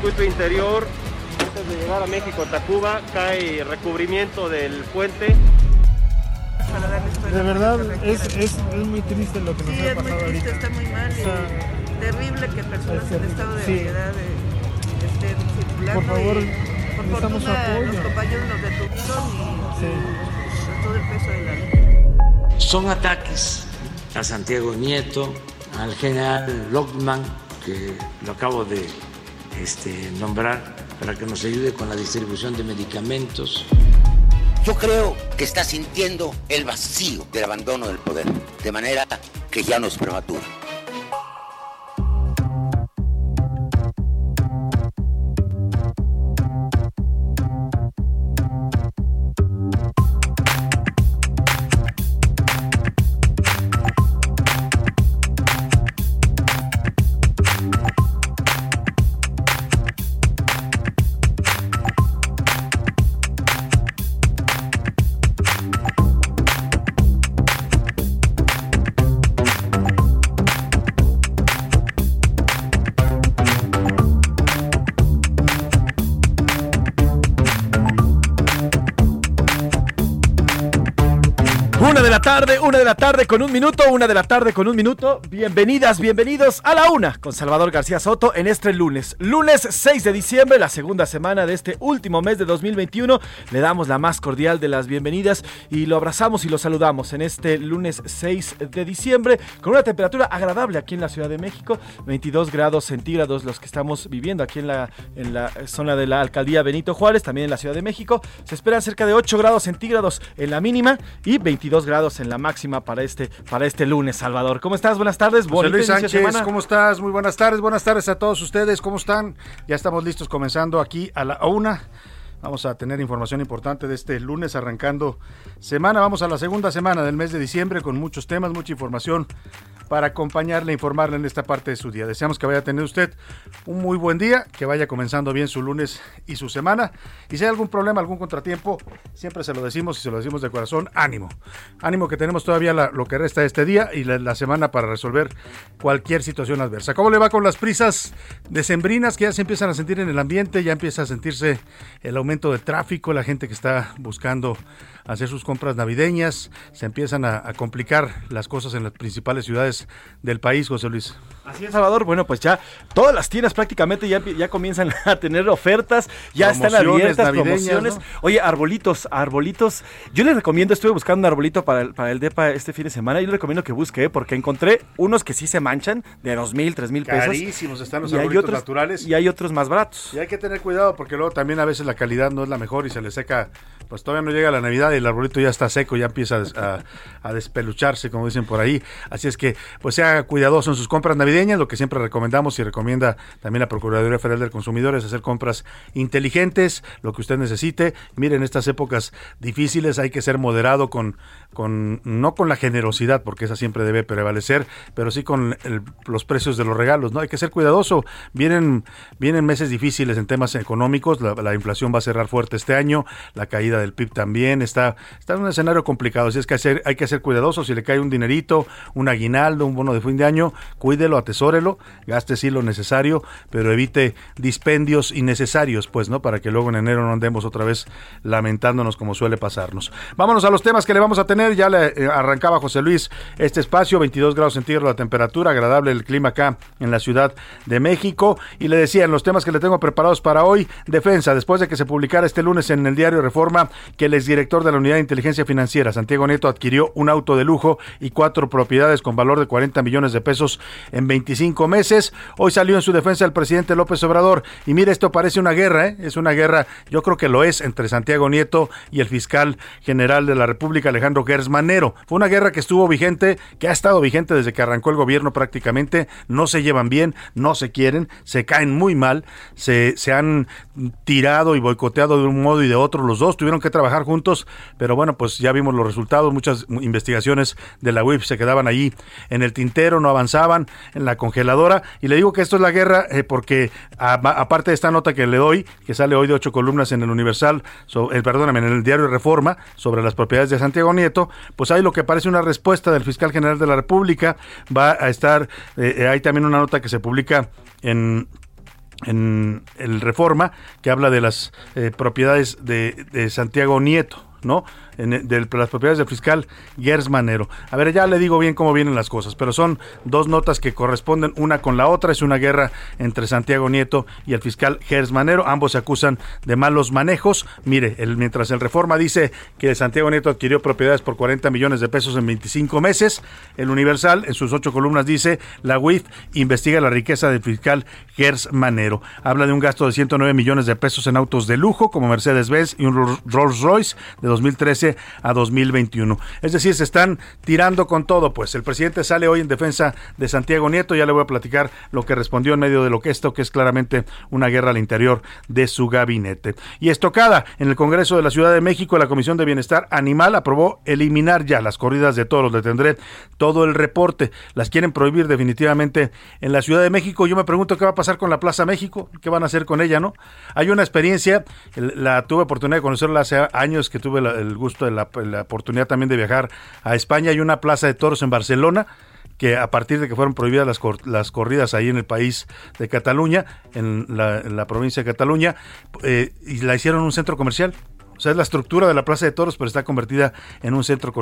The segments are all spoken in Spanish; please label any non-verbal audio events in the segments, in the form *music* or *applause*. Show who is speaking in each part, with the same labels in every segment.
Speaker 1: Circuito interior, antes de llegar a México, Tacuba, cae recubrimiento del puente.
Speaker 2: De verdad, es, es, es muy triste lo que nos
Speaker 3: Sí,
Speaker 2: ha
Speaker 3: es muy
Speaker 2: pasado
Speaker 3: triste,
Speaker 2: ahorita.
Speaker 3: está muy mal.
Speaker 2: O sea,
Speaker 3: terrible que personas
Speaker 2: es
Speaker 3: en estado de
Speaker 2: Sí.
Speaker 3: ebriedad eh, estén circulando.
Speaker 2: Por favor,
Speaker 3: y por
Speaker 2: necesitamos
Speaker 3: fortuna,
Speaker 2: apoyo.
Speaker 3: Los compañeros nos detuvieron y
Speaker 2: Sí.
Speaker 3: todo el peso de la ley.
Speaker 4: Son ataques a Santiago Nieto, al general Lockman, que lo acabo de este, nombrar para que nos ayude con la distribución de medicamentos.
Speaker 5: Yo creo que está sintiendo el vacío del abandono del poder, de manera que ya no es prematuro.
Speaker 6: La tarde con un minuto, una de la tarde con un minuto. Bienvenidas, bienvenidos a la una con Salvador García Soto en este lunes. Lunes 6 de diciembre, la segunda semana de este último mes de 2021. Le damos la más cordial de las bienvenidas y lo abrazamos y lo saludamos en este lunes 6 de diciembre con una temperatura agradable aquí en la Ciudad de México. 22 grados centígrados los que estamos viviendo aquí en la, en la zona de la alcaldía Benito Juárez, también en la Ciudad de México. Se esperan cerca de 8 grados centígrados en la mínima y 22 grados en la máxima para este, para este lunes, Salvador. ¿Cómo estás? Buenas tardes.
Speaker 2: José Luis Sánchez,
Speaker 6: semana.
Speaker 2: ¿cómo estás? Muy buenas tardes, buenas tardes a todos ustedes, ¿cómo están? Ya estamos listos comenzando aquí a la una. Vamos a tener información importante de este lunes arrancando semana. Vamos a la segunda semana del mes de diciembre con muchos temas, mucha información para acompañarle, informarle en esta parte de su día. Deseamos que vaya a tener usted un muy buen día, que vaya comenzando bien su lunes y su semana. Y si hay algún problema, algún contratiempo, siempre se lo decimos y se lo decimos de corazón, ánimo. Ánimo que tenemos todavía lo que resta de este día y la, semana para resolver cualquier situación adversa. ¿Cómo le va con las prisas decembrinas que ya se empiezan a sentir en el ambiente? Ya empieza a sentirse el aumento de tráfico, la gente que está buscando hacer sus compras navideñas, se empiezan a complicar las cosas en las principales ciudades del país, José Luis.
Speaker 6: Así es, Salvador. Bueno, pues ya todas las tiendas prácticamente ya, ya comienzan *laughs* a tener ofertas, ya están abiertas, promociones.
Speaker 2: ¿no?
Speaker 6: Oye, arbolitos, arbolitos. Yo les recomiendo, estuve buscando un arbolito para el, para el DEPA este fin de semana. Yo les recomiendo que busque, ¿eh? porque encontré unos que sí se manchan de dos mil, tres mil pesos.
Speaker 2: Carísimos están los
Speaker 6: y
Speaker 2: arbolitos
Speaker 6: otros,
Speaker 2: naturales.
Speaker 6: Y hay otros más baratos.
Speaker 2: Y hay que tener cuidado porque luego también a veces la calidad no es la mejor y se le seca, pues todavía no llega la Navidad y el arbolito ya está seco, ya empieza a- a despelucharse, como dicen por ahí. Así es que, pues sea cuidadoso en sus compras navideñas, lo que siempre recomendamos y recomienda también la Procuraduría Federal del Consumidor es hacer compras inteligentes, lo que usted necesite. Miren, estas épocas difíciles hay que ser moderado con, con no con la generosidad, porque esa siempre debe prevalecer, pero sí con el- los precios de los regalos, ¿no? Hay que ser cuidadoso. Vienen, vienen meses difíciles en temas económicos, la, la inflación va a cerrar fuerte este año, la caída del PIB también, está, está en un escenario complicado, así es que hacer, hay que ser cuidadosos, si le cae un dinerito, un aguinaldo, un bono de fin de año, cuídelo, atesórelo, gaste sí lo necesario, pero evite dispendios innecesarios, pues, ¿no? Para que luego en enero no andemos otra vez lamentándonos como suele pasarnos. Vámonos a los temas que le vamos a tener. Ya le eh, arrancaba José Luis este espacio, 22 grados centígrados la temperatura, agradable el clima acá en la Ciudad de México. Y le decía en los temas que le tengo preparados para hoy, defensa, después de que se publicara este lunes en el diario Reforma que el exdirector de la Unidad de Inteligencia Financiera, Santiago Nieto, adquirió un auto de lujo y cuatro propiedades con valor de 40 millones de pesos en 25 meses. Hoy salió en su defensa el presidente López Obrador y mire, esto parece una guerra, ¿eh? es una guerra, yo creo que lo es, entre Santiago Nieto y el fiscal general de la República, Alejandro Gersmanero. Fue una guerra que estuvo vigente, que ha estado vigente desde que arrancó el gobierno prácticamente, no se llevan bien, no se quieren, se caen muy mal, se, se han tirado y boicoteado de un modo y de otro, los dos tuvieron que trabajar juntos, pero bueno, pues ya vimos los resultados, muchas investigaciones de la UIF se quedaban allí en el tintero, no avanzaban en la congeladora, y le digo que esto es la guerra eh, porque aparte de esta nota que le doy, que sale hoy de ocho columnas en el Universal, eh, perdóname, en el diario Reforma, sobre las propiedades de Santiago Nieto, pues hay lo que parece una respuesta del fiscal general de la República, va a estar, eh, hay también una nota que se publica en en el Reforma que habla de las propiedades de, de Santiago Nieto, ¿no? De las propiedades del fiscal Gers Manero. A ver, ya le digo bien cómo vienen las cosas, pero son dos notas que corresponden una con la otra. Es una guerra entre Santiago Nieto y el fiscal Gers Manero. Ambos se acusan de malos manejos. Mire, mientras el Reforma dice que Santiago Nieto adquirió propiedades por 40 millones de pesos en 25 meses, el Universal en sus ocho columnas dice la UIF investiga la riqueza del fiscal Gers Manero. Habla de un gasto de 109 millones de pesos en autos de lujo como Mercedes-Benz y un Rolls Royce de 2013 a 2021. Es decir, se están tirando con todo, pues el presidente sale hoy en defensa de Santiago Nieto, ya le voy a platicar lo que respondió en medio de lo que esto, que es claramente una guerra al interior de su gabinete. Y estocada en el Congreso de la Ciudad de México, la Comisión de Bienestar Animal aprobó eliminar ya las corridas de toros. Le tendré todo el reporte. Las quieren prohibir definitivamente en la Ciudad de México. Yo me pregunto qué va a pasar con la Plaza México, qué van a hacer con ella, ¿no? Hay una experiencia, la tuve oportunidad de conocerla hace años que tuve el gusto la, oportunidad también de viajar a España. Hay una plaza de toros en Barcelona que a partir de que fueron prohibidas las, las corridas ahí en el país de Cataluña, en la, provincia de Cataluña, eh, y la hicieron un centro comercial. O sea, es la estructura de la Plaza de Toros, pero está convertida en un centro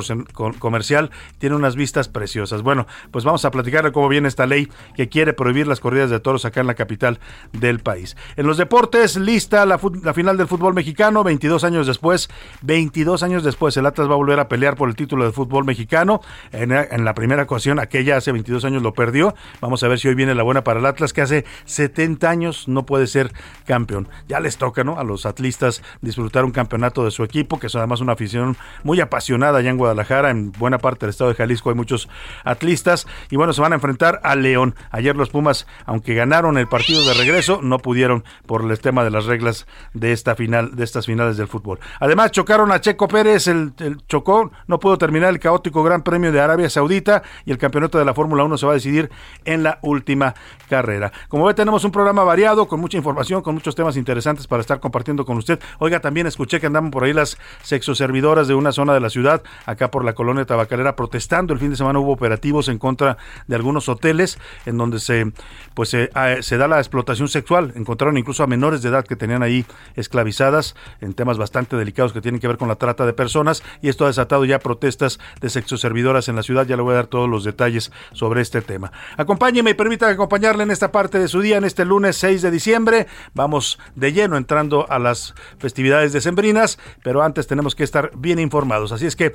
Speaker 2: comercial. Tiene unas vistas preciosas. Bueno, pues vamos a platicar de cómo viene esta ley que quiere prohibir las corridas de toros acá en la capital del país. En los deportes, lista la, final del fútbol mexicano, 22 años después. 22 años después, el Atlas va a volver a pelear por el título de fútbol mexicano. En, en la primera ocasión, aquella hace 22 años lo perdió. Vamos a ver si hoy viene la buena para el Atlas, que hace 70 años no puede ser campeón. Ya les toca, ¿no? A los atlistas disfrutar un campeonato de su equipo, que es además una afición muy apasionada allá en Guadalajara, en buena parte del estado de Jalisco hay muchos atlistas y bueno, se van a enfrentar a León. Ayer los Pumas, aunque ganaron el partido de regreso, no pudieron por el tema de las reglas de esta final, de estas finales del fútbol. Además, chocaron a Checo Pérez, el, el chocó, no pudo terminar el caótico Gran Premio de Arabia Saudita y el campeonato de la Fórmula 1 se va a decidir en la última carrera. Como ve, tenemos un programa variado, con mucha información, con muchos temas interesantes para estar compartiendo con usted. Oiga, también escuché que andaban por ahí las sexoservidoras de una zona de la ciudad, acá por la colonia tabacalera, protestando. El fin de semana hubo operativos en contra de algunos hoteles en donde se, pues, ah, se da la explotación sexual. Encontraron incluso a menores de edad que tenían ahí esclavizadas en temas bastante delicados que tienen que ver con la trata de personas y esto ha desatado ya protestas de sexoservidoras en la ciudad. Ya le voy a dar todos los detalles sobre este tema. Acompáñeme y permítame acompañarle en esta parte de su día, en este lunes 6 de diciembre. Vamos de lleno entrando a las festividades decembrinas, pero antes tenemos que estar bien informados. Así es que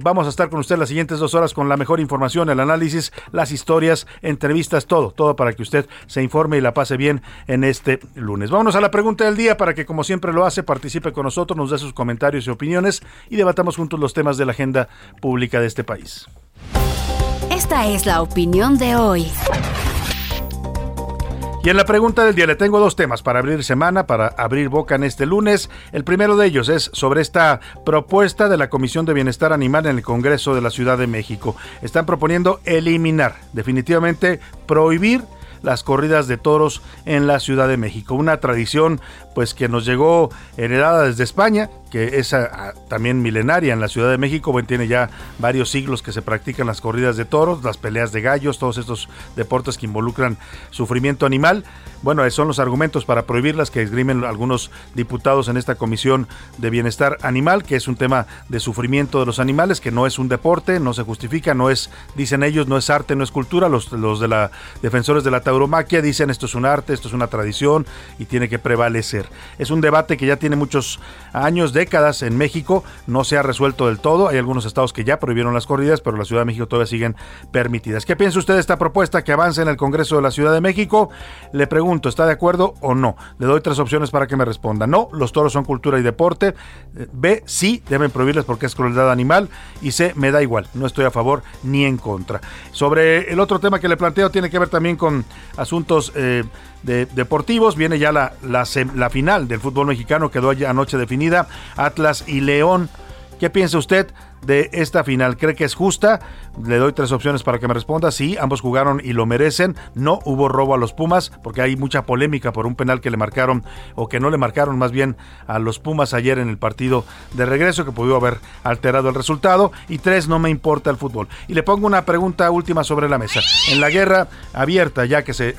Speaker 2: vamos a estar con usted las siguientes dos horas con la mejor información, el análisis, las historias, entrevistas, todo, todo para que usted se informe y la pase bien en este lunes. Vámonos a la pregunta del día para que, como siempre lo hace, participe con nosotros, nos dé sus comentarios y opiniones y debatamos juntos los temas de la agenda pública de este país.
Speaker 7: Esta es la opinión de hoy.
Speaker 2: Y en la pregunta del día le tengo dos temas para abrir semana, para abrir boca en este lunes. El primero de ellos es sobre esta propuesta de la Comisión de Bienestar Animal en el Congreso de la Ciudad de México. Están proponiendo eliminar, definitivamente prohibir las corridas de toros en la Ciudad de México. Una tradición pues que nos llegó heredada desde España, que es ah, también milenaria en la Ciudad de México, bueno, tiene ya varios siglos que se practican las corridas de toros, las peleas de gallos, todos estos deportes que involucran sufrimiento animal. Bueno, son los argumentos para prohibirlas que esgrimen algunos diputados en esta Comisión de Bienestar Animal, que es un tema de sufrimiento de los animales, que no es un deporte, no se justifica, no es, dicen ellos, no es arte, no es cultura. Los, de la defensores de la tauromaquia dicen esto es un arte, esto es una tradición y tiene que prevalecer. Es un debate que ya tiene muchos años, décadas en México, no se ha resuelto del todo. Hay algunos estados que ya prohibieron las corridas, pero la Ciudad de México todavía siguen permitidas. ¿Qué piensa usted de esta propuesta que avanza en el Congreso de la Ciudad de México? Le pregunto ¿está de acuerdo o no? Le doy tres opciones para que me responda. No, los toros son cultura y deporte. B, sí, deben prohibirles porque es crueldad animal. Y C, me da igual, no estoy a favor ni en contra. Sobre el otro tema que le planteo tiene que ver también con asuntos eh, de, deportivos. Viene ya la, la, la final del fútbol mexicano, quedó anoche definida. Atlas y León. ¿Qué piensa usted? De esta final. ¿Cree que es justa? Le doy tres opciones para que me responda. Sí, ambos jugaron y lo merecen. No hubo robo a los Pumas porque hay mucha polémica por un penal que le marcaron o que no le marcaron más bien a los Pumas ayer en el partido de regreso que pudo haber alterado el resultado. Y tres, no me importa el fútbol. Y le pongo una pregunta última sobre la mesa. En la guerra abierta, ya que se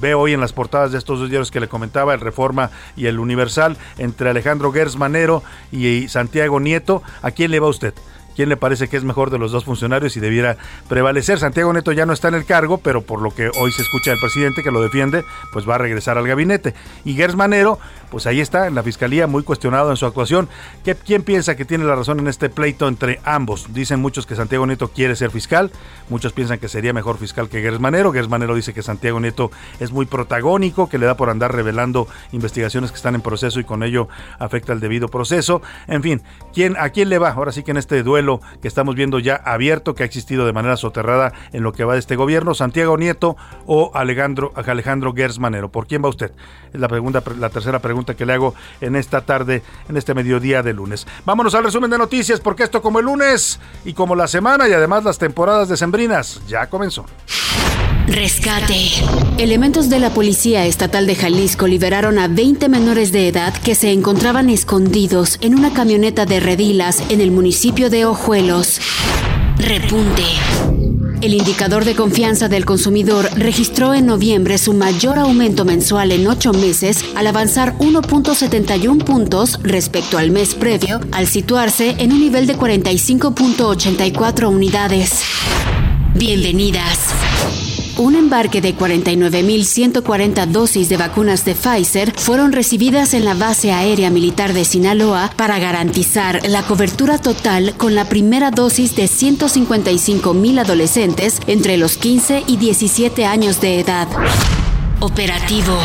Speaker 2: ve hoy en las portadas de estos dos diarios que le comentaba, el Reforma y el Universal, entre Alejandro Gersmanero y Santiago Nieto, ¿a quién le va usted? Quién le parece que es mejor de los dos funcionarios y debiera prevalecer. Santiago Neto ya no está en el cargo, pero por lo que hoy se escucha del presidente que lo defiende, pues va a regresar al gabinete. Y Gers Manero, pues ahí está, en la fiscalía, muy cuestionado en su actuación. ¿Qué, ¿Quién piensa que tiene la razón en este pleito entre ambos? Dicen muchos que Santiago Neto quiere ser fiscal, muchos piensan que sería mejor fiscal que Gers Manero. Gers Manero dice que Santiago Neto es muy protagónico, que le da por andar revelando investigaciones que están en proceso y con ello afecta el debido proceso. En fin, ¿quién, ¿a quién le va? Ahora sí que en este duelo que estamos viendo ya abierto, que ha existido de manera soterrada en lo que va de este gobierno, Santiago Nieto o Alejandro, Alejandro Gersmanero. ¿Por quién va usted? Es la, segunda, la tercera pregunta que le hago en esta tarde, en este mediodía de lunes. Vámonos al resumen de noticias, porque esto como el lunes y como la semana y además las temporadas decembrinas ya comenzó.
Speaker 7: Rescate. Elementos de la Policía Estatal de Jalisco liberaron a 20 menores de edad que se encontraban escondidos en una camioneta de redilas en el municipio de Ojuelos. Repunte. El indicador de confianza del consumidor registró en noviembre su mayor aumento mensual en ocho meses al avanzar 1.71 puntos respecto al mes previo, al situarse en un nivel de 45.84 unidades. Bienvenidas. Un embarque de 49.140 dosis de vacunas de Pfizer fueron recibidas en la base aérea militar de Sinaloa para garantizar la cobertura total con la primera dosis de 155.000 adolescentes entre los 15 y 17 años de edad. Operativo.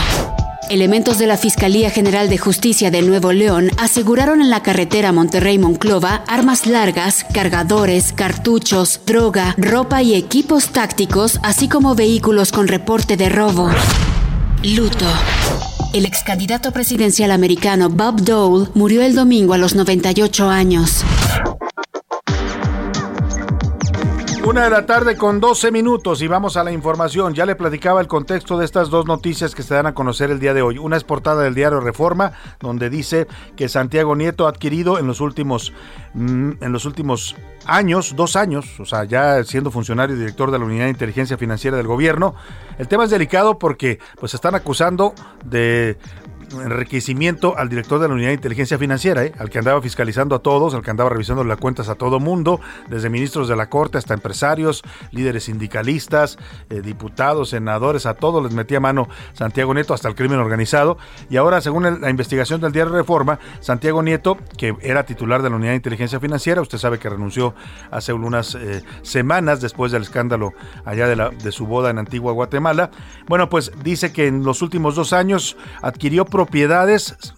Speaker 7: Elementos de la Fiscalía General de Justicia de Nuevo León aseguraron en la carretera Monterrey-Monclova armas largas, cargadores, cartuchos, droga, ropa y equipos tácticos, así como vehículos con reporte de robo. Luto. El ex candidato presidencial americano Bob Dole murió el domingo a los 98 años.
Speaker 2: Una de la tarde con 12 minutos y vamos a la información. Ya le platicaba el contexto de estas dos noticias que se dan a conocer el día de hoy. Una es portada del diario Reforma, donde dice que Santiago Nieto ha adquirido en los últimos, mm, en los últimos años, dos años, o sea, ya siendo funcionario y director de la Unidad de Inteligencia Financiera del Gobierno. El tema es delicado porque pues están acusando de enriquecimiento al director de la Unidad de Inteligencia Financiera, ¿eh? al que andaba fiscalizando a todos, al que andaba revisando las cuentas a todo mundo, desde ministros de la Corte hasta empresarios, líderes sindicalistas, eh, diputados, senadores, a todos les metía mano Santiago Nieto hasta el crimen organizado. Y ahora, según la investigación del diario Reforma, Santiago Nieto, que era titular de la Unidad de Inteligencia Financiera, usted sabe que renunció hace unas eh, semanas después del escándalo allá de, su boda en Antigua Guatemala, bueno, pues dice que en los últimos dos años adquirió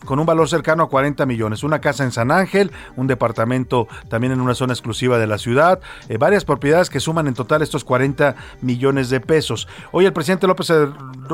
Speaker 2: con un valor cercano a 40 millones. Una casa en San Ángel, un departamento también en una zona exclusiva de la ciudad, eh, varias propiedades que suman en total estos 40 millones de pesos. Hoy el presidente López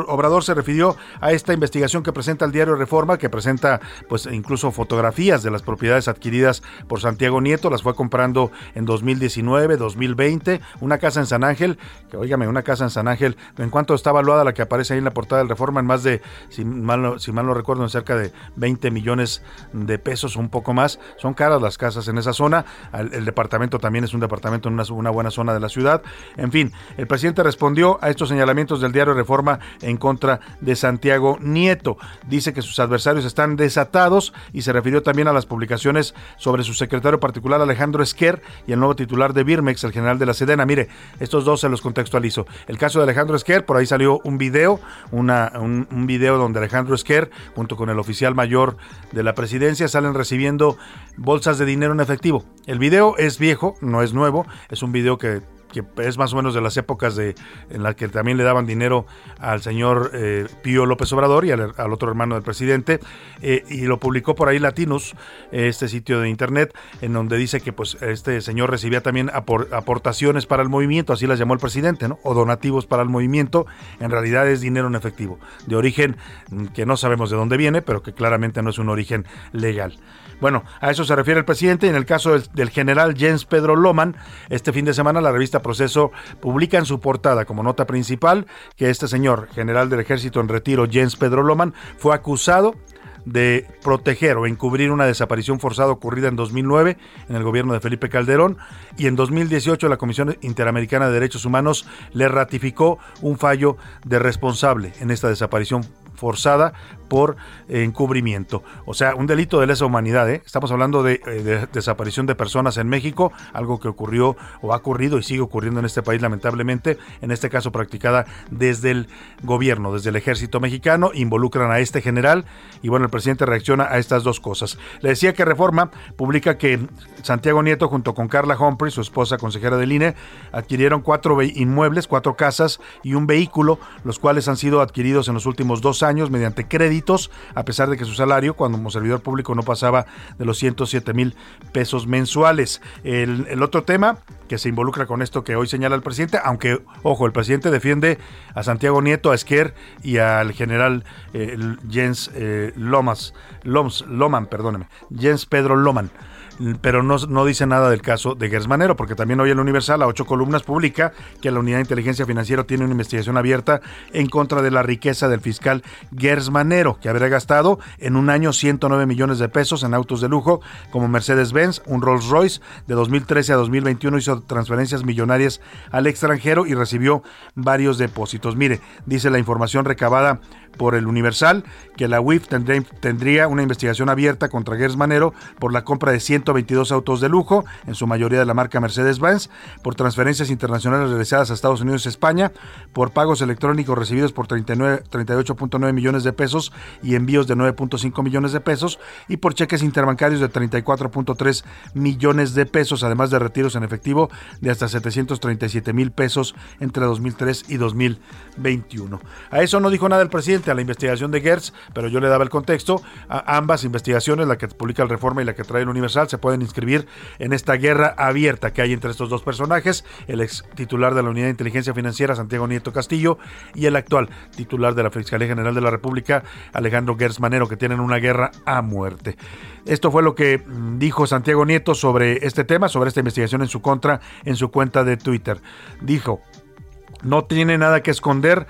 Speaker 2: Obrador se refirió a esta investigación que presenta el diario Reforma, que presenta pues incluso fotografías de las propiedades adquiridas por Santiago Nieto, las fue comprando en 2019, 2020, una casa en San Ángel, que oígame, una casa en San Ángel, en cuanto está valuada la que aparece ahí en la portada del Reforma en más de, si mal, si mal recuerdo, en cerca de 20 millones de pesos, un poco más. Son caras las casas en esa zona. El, departamento también es un departamento en una, buena zona de la ciudad. En fin, el presidente respondió a estos señalamientos del diario Reforma en contra de Santiago Nieto. Dice que sus adversarios están desatados y se refirió también a las publicaciones sobre su secretario particular Alejandro Esquer y el nuevo titular de Birmex, el general de la Sedena. Mire, estos dos se los contextualizo. El caso de Alejandro Esquer, por ahí salió un video, una, un, un video donde Alejandro Esquer, junto con el oficial mayor de la presidencia, salen recibiendo bolsas de dinero en efectivo. El video es viejo, no es nuevo, es un video que que es más o menos de las épocas de en las que también le daban dinero al señor eh, Pío López Obrador y al, otro hermano del presidente eh, y lo publicó por ahí Latinos este sitio de internet en donde dice que pues este señor recibía también apor, aportaciones para el movimiento así las llamó el presidente no o donativos para el movimiento en realidad es dinero en efectivo de origen que no sabemos de dónde viene pero que claramente no es un origen legal bueno, a eso se refiere el presidente. En el caso del, general Jens Pedro Loman, este fin de semana la revista Proceso publica en su portada como nota principal que este señor, general del ejército en retiro, Jens Pedro Loman, fue acusado de proteger o encubrir una desaparición forzada ocurrida en 2009 en el gobierno de Felipe Calderón y en 2018 la Comisión Interamericana de Derechos Humanos le ratificó un fallo de responsable en esta desaparición forzada por encubrimiento. O sea, un delito de lesa humanidad. ¿eh? Estamos hablando de, de, desaparición de personas en México, algo que ocurrió o ha ocurrido y sigue ocurriendo en este país lamentablemente, en este caso practicada desde el gobierno, desde el ejército mexicano, involucran a este general y bueno, el presidente reacciona a estas dos cosas. Le decía que Reforma publica que Santiago Nieto junto con Carla Humphrey, su esposa consejera del INE, adquirieron cuatro inmuebles, cuatro casas y un vehículo, los cuales han sido adquiridos en los últimos dos años mediante a pesar de que su salario cuando como servidor público no pasaba de los 107 mil pesos mensuales. El, el, otro tema que se involucra con esto que hoy señala el presidente, aunque, ojo, el presidente defiende a Santiago Nieto, a Esquer y al general eh, Jens eh, Lomas, Loman, perdóneme, Jens Pedro Loman pero no, no, dice nada del caso de Gersmanero, porque también hoy el Universal, a ocho columnas, publica que la Unidad de Inteligencia Financiera tiene una investigación abierta en contra de la riqueza del fiscal Gersmanero, que habría gastado en un año 109 millones de pesos en autos de lujo como Mercedes-Benz, un Rolls Royce. De 2013 a 2021 hizo transferencias millonarias al extranjero y recibió varios depósitos. Mire, dice la información recabada por el Universal que la UIF tendría, tendría una investigación abierta contra Gersmanero por la compra de 122 autos de lujo, en su mayoría de la marca Mercedes-Benz, por transferencias internacionales realizadas a Estados Unidos y España, por pagos electrónicos recibidos por 38.9 millones de pesos y envíos de 9.5 millones de pesos, y por cheques interbancarios de 34.3 millones de pesos, además de retiros en efectivo de hasta 737 mil pesos entre 2003 y 2021. A eso no dijo nada el presidente a la investigación de Gertz, pero yo le daba el contexto. A ambas investigaciones, la que publica el Reforma y la que trae el Universal, se pueden inscribir en esta guerra abierta que hay entre estos dos personajes, el ex titular de la Unidad de Inteligencia Financiera, Santiago Nieto Castillo, y el actual titular de la Fiscalía General de la República, Alejandro Gertz Manero, que tienen una guerra a muerte. Esto fue lo que dijo Santiago Nieto sobre este tema, sobre esta investigación en su contra, en su cuenta de Twitter. Dijo, no tiene nada que esconder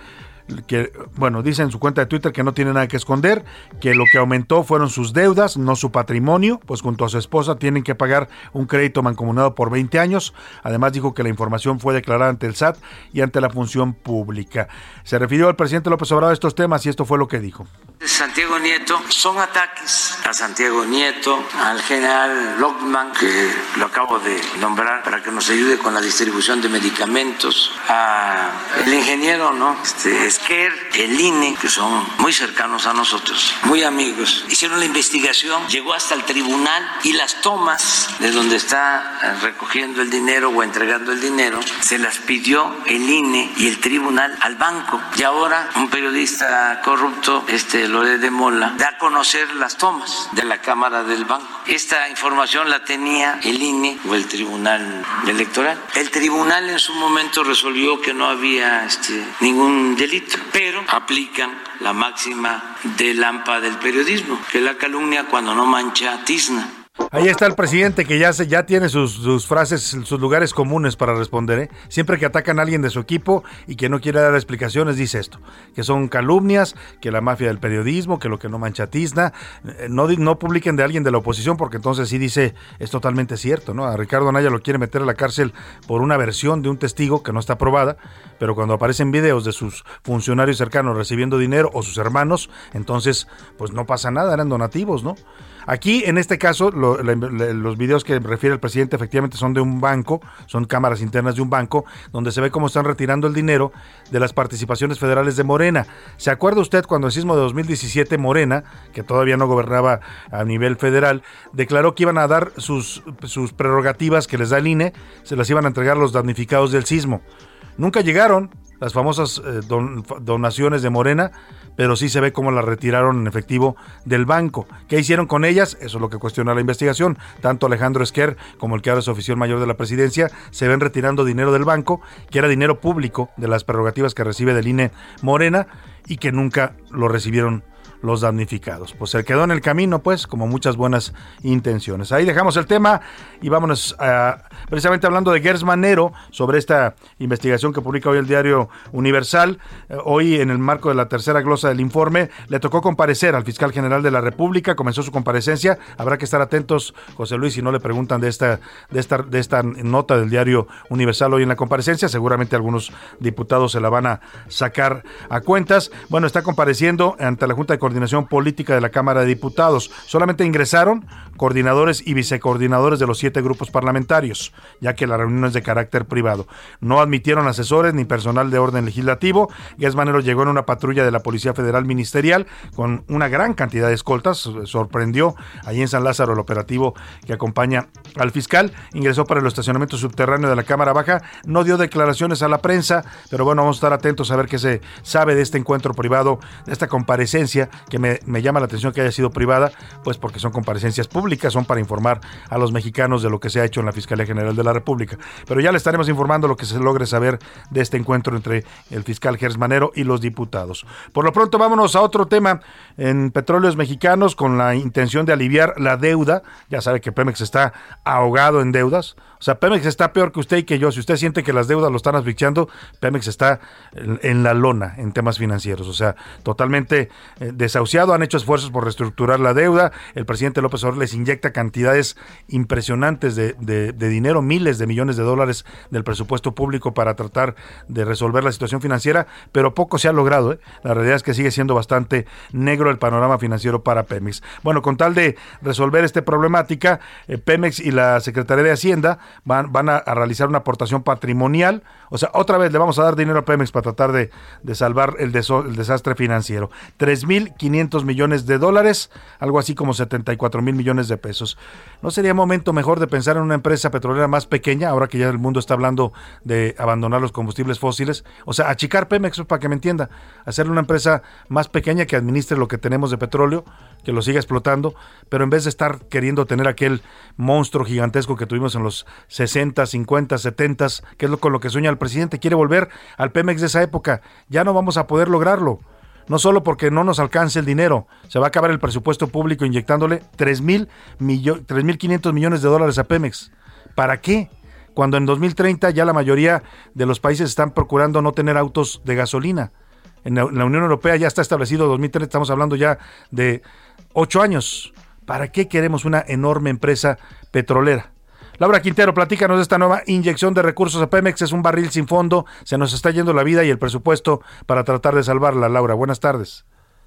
Speaker 2: que, bueno, dice en su cuenta de Twitter que no tiene nada que esconder, que lo que aumentó fueron sus deudas, no su patrimonio, pues junto a su esposa tienen que pagar un crédito mancomunado por 20 años. Además dijo que la información fue declarada ante el SAT y ante la función pública. Se refirió al presidente López Obrador a estos temas y esto fue lo que dijo.
Speaker 4: Santiago Nieto son ataques a Santiago Nieto, al general Lockman, que lo acabo de nombrar para que nos ayude con la distribución de medicamentos, a el ingeniero, ¿no? Este, Esquer, el INE, que son muy cercanos a nosotros, muy amigos. Hicieron la investigación, llegó hasta el tribunal y las tomas de donde está recogiendo el dinero o entregando el dinero, se las pidió el INE y el tribunal al banco. Y ahora un periodista corrupto, este Lore de Mola, da a conocer las tomas de la Cámara del Banco. Esta información la tenía el INE o el Tribunal Electoral. El tribunal en su momento resolvió que no había este, ningún delito, pero aplican la máxima del AMPA del periodismo, que la calumnia cuando no mancha tizna.
Speaker 2: Ahí está el presidente que ya se, ya tiene sus, frases, sus lugares comunes para responder. ¿eh? Siempre que atacan a alguien de su equipo y que no quiere dar explicaciones, dice esto: que son calumnias, que la mafia del periodismo, que lo que no mancha tizna. Eh, No, no publiquen de alguien de la oposición, porque entonces sí dice es totalmente cierto. ¿no? A Ricardo Anaya lo quiere meter a la cárcel por una versión de un testigo que no está aprobada, pero cuando aparecen videos de sus funcionarios cercanos recibiendo dinero o sus hermanos, entonces pues no pasa nada, eran donativos, ¿no? Aquí, en este caso, los videos que refiere el presidente efectivamente son de un banco, son cámaras internas de un banco, donde se ve cómo están retirando el dinero de las participaciones federales de Morena. ¿Se acuerda usted cuando el sismo de 2017 Morena, que todavía no gobernaba a nivel federal, declaró que iban a dar sus, sus prerrogativas que les da el INE, se las iban a entregar a los damnificados del sismo? Nunca llegaron las famosas eh, don- donaciones de Morena, pero sí se ve cómo las retiraron en efectivo del banco. ¿Qué hicieron con ellas? Eso es lo que cuestiona la investigación. Tanto Alejandro Esquer como el que ahora es oficial mayor de la presidencia se ven retirando dinero del banco, que era dinero público de las prerrogativas que recibe del INE Morena y que nunca lo recibieron los damnificados. Pues se quedó en el camino, pues, como muchas buenas intenciones. Ahí dejamos el tema y vámonos a, precisamente hablando de Gers Manero, sobre esta investigación que publica hoy el diario Universal. Eh, hoy, en el marco de la tercera glosa del informe, le tocó comparecer al fiscal general de la República, comenzó su comparecencia. Habrá que estar atentos, José Luis, si no le preguntan de esta, de esta, de esta nota del diario Universal hoy en la comparecencia. Seguramente algunos diputados se la van a sacar a cuentas. Bueno, está compareciendo ante la Junta de Coordinación Política de la Cámara de Diputados. Solamente ingresaron coordinadores y vicecoordinadores de los siete grupos parlamentarios, ya que la reunión es de carácter privado. No admitieron asesores ni personal de orden legislativo. Manero llegó en una patrulla de la Policía Federal Ministerial con una gran cantidad de escoltas. Sorprendió ahí en San Lázaro el operativo que acompaña al fiscal. Ingresó para el estacionamiento subterráneo de la Cámara Baja. No dio declaraciones a la prensa, pero bueno, vamos a estar atentos a ver qué se sabe de este encuentro privado, de esta comparecencia, que me, me llama la atención que haya sido privada, pues porque son comparecencias públicas, son para informar a los mexicanos de lo que se ha hecho en la Fiscalía General de la República. Pero ya le estaremos informando lo que se logre saber de este encuentro entre el fiscal Gers Manero y los diputados. Por lo pronto, vámonos a otro tema en petróleos mexicanos con la intención de aliviar la deuda. Ya sabe que Pemex está ahogado en deudas. O sea, Pemex está peor que usted y que yo. Si usted siente que las deudas lo están asfixiando, Pemex está en, la lona en temas financieros. O sea, totalmente eh, desahuciado. Han hecho esfuerzos por reestructurar la deuda. El presidente López Obrador les inyecta cantidades impresionantes de, de- de dinero, miles de millones de dólares del presupuesto público para tratar de resolver la situación financiera, pero poco se ha logrado. ¿eh? La realidad es que sigue siendo bastante negro el panorama financiero para Pemex. Bueno, con tal de resolver esta problemática, eh, Pemex y la Secretaría de Hacienda van, van a, realizar una aportación patrimonial. O sea, otra vez le vamos a dar dinero a Pemex para tratar de, de salvar el, deso- el desastre financiero. 3.500 millones de dólares, algo así como 74 mil millones de pesos. ¿No sería momento mejor de pensar en una empresa petrolera más pequeña, ahora que ya el mundo está hablando de abandonar los combustibles fósiles? O sea, achicar Pemex, para que me entienda, hacerle una empresa más pequeña que administre lo que tenemos de petróleo, que lo siga explotando, pero en vez de estar queriendo tener aquel monstruo gigantesco que tuvimos en los 60, 50, 70, que es lo con lo que sueña el presidente, quiere volver al Pemex de esa época. Ya no vamos a poder lograrlo. No solo porque no nos alcance el dinero, se va a acabar el presupuesto público inyectándole 3 mil millo- 3.500 millones de dólares a Pemex. ¿Para qué? Cuando en 2030 ya la mayoría de los países están procurando no tener autos de gasolina. En la Unión Europea ya está establecido 2030, estamos hablando ya de ocho años. ¿Para qué queremos una enorme empresa petrolera? Laura Quintero, platícanos de esta nueva inyección de recursos a Pemex. Es un barril sin fondo, se nos está yendo la vida y el presupuesto para tratar de salvarla. Laura, buenas tardes.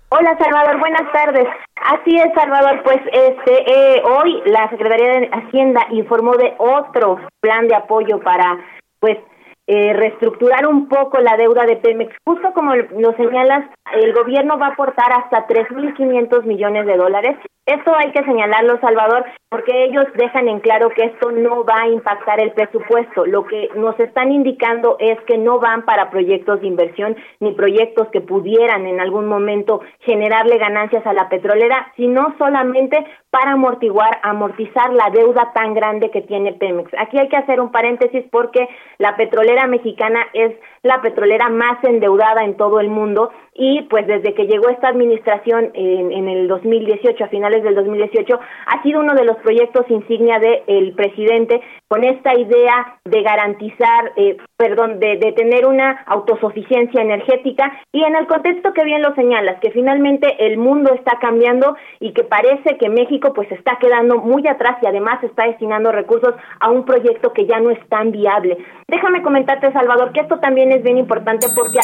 Speaker 8: Hola Salvador, buenas tardes. Así es Salvador, pues este eh, hoy la Secretaría de Hacienda informó de otro plan de apoyo para pues eh, reestructurar un poco la deuda de Pemex. Justo como lo señalas, el gobierno va a aportar hasta 3.500 millones de dólares. Esto hay que señalarlo, Salvador, porque ellos dejan en claro que esto no va a impactar el presupuesto. Lo que nos están indicando es que no van para proyectos de inversión ni proyectos que pudieran en algún momento generarle ganancias a la petrolera, sino solamente para amortiguar, amortizar la deuda tan grande que tiene Pemex. Aquí hay que hacer un paréntesis porque la petrolera mexicana es la petrolera más endeudada en todo el mundo y pues desde que llegó esta administración en, en el 2018, a finales del 2018, ha sido uno de los proyectos insignia del presidente con esta idea de garantizar, eh, perdón, de, de tener una autosuficiencia energética y en el contexto que bien lo señalas, que finalmente el mundo está cambiando y que parece que México pues está quedando muy atrás y además está destinando recursos a un proyecto que ya no es tan viable. Déjame comentarte, Salvador, que esto también es bien importante porque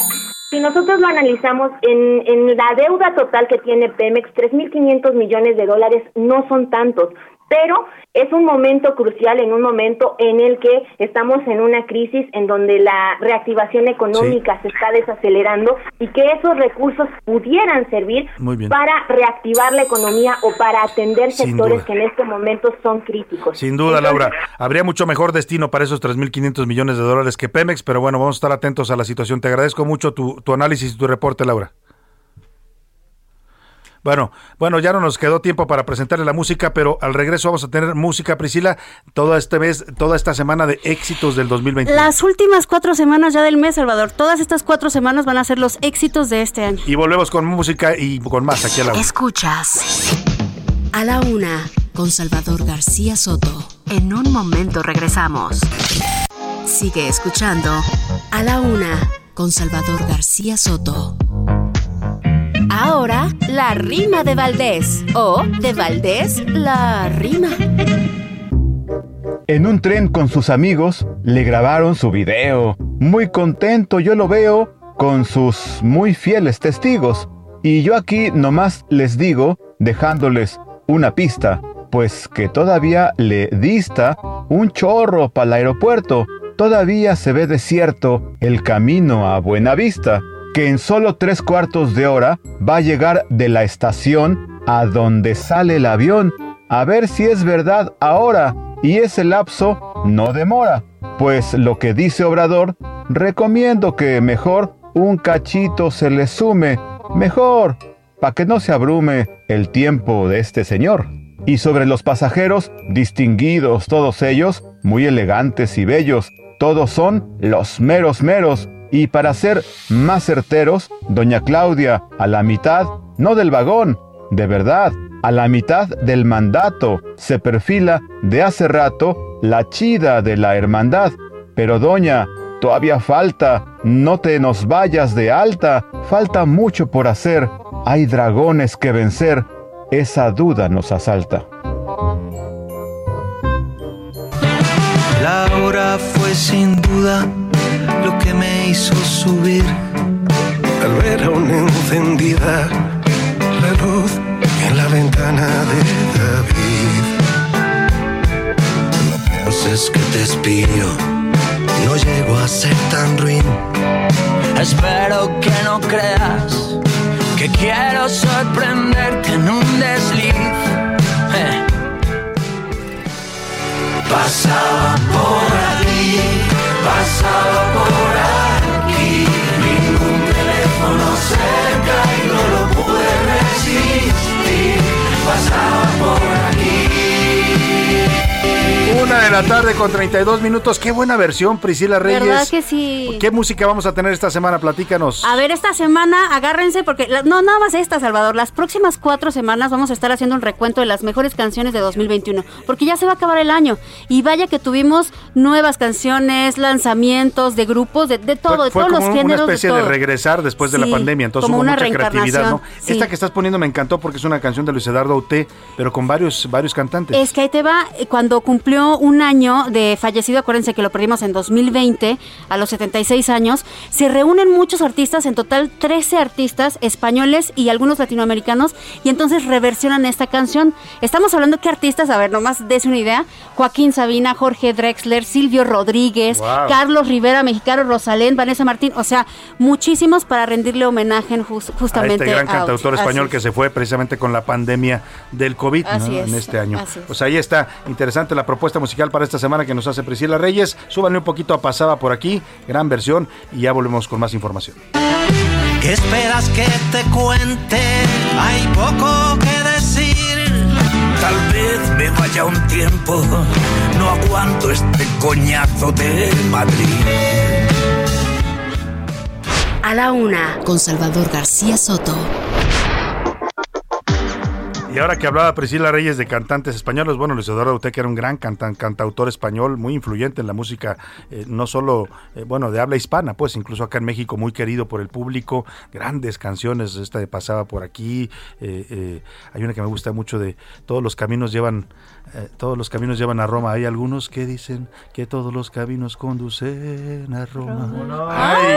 Speaker 8: si nosotros lo analizamos en, en la deuda total que tiene Pemex, 3.500 millones de dólares no son tantos pero es un momento crucial en un momento en el que estamos en una crisis en donde la reactivación económica se está desacelerando y que esos recursos pudieran servir para reactivar la economía o para atender
Speaker 2: Sin
Speaker 8: sectores
Speaker 2: duda.
Speaker 8: que en este momento son críticos.
Speaker 2: Sin duda,
Speaker 8: Entonces,
Speaker 2: Laura. Habría mucho mejor destino para esos 3.500 millones de dólares que Pemex, pero bueno, vamos a estar atentos a la situación. Te agradezco mucho tu, tu análisis y tu reporte, Laura. Bueno, bueno, ya no nos quedó tiempo para presentarle la música, pero al regreso vamos a tener música, Priscila, toda este mes, toda esta semana de éxitos del 2021.
Speaker 9: Las últimas cuatro semanas ya del mes, Salvador. Todas estas cuatro semanas van a ser los éxitos de este año.
Speaker 2: Y volvemos con música y con más aquí a la una.
Speaker 7: Escuchas a la una con Salvador García Soto. En un momento regresamos. Sigue escuchando a la una con Salvador García Soto. Ahora, la rima de Valdés. O de Valdés, la rima.
Speaker 10: En un tren con sus amigos le grabaron su video. Muy contento yo lo veo con sus muy fieles testigos. Y yo aquí nomás les digo, dejándoles una pista, pues que todavía le dista un chorro para el aeropuerto. Todavía se ve desierto el camino a Buenavista, que en solo tres cuartos de hora va a llegar de la estación a donde sale el avión. A ver si es verdad ahora y ese lapso no demora. Pues lo que dice Obrador, recomiendo que mejor un cachito se le sume, mejor, para que no se abrume el tiempo de este señor. Y sobre los pasajeros, distinguidos todos ellos, muy elegantes y bellos, todos son los meros meros. Y para ser más certeros, doña Claudia, a la mitad, no del vagón, de verdad, a la mitad del mandato, se perfila de hace rato la chida de la hermandad. Pero doña, todavía falta, no te nos vayas de alta, falta mucho por hacer, hay dragones que vencer, esa duda nos asalta.
Speaker 11: La hora fue sin duda lo que me hizo subir. Al ver aún encendida la luz en la ventana de David. No pienses que te espío, no llego a ser tan ruin.
Speaker 12: Espero que no creas que quiero sorprenderte en un desliz. Eh. Pasaba por aquí, pasaba por aquí, ningún teléfono cerca y no lo pude resistir. Pasaba por aquí.
Speaker 2: Una de la tarde con 32 minutos. Qué buena versión, Priscila Reyes.
Speaker 9: ¿Verdad que sí?
Speaker 2: ¿Qué música vamos a tener esta semana? Platícanos.
Speaker 9: A ver, esta semana agárrense porque la- no nada más esta, Salvador. Las próximas cuatro semanas vamos a estar haciendo un recuento de las mejores canciones de 2021, porque ya se va a acabar el año y vaya que tuvimos nuevas canciones, lanzamientos de grupos, de, de todo, de
Speaker 2: Fue
Speaker 9: todos
Speaker 2: como
Speaker 9: los
Speaker 2: una
Speaker 9: géneros. de
Speaker 2: especie de,
Speaker 9: todo.
Speaker 2: regresar después de la pandemia, entonces
Speaker 9: como
Speaker 2: hubo
Speaker 9: una
Speaker 2: mucha creatividad, ¿no?
Speaker 9: sí.
Speaker 2: Esta que estás poniendo me encantó porque es una canción de Luis Eduardo Auté, pero con varios varios cantantes.
Speaker 9: Es que ahí te va, eh, cuando cumplió un año de fallecido, acuérdense que lo perdimos en 2020, a los 76 años, se reúnen muchos artistas, en total 13 artistas españoles y algunos latinoamericanos, y entonces reversionan esta canción. Estamos hablando que artistas, a ver, nomás des una idea, Joaquín Sabina, Jorge Drexler, Silvio Rodríguez,
Speaker 2: Wow.
Speaker 9: Carlos Rivera, Mexicano, Rosalén, Vanessa Martín, o sea, muchísimos para rendirle homenaje en jus-
Speaker 2: a
Speaker 9: justamente
Speaker 2: este gran
Speaker 9: a-
Speaker 2: cantautor español
Speaker 9: es.
Speaker 2: que se fue precisamente con la pandemia del COVID en este año.
Speaker 9: es.
Speaker 2: Pues ahí está, interesante la propuesta musical para esta semana que nos hace Priscila Reyes. Súbanle un poquito a Pasaba por aquí, gran versión, y ya volvemos con más información.
Speaker 11: ¿Qué esperas que te cuente? Hay poco que decir.
Speaker 12: Tal vez me vaya un tiempo, no aguanto este coñazo de Madrid.
Speaker 7: A la una, con Salvador García Soto.
Speaker 2: Y ahora que hablaba Priscila Reyes de cantantes españoles, bueno, Luis Eduardo Uteca era un gran cantautor español, muy influyente en la música, eh, no solo, eh, bueno, de habla hispana, pues incluso acá en México muy querido por el público, grandes canciones, esta de Pasaba por aquí, eh, hay una que me gusta mucho de Todos los caminos llevan, eh, todos los caminos llevan a Roma, hay algunos que dicen que todos los caminos conducen a Roma. Ay,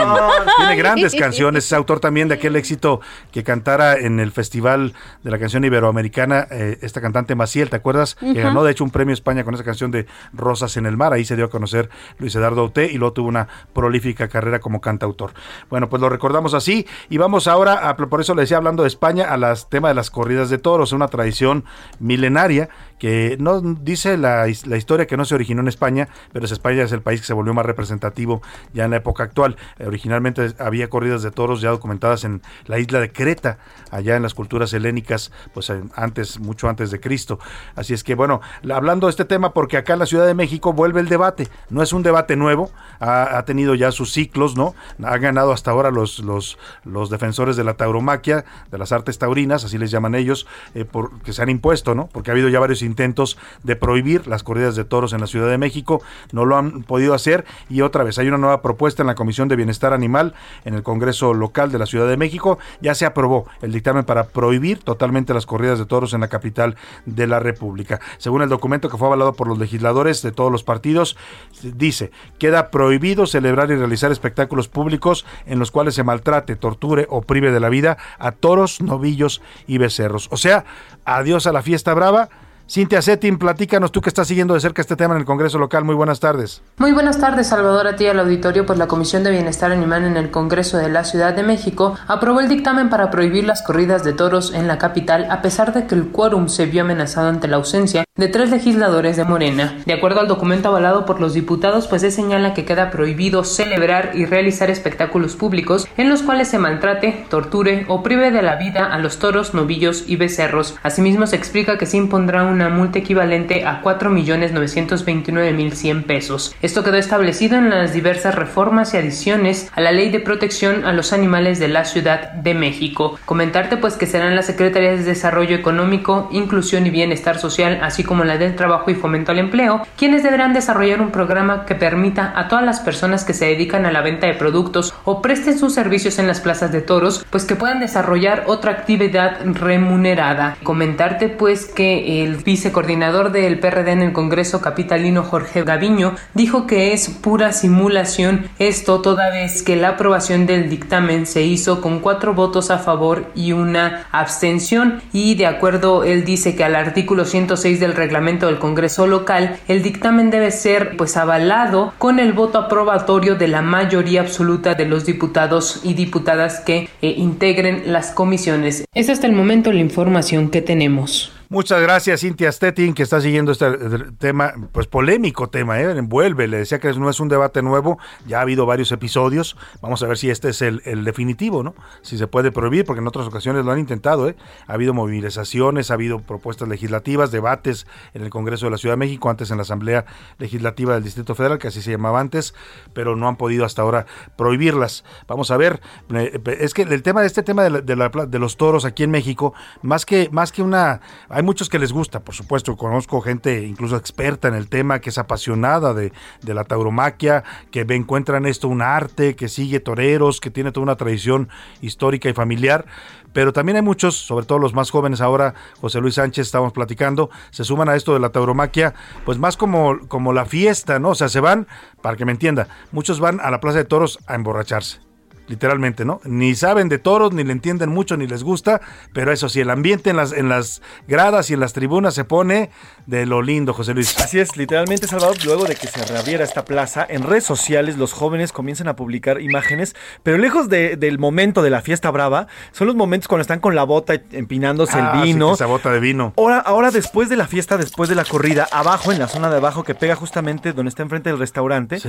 Speaker 2: tiene grandes canciones, es autor también de aquel éxito que cantara en el Festival de la Canción Iberoamericana, eh, esta cantante Maciel, ¿te acuerdas? Que ganó de hecho un premio España con esa canción de Rosas en el Mar, ahí se dio a conocer Luis Eduardo Auté y luego tuvo una prolífica carrera como cantautor. Bueno, pues lo recordamos así. Y vamos ahora, a, por eso le decía hablando de España, a las tema de las corridas de toros, una tradición milenaria que no dice la, la historia que no se originó en España, pero es España es el país que se volvió más representativo ya en la época actual. Eh, originalmente había corridas de toros ya documentadas en la isla de Creta, allá en las culturas helénicas, pues antes, mucho antes de Cristo. Así es que bueno, la- hablando de este tema, porque acá en la Ciudad de México vuelve el debate, no es un debate nuevo, ha, ha tenido ya sus ciclos, ¿no? Han ganado hasta ahora los, los, los defensores de la tauromaquia, de las artes taurinas, así les llaman ellos, eh, que se han impuesto, ¿no? Porque ha habido ya varios intentos de prohibir las corridas de toros en la Ciudad de México, no lo han podido hacer y otra vez hay una nueva propuesta en la Comisión de Bienestar Animal en el Congreso local de la Ciudad de México, ya se aprobó el dictamen para prohibir totalmente las corridas de toros en la capital de la República. Según el documento que fue avalado por los legisladores de todos los partidos, dice, queda prohibido celebrar y realizar espectáculos públicos en los cuales se maltrate, torture o prive de la vida a toros, novillos y becerros. O sea, adiós a la fiesta brava. Cintia Settin, platícanos tú que estás siguiendo de cerca este tema en el Congreso local. Muy buenas tardes.
Speaker 13: Muy buenas tardes, Salvador, a ti al auditorio. Pues la Comisión de Bienestar Animal en el Congreso de la Ciudad de México aprobó el dictamen para prohibir las corridas de toros en la capital, a pesar de que el quórum se vio amenazado ante la ausencia de tres legisladores de Morena. De acuerdo al documento avalado por los diputados, pues se señala que queda prohibido celebrar y realizar espectáculos públicos en los cuales se maltrate, torture o prive de la vida a los toros, novillos y becerros. Asimismo, se explica que se impondrá una multa equivalente a 4.929.100 pesos. Esto quedó establecido en las diversas reformas y adiciones a la Ley de Protección a los Animales de la Ciudad de México. Comentarte pues que serán las Secretarías de Desarrollo Económico, Inclusión y Bienestar Social, así como la del Trabajo y Fomento al Empleo, quienes deberán desarrollar un programa que permita a todas las personas que se dedican a la venta de productos o presten sus servicios en las plazas de toros, pues que puedan desarrollar otra actividad remunerada. Comentarte pues que el vicecoordinador del PRD en el Congreso capitalino Jorge Gaviño dijo que es pura simulación esto toda vez que la aprobación del dictamen se hizo con cuatro votos a favor y una abstención y de acuerdo él dice que al artículo 106 del reglamento del Congreso local el dictamen debe ser pues avalado con el voto aprobatorio de la mayoría absoluta de los diputados y diputadas que eh, integren las comisiones. Es hasta el momento la información que tenemos.
Speaker 2: Muchas gracias, Cintia Stettin, que está siguiendo este eh, tema, pues polémico tema, ¿eh? envuelve. Le decía que no es un debate nuevo, ya ha habido varios episodios. Vamos a ver si este es el, definitivo, ¿no? Si se puede prohibir, porque en otras ocasiones lo han intentado, ¿eh? Ha habido movilizaciones, ha habido propuestas legislativas, debates en el Congreso de la Ciudad de México, antes en la Asamblea Legislativa del Distrito Federal, que así se llamaba antes, pero no han podido hasta ahora prohibirlas. Vamos a ver, eh, es que el tema de este tema de, la- de de los toros aquí en México, más que, más que una muchos que les gusta, por supuesto. Conozco gente incluso experta en el tema, que es apasionada de, la tauromaquia, que ve, encuentra en esto un arte, que sigue toreros, que tiene toda una tradición histórica y familiar. Pero también hay muchos, sobre todo los más jóvenes ahora, José Luis Sánchez, estamos platicando, se suman a esto de la tauromaquia, pues más como, como la fiesta, ¿no? O sea, se van, para que me entienda, muchos van a la Plaza de Toros a emborracharse literalmente, ¿no? Ni saben de toros, ni le entienden mucho, ni les gusta, pero eso sí, el ambiente en las, en las gradas y en las tribunas se pone de lo lindo, José Luis.
Speaker 6: Así es, literalmente, Salvador, luego de que se reabriera esta plaza, en redes sociales los jóvenes comienzan a publicar imágenes, pero lejos de- del momento de la fiesta brava, son los momentos cuando están con la bota empinándose
Speaker 2: Ah,
Speaker 6: el
Speaker 2: sí,
Speaker 6: vino.
Speaker 2: que esa bota de vino.
Speaker 6: Ahora, ahora después de la fiesta, después de la corrida, abajo, en la zona de abajo, que pega justamente donde está enfrente del restaurante,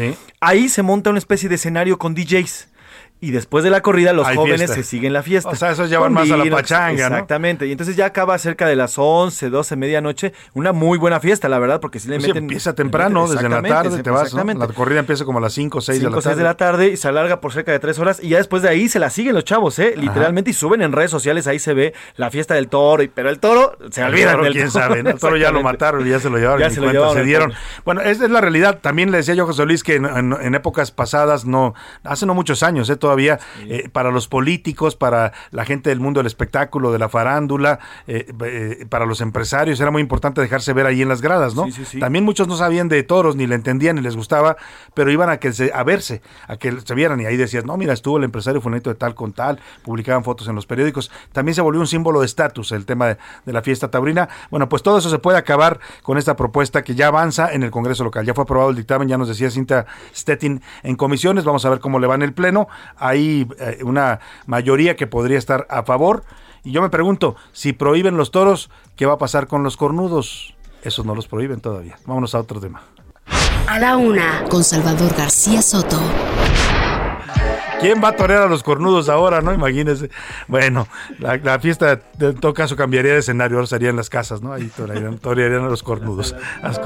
Speaker 6: ahí se monta una especie de escenario con DJs. Y después de la corrida los
Speaker 2: Hay
Speaker 6: jóvenes
Speaker 2: fiesta.
Speaker 6: se siguen la fiesta.
Speaker 2: O sea, esos ya van
Speaker 6: Con
Speaker 2: más a la pachanga, ¿no?
Speaker 6: Exactamente. Y entonces ya acaba cerca de las 11, 12, medianoche. Una muy buena fiesta, la verdad, porque si le
Speaker 2: Pues
Speaker 6: meten...
Speaker 2: empieza temprano, desde la tarde te vas, ¿no? La corrida empieza como a las 5 o 6 de
Speaker 6: 5
Speaker 2: la
Speaker 6: 6
Speaker 2: tarde.
Speaker 6: de la tarde y se alarga por cerca de 3 horas y ya después de ahí se la siguen los chavos, ¿eh? Literalmente y suben en redes sociales, ahí se ve la fiesta del toro, y, pero el toro se
Speaker 2: El
Speaker 6: olvidan
Speaker 2: toro,
Speaker 6: del
Speaker 2: quién
Speaker 6: toro.
Speaker 2: sabe, ¿no? El toro ya lo mataron y ya se lo llevaron.
Speaker 6: Ya se lo llevaron
Speaker 2: se dieron. Bueno, esa es la realidad. También le decía yo a José Luis que en, en- en épocas pasadas, no, hace no muchos años, ¿eh? Todavía, eh, para los políticos, para la gente del mundo del espectáculo, de la farándula, eh, eh, para los empresarios, era muy importante dejarse ver ahí en las gradas, ¿no?
Speaker 6: Sí, sí, sí.
Speaker 2: También muchos no sabían de toros, ni le entendían, ni les gustaba, pero iban a que se, a verse, a que se vieran y ahí decías, no, mira, estuvo el empresario fulanito de tal con tal, publicaban fotos en los periódicos. También se volvió un símbolo de estatus el tema de, de la fiesta taurina. Bueno, pues todo eso se puede acabar con esta propuesta que ya avanza en el Congreso local. Ya fue aprobado el dictamen, ya nos decía Cinta Stettin en comisiones, vamos a ver cómo le va en el Pleno. Hay eh, una mayoría que podría estar a favor. Y yo me pregunto, si prohíben los toros, ¿qué va a pasar con los cornudos? Esos no los prohíben todavía. Vámonos a otro tema.
Speaker 7: A la una, con Salvador García Soto.
Speaker 2: ¿Quién va a torear a los cornudos ahora, no? Imagínense. Bueno, la, fiesta en todo caso cambiaría de escenario, ahora sería en las casas, ¿no? Ahí torearían, a los cornudos. a los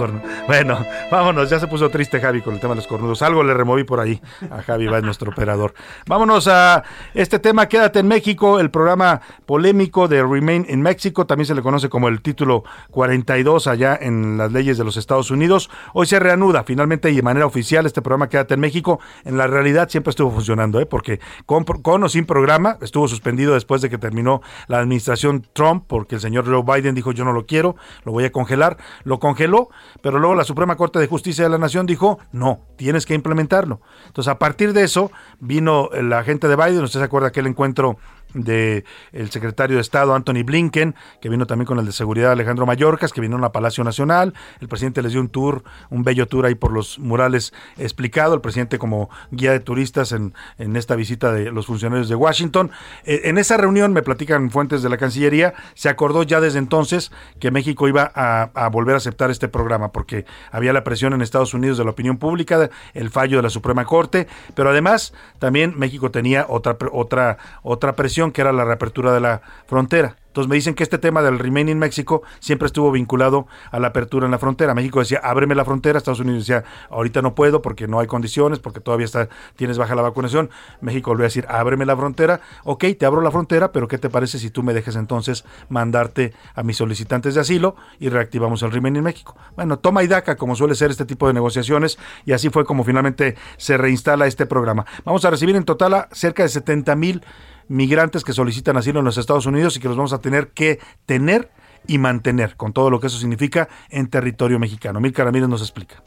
Speaker 2: Bueno, vámonos, ya se puso triste Javi con el tema de los cornudos. Algo le removí por ahí a Javi, va nuestro operador. Vámonos a este tema, Quédate en México, el programa polémico de Remain in México, también se le conoce como el título 42 allá en las leyes de los Estados Unidos. Hoy se reanuda finalmente y de manera oficial este programa Quédate en México. En la realidad siempre estuvo funcionando, ¿eh? Porque con, o sin programa estuvo suspendido después de que terminó la administración Trump, porque el señor Joe Biden dijo yo no lo quiero, lo voy a congelar. Lo congeló, pero luego la Suprema Corte de Justicia de la Nación dijo no, tienes que implementarlo. Entonces a partir de eso vino la gente de Biden, usted se acuerda aquel encuentro de el secretario de Estado Anthony Blinken, que vino también con el de seguridad Alejandro Mayorkas, que vinieron a Palacio Nacional. El presidente les dio un tour, un bello tour ahí por los murales explicado. El presidente como guía de turistas en, en esta visita de los funcionarios de Washington. Eh, en esa reunión, me platican fuentes de la Cancillería, se acordó ya desde entonces que México iba a, a volver a aceptar este programa, porque había la presión en Estados Unidos de la opinión pública, el fallo de la Suprema Corte, pero además también México tenía otra, otra, otra presión que era la reapertura de la frontera. Entonces me dicen que este tema del Remain in México siempre estuvo vinculado a la apertura en la frontera. México decía, ábreme la frontera, Estados Unidos decía, ahorita no puedo porque no hay condiciones, porque todavía está, tienes baja la vacunación. México volvió a decir, ábreme la frontera, ok, te abro la frontera, pero ¿qué te parece si tú me dejes entonces mandarte a mis solicitantes de asilo y reactivamos el Remain in México? Bueno, toma y daca, como suele ser este tipo de negociaciones, y así fue como finalmente se reinstala este programa. Vamos a recibir en total a cerca de 70 mil migrantes que solicitan asilo en los Estados Unidos y que los vamos a tener que tener y mantener, con todo lo que eso significa en territorio mexicano. Milka Ramírez nos explica.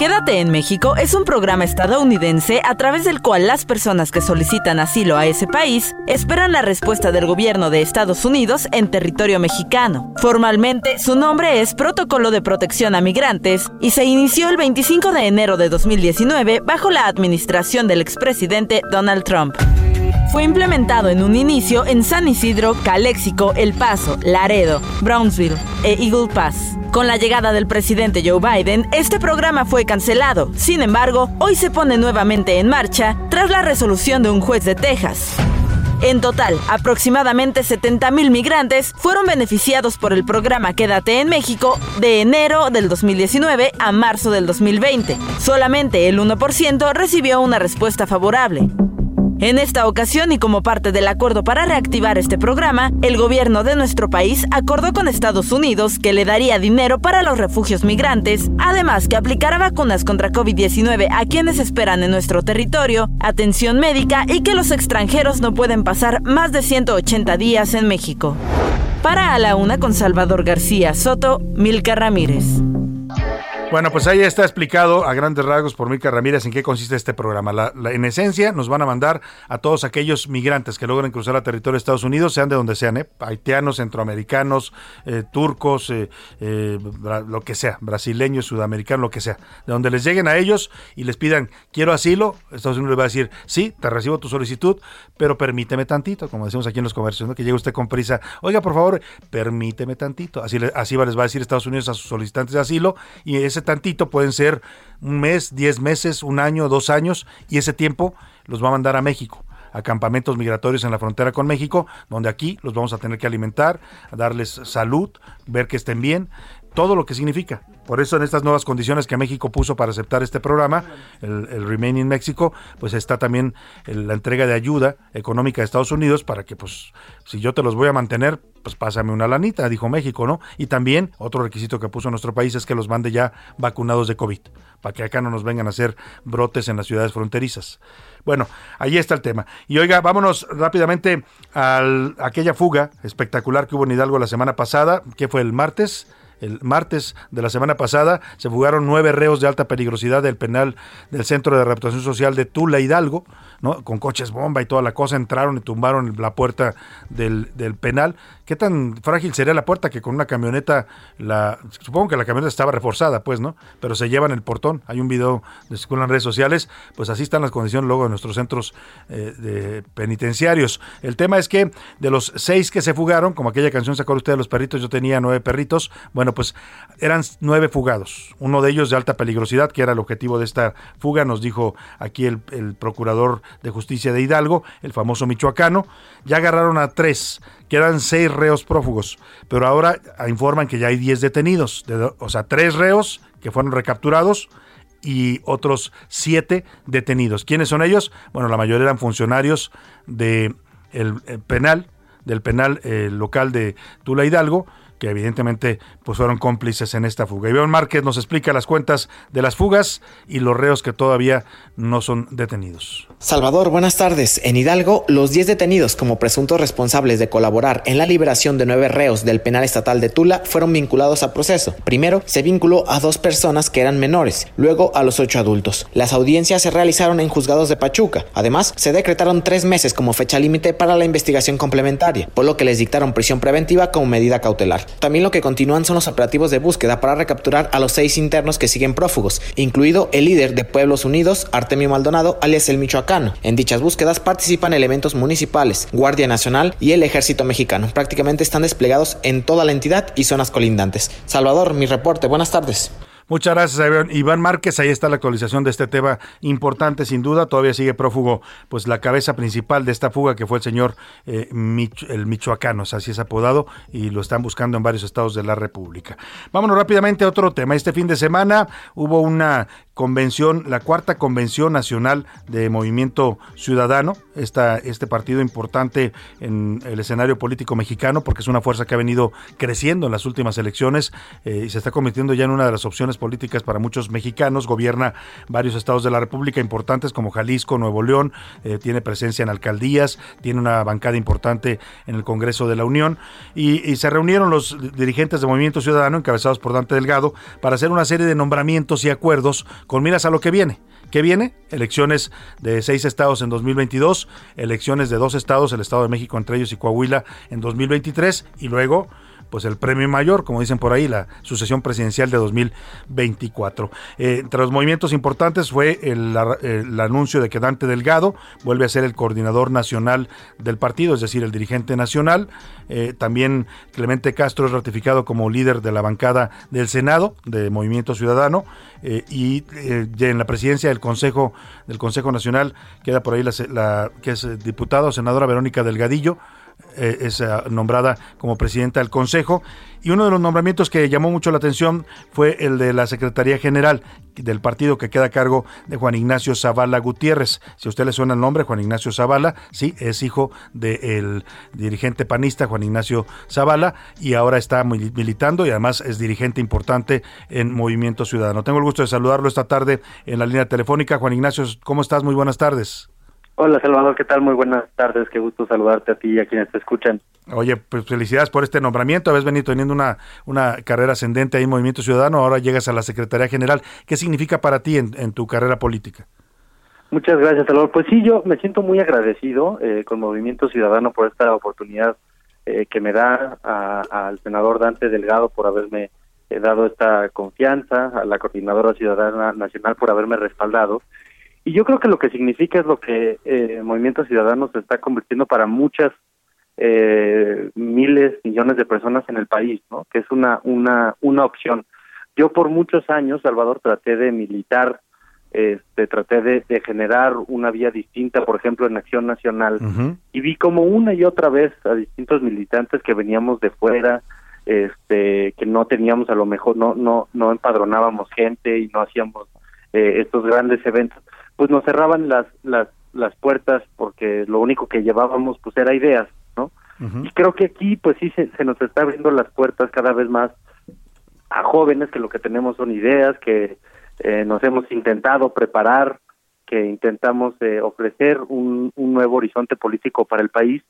Speaker 14: Quédate en México es un programa estadounidense a través del cual las personas que solicitan asilo a ese país esperan la respuesta del gobierno de Estados Unidos en territorio mexicano. Formalmente, su nombre es Protocolo de Protección a Migrantes y se inició el 25 de enero de 2019 bajo la administración del expresidente Donald Trump. Fue implementado en un inicio en San Isidro, Caléxico, El Paso, Laredo, Brownsville e Eagle Pass. Con la llegada del presidente Joe Biden, este programa fue cancelado. Sin embargo, hoy se pone nuevamente en marcha tras la resolución de un juez de Texas. En total, aproximadamente 70.000 migrantes fueron beneficiados por el programa Quédate en México de enero del 2019 a marzo del 2020. Solamente el 1% recibió una respuesta favorable. En esta ocasión y como parte del acuerdo para reactivar este programa, el gobierno de nuestro país acordó con Estados Unidos que le daría dinero para los refugios migrantes, además que aplicará vacunas contra COVID-19 a quienes esperan en nuestro territorio, atención médica y que los extranjeros no pueden pasar más de 180 días en México. Para A la Una con Salvador García Soto, Milka Ramírez.
Speaker 2: Bueno, pues ahí está explicado a grandes rasgos por Milka Ramírez en qué consiste este programa. La- la- en esencia, nos van a mandar a todos aquellos migrantes que logren cruzar a territorio de Estados Unidos, sean de donde sean, ¿eh? haitianos, centroamericanos, eh, turcos, eh, eh, lo que sea, brasileños, sudamericanos, lo que sea. De donde les lleguen a ellos y les pidan, quiero asilo, Estados Unidos les va a decir, sí, te recibo tu solicitud, pero permíteme tantito, como decimos aquí en los comercios, ¿no? que llegue usted con prisa, oiga, por favor, permíteme tantito. Así, así les va a decir Estados Unidos a sus solicitantes de asilo y ese tantito pueden ser un mes, diez meses, un año, dos años y ese tiempo los va a mandar a México. A campamentos migratorios en la frontera con México, donde aquí los vamos a tener que alimentar, darles salud, ver que estén bien, todo lo que significa. Por eso en estas nuevas condiciones que México puso para aceptar este programa, el, Remain in México, pues está también el- la entrega de ayuda económica de Estados Unidos para que pues si yo te los voy a mantener, pues pásame una lanita, dijo México, ¿no? Y también otro requisito que puso nuestro país es que los mande ya vacunados de COVID, para que acá no nos vengan a hacer brotes en las ciudades fronterizas. Bueno, ahí está el tema. Y oiga, vámonos rápidamente a aquella fuga espectacular que hubo en Hidalgo la semana pasada, que fue el martes. El martes de la semana pasada se fugaron nueve reos de alta peligrosidad del penal del Centro de Reputación Social de Tula Hidalgo, ¿no? con coches bomba y toda la cosa, entraron y tumbaron la puerta del, del penal. ¿Qué tan frágil sería la puerta que con una camioneta, la supongo que la camioneta estaba reforzada, pues, ¿no? Pero se llevan el portón. Hay un video de circula en redes sociales, pues así están las condiciones luego de nuestros centros eh, de penitenciarios. El tema es que de los seis que se fugaron, como aquella canción sacó usted de los perritos, yo tenía nueve perritos, bueno, pues eran nueve fugados. Uno de ellos de alta peligrosidad, que era el objetivo de esta fuga, nos dijo aquí el, el procurador de justicia de Hidalgo, el famoso michoacano. Ya agarraron a tres, quedan seis reos prófugos, pero ahora informan que ya hay diez detenidos, de- o sea, tres reos que fueron recapturados y otros siete detenidos. ¿Quiénes son ellos? Bueno, la mayoría eran funcionarios de el, el penal, del penal eh, local de Tula Hidalgo, que evidentemente pues fueron cómplices en esta fuga. Iván Márquez nos explica las cuentas de las fugas y los reos que todavía no son detenidos.
Speaker 15: Salvador, buenas tardes. En Hidalgo, los 10 detenidos como presuntos responsables de colaborar en la liberación de nueve reos del penal estatal de Tula fueron vinculados a proceso. Primero, se vinculó a dos personas que eran menores, luego a los ocho adultos. Las audiencias se realizaron en juzgados de Pachuca. Además, se decretaron tres meses como fecha límite para la investigación complementaria, por lo que les dictaron prisión preventiva como medida cautelar. También lo que continúan son los operativos de búsqueda para recapturar a los seis internos que siguen prófugos, incluido el líder de Pueblos Unidos, Artemio Maldonado, alias el Michoacano. En dichas búsquedas participan elementos municipales, Guardia Nacional y el Ejército Mexicano. Prácticamente están desplegados en toda la entidad y zonas colindantes. Salvador, mi reporte. Buenas tardes.
Speaker 2: Muchas gracias, Iván. Márquez. Ahí está la actualización de este tema importante, sin duda. Todavía sigue prófugo, pues la cabeza principal de esta fuga, que fue el señor eh, el Michoacano, o sea, así es apodado, y lo están buscando en varios estados de la República. Vámonos rápidamente a otro tema. Este fin de semana hubo una convención, la cuarta convención nacional de Movimiento Ciudadano, esta, este partido importante en el escenario político mexicano, porque es una fuerza que ha venido creciendo en las últimas elecciones eh, y se está convirtiendo ya en una de las opciones políticas para muchos mexicanos. Gobierna varios estados de la República importantes como Jalisco, Nuevo León, eh, tiene presencia en alcaldías, tiene una bancada importante en el Congreso de la Unión y, y se reunieron los dirigentes de Movimiento Ciudadano, encabezados por Dante Delgado, para hacer una serie de nombramientos y acuerdos con miras a lo que viene. ¿Qué viene? Elecciones de seis estados en 2022, elecciones de dos estados, el Estado de México entre ellos y Coahuila en 2023 y luego pues el premio mayor, como dicen por ahí, la sucesión presidencial de 2024. Eh, entre los movimientos importantes fue el, anuncio de que Dante Delgado vuelve a ser el coordinador nacional del partido, es decir, el dirigente nacional. Eh, también Clemente Castro es ratificado como líder de la bancada del Senado de Movimiento Ciudadano eh, y eh, en la presidencia del Consejo del Consejo Nacional queda por ahí la, que es diputada senadora Verónica Delgadillo eh, es eh, nombrada como presidenta del Consejo. Y uno de los nombramientos que llamó mucho la atención fue el de la Secretaría General del partido que queda a cargo de Juan Ignacio Zavala Gutiérrez. Si a usted le suena el nombre, Juan Ignacio Zavala, sí, es hijo del dirigente panista Juan Ignacio Zavala y ahora está mil- militando y además es dirigente importante en Movimiento Ciudadano. Tengo el gusto de saludarlo esta tarde en la línea telefónica. Juan Ignacio, ¿cómo estás? Muy buenas tardes.
Speaker 16: Hola Salvador, ¿qué tal? Muy buenas tardes, qué gusto saludarte a ti y a quienes te escuchan.
Speaker 2: Oye, pues felicidades por este nombramiento. Habías venido teniendo una, una carrera ascendente ahí en Movimiento Ciudadano, ahora llegas a la Secretaría General. ¿Qué significa para ti en, en tu carrera política?
Speaker 16: Muchas gracias Salvador. Pues sí, yo me siento muy agradecido eh, con Movimiento Ciudadano por esta oportunidad eh, que me da al senador Dante Delgado por haberme eh, dado esta confianza, a la coordinadora ciudadana nacional por haberme respaldado. Y yo creo que lo que significa es lo que eh, Movimiento Ciudadano se está convirtiendo para muchas eh, miles, millones de personas en el país, ¿no? Que es una una una opción. Yo por muchos años, Salvador, traté de militar este, traté de, de generar una vía distinta, por ejemplo, en Acción Nacional, y vi como una y otra vez a distintos militantes que veníamos de fuera, este, que no teníamos a lo mejor, no, no, no empadronábamos gente y no hacíamos eh, estos grandes eventos, pues nos cerraban las, las, las puertas porque lo único que llevábamos pues era ideas, ¿no? Y creo que aquí pues sí se, se nos está abriendo las puertas cada vez más a jóvenes que lo que tenemos son ideas, que eh, nos hemos intentado preparar, que intentamos eh, ofrecer un, un nuevo horizonte político para el país,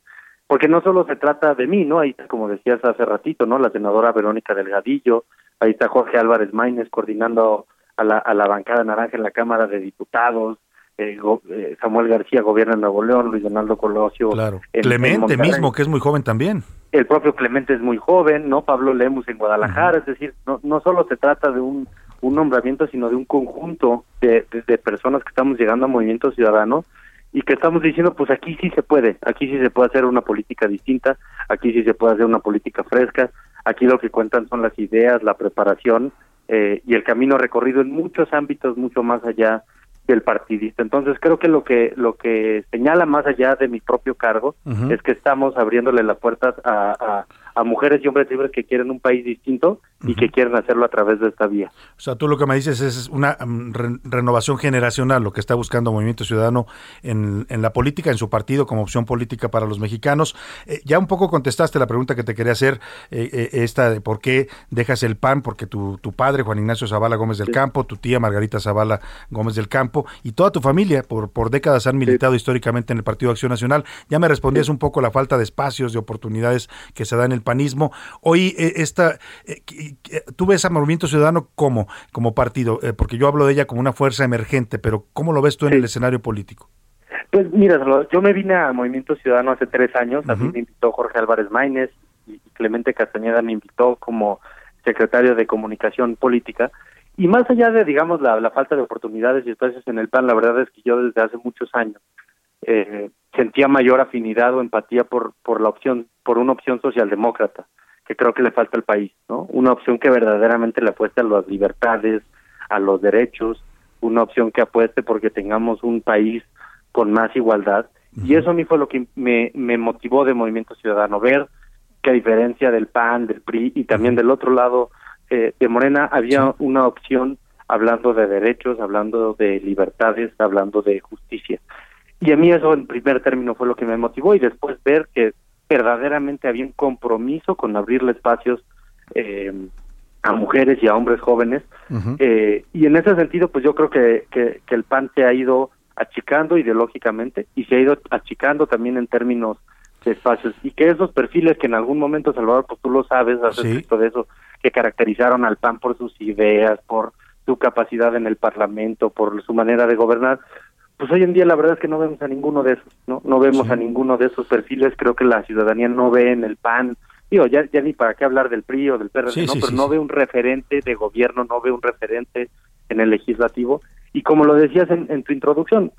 Speaker 16: porque no solo se trata de mí, ¿no? Ahí está, como decías hace ratito, ¿no? La senadora Verónica Delgadillo, ahí está Jorge Álvarez Maínez coordinando a la, a la bancada naranja en la Cámara de Diputados, eh, go- eh, Samuel García gobierna en Nuevo León, Luis Donaldo Colosio.
Speaker 2: Claro.
Speaker 16: en- en
Speaker 2: Clemente mismo, que es muy joven también.
Speaker 16: El propio Clemente es muy joven, ¿no? Pablo Lemus en Guadalajara, es decir, no, no solo se trata de un, un nombramiento, sino de un conjunto de, de, de personas que estamos llegando a Movimiento Ciudadano y que estamos diciendo, pues aquí sí se puede, aquí sí se puede hacer una política distinta, aquí sí se puede hacer una política fresca, aquí lo que cuentan son las ideas, la preparación eh, y el camino recorrido en muchos ámbitos, mucho más allá del partidista. Entonces creo que lo que lo que señala más allá de mi propio cargo es que estamos abriéndole las puertas a, a, mujeres y hombres libres que quieren un país distinto y que quieren hacerlo a través de esta vía.
Speaker 2: O sea, tú lo que me dices es una mm, re- renovación generacional, lo que está buscando Movimiento Ciudadano en, en la política, en su partido, como opción política para los mexicanos. Eh, ya un poco contestaste la pregunta que te quería hacer, eh, eh, esta de por qué dejas el PAN, porque tu, tu padre, Juan Ignacio Zavala Gómez del Campo, tu tía Margarita Zavala Gómez del Campo y toda tu familia por, por décadas han militado históricamente en el Partido Acción Nacional. Ya me respondías un poco la falta de espacios, de oportunidades que se da en el panismo. Hoy, eh, esta, eh, qui- tú ves a Movimiento Ciudadano como, como partido, Eh, porque yo hablo de ella como una fuerza emergente, pero ¿cómo lo ves tú en el escenario político?
Speaker 16: Pues mira, yo me vine a Movimiento Ciudadano hace tres años, a mí me invitó Jorge Álvarez Maínez y Clemente Castañeda me invitó como secretario de Comunicación Política. Y más allá de, digamos, la, la falta de oportunidades y espacios en el PAN, la verdad es que yo desde hace muchos años eh, sentía mayor afinidad o empatía por, por la opción, por una opción socialdemócrata, que creo que le falta al país, ¿no? Una opción que verdaderamente le apueste a las libertades, a los derechos, una opción que apueste porque tengamos un país con más igualdad. Y eso a mí fue lo que me, me motivó de Movimiento Ciudadano, ver que a diferencia del PAN, del PRI y también del otro lado eh, de Morena, había una opción hablando de derechos, hablando de libertades, hablando de justicia. Y a mí eso en primer término fue lo que me motivó y después ver que verdaderamente había un compromiso con abrirle espacios eh, a mujeres y a hombres jóvenes. Eh, y en ese sentido, pues yo creo que, que, que el PAN se ha ido achicando ideológicamente y se ha ido achicando también en términos de espacios y que esos perfiles que en algún momento, Salvador, pues tú lo sabes, has
Speaker 2: Sí.
Speaker 16: escrito de eso, que caracterizaron al PAN por sus ideas, por su capacidad en el Parlamento, por su manera de gobernar, pues hoy en día la verdad es que no vemos a ninguno de esos, ¿no? No vemos a ninguno de esos perfiles, creo que la ciudadanía no ve en el PAN, digo, ya, ya ni para qué hablar del PRI o del PRD,
Speaker 2: Sí,
Speaker 16: ¿no?
Speaker 2: sí,
Speaker 16: Pero no ve un referente de gobierno, no ve un referente en el legislativo, y como lo decías en, en tu introducción,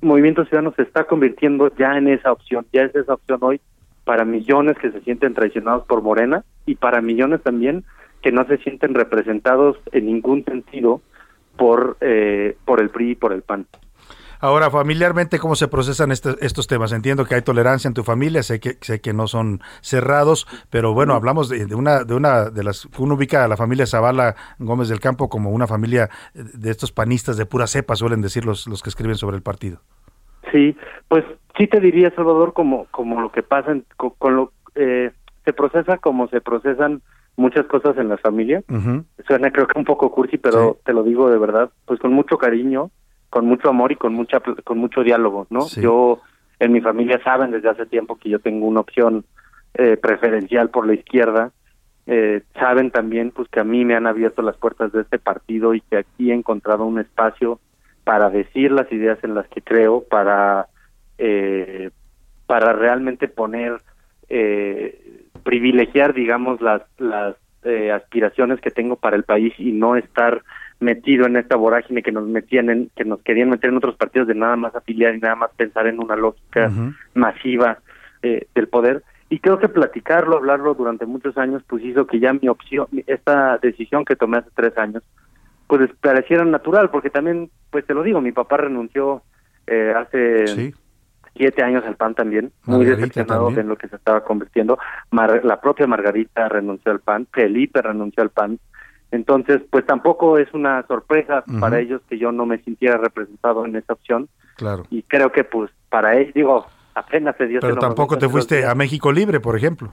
Speaker 16: Movimiento Ciudadano se está convirtiendo ya en esa opción, ya es esa opción hoy para millones que se sienten traicionados por Morena y para millones también que no se sienten representados en ningún sentido por eh, por el PRI y por el PAN.
Speaker 2: Ahora, familiarmente, ¿cómo se procesan este- estos temas? Entiendo que hay tolerancia en tu familia, sé que, sé que no son cerrados, pero bueno, hablamos de, de una de una de las uno ubica a la familia Zavala Gómez del Campo como una familia de estos panistas de pura cepa, suelen decir los, los que escriben sobre el partido.
Speaker 16: Sí, pues sí te diría Salvador como como lo que pasa en- con, con lo eh, se procesa como se procesan muchas cosas en la familia. Suena creo que un poco cursi, pero te lo digo de verdad, pues con mucho cariño, con mucho amor y con mucha con mucho diálogo, ¿no?
Speaker 2: Sí.
Speaker 16: Yo en mi familia saben desde hace tiempo que yo tengo una opción eh, preferencial por la izquierda. Eh, saben también pues que a mí me han abierto las puertas de este partido y que aquí he encontrado un espacio para decir las ideas en las que creo, para eh, para realmente poner eh, privilegiar digamos las las eh, aspiraciones que tengo para el país y no estar metido en esta vorágine que nos metían en, que nos querían meter en otros partidos de nada más afiliar y nada más pensar en una lógica masiva eh, del poder y creo que platicarlo hablarlo durante muchos años pues hizo que ya mi opción esta decisión que tomé hace tres años pues pareciera natural, porque también, pues te lo digo, mi papá renunció eh, hace siete años al PAN también, muy
Speaker 2: Margarita
Speaker 16: decepcionado
Speaker 2: también.
Speaker 16: en lo que se estaba convirtiendo. Mar- la propia Margarita renunció al PAN, Felipe renunció al PAN. Entonces, pues tampoco es una sorpresa para ellos que yo no me sintiera representado en esa opción.
Speaker 2: Claro.
Speaker 16: Y creo que, pues, para ellos, digo, apenas se dio
Speaker 2: Pero tampoco te fuiste a México Libre, por ejemplo.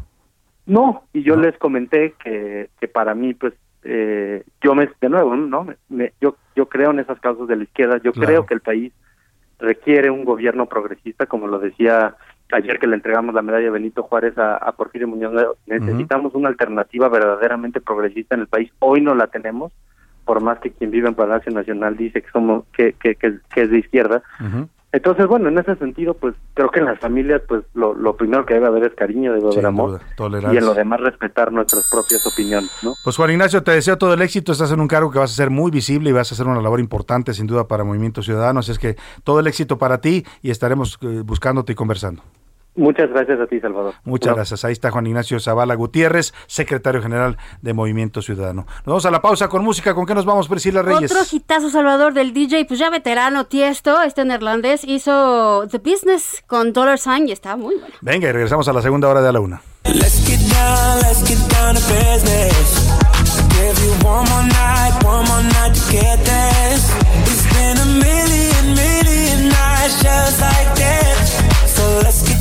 Speaker 16: no, y yo les comenté que, que para mí, pues, eh, yo me, de nuevo, ¿no? Me- me- yo, yo creo en esas causas de la izquierda, yo
Speaker 2: Claro.
Speaker 16: creo que el país requiere un gobierno progresista, como lo decía ayer que le entregamos la medalla Benito Juárez a, a Porfirio Muñoz, necesitamos una alternativa verdaderamente progresista en el país, hoy no la tenemos, por más que quien vive en Palacio Nacional dice que somos que, que, que, que es de izquierda, entonces, bueno, en ese sentido, pues creo que en las familias, pues lo, lo primero que debe haber es cariño, debe haber
Speaker 2: Sin
Speaker 16: amor.
Speaker 2: duda, tolerancia.
Speaker 16: Y en lo demás, respetar nuestras propias opiniones, ¿no?
Speaker 2: Pues Juan Ignacio, te deseo todo el éxito. Estás en un cargo que vas a ser muy visible y vas a hacer una labor importante, sin duda, para Movimiento Ciudadano. Así es que todo el éxito para ti y estaremos eh, buscándote y conversando.
Speaker 16: Muchas gracias a ti, Salvador.
Speaker 2: Muchas
Speaker 16: Una-
Speaker 2: gracias. Ahí está Juan Ignacio Zavala Gutiérrez, secretario general de Movimiento Ciudadano. Nos vamos a la pausa con música. ¿Con qué nos vamos, Priscila Reyes?
Speaker 9: Otro hitazo Salvador del DJ, pues ya veterano, Tiesto, este neerlandés, hizo The Business con Dollar Sign y está muy bueno.
Speaker 2: Venga, y regresamos a la segunda hora de a la una.
Speaker 12: Let's get down, let's get down to business. Give you one more night, one more night to get this. It's been a million, million nights just like this. So let's get down,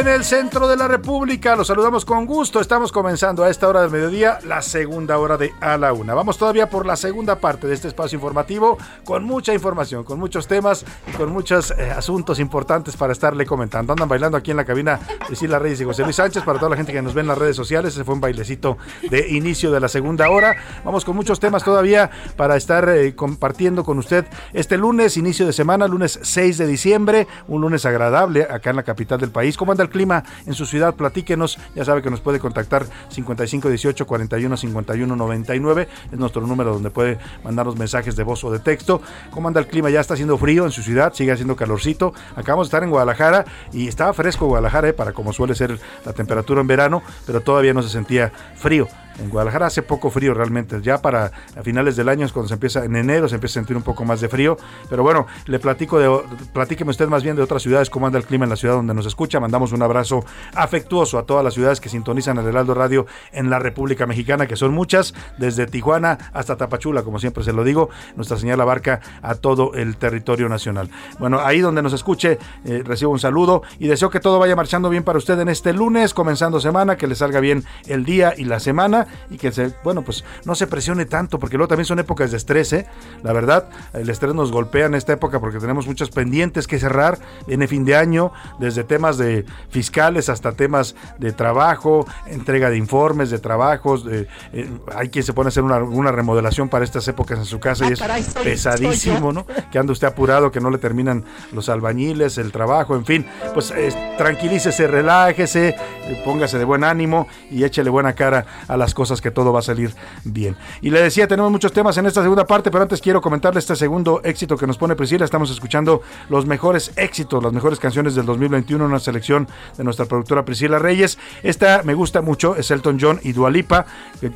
Speaker 2: En el centro de la República. Los saludamos con gusto. Estamos comenzando a esta hora del mediodía la segunda hora de A la Una. Vamos todavía por la segunda parte de este espacio informativo con mucha información, con muchos temas y con muchos eh, asuntos importantes para estarle comentando. Andan bailando aquí en la cabina Priscila Reyes y José Luis Sánchez. Para toda la gente que nos ve en las redes sociales, ese fue un bailecito de inicio de la segunda hora. Vamos con muchos temas todavía para estar eh, compartiendo con usted este lunes, inicio de semana, lunes 6 de diciembre, un lunes agradable acá en la capital del país. ¿Cómo anda el clima en su ciudad? Platíquenos. Ya sabe que nos puede contactar 5518 41 51 99. Es nuestro número donde puede mandarnos mensajes de voz o de texto. ¿Cómo anda el clima? Ya está haciendo frío en su ciudad, sigue haciendo calorcito. Acabamos de estar en Guadalajara y estaba fresco Guadalajara, eh, para como suele ser la temperatura en verano, pero todavía no se sentía frío. En Guadalajara hace poco frío realmente. Ya para a finales del año es cuando se empieza, en enero se empieza a sentir un poco más de frío. Pero bueno, le platico de, platíqueme usted más bien de otras ciudades, cómo anda el clima en la ciudad donde nos escucha. Mandamos un abrazo afectuoso a todas las ciudades que sintonizan el Heraldo Radio en la República Mexicana, que son muchas, desde Tijuana hasta Tapachula, como siempre se lo digo. Nuestra señal abarca a todo el territorio nacional. Bueno, ahí donde nos escuche, eh, recibo un saludo y deseo que todo vaya marchando bien para usted en este lunes, comenzando semana, que le salga bien el día y la semana y que se, bueno, pues no se presione tanto, porque luego también son épocas de estrés, ¿eh? La verdad, el estrés nos golpea en esta época porque tenemos muchos pendientes que cerrar, viene fin de año, desde temas de fiscales hasta temas de trabajo, entrega de informes, de trabajos, de, eh, hay quien se pone a hacer una, una remodelación para estas épocas en su casa y es
Speaker 17: caray, soy-
Speaker 2: pesadísimo,
Speaker 17: soy.
Speaker 2: ¿no? Que anda usted apurado, que no le terminan los albañiles, el trabajo, en fin, pues eh, tranquilícese, relájese, eh, póngase de buen ánimo y échele buena cara a las cosas que todo va a salir bien. Y le decía, tenemos muchos temas en esta segunda parte, pero antes quiero comentarle este segundo éxito que nos pone Priscila. Estamos escuchando los mejores éxitos, las mejores canciones del 2021, una selección de nuestra productora Priscila Reyes. Esta me gusta mucho, es Elton John y Dualipa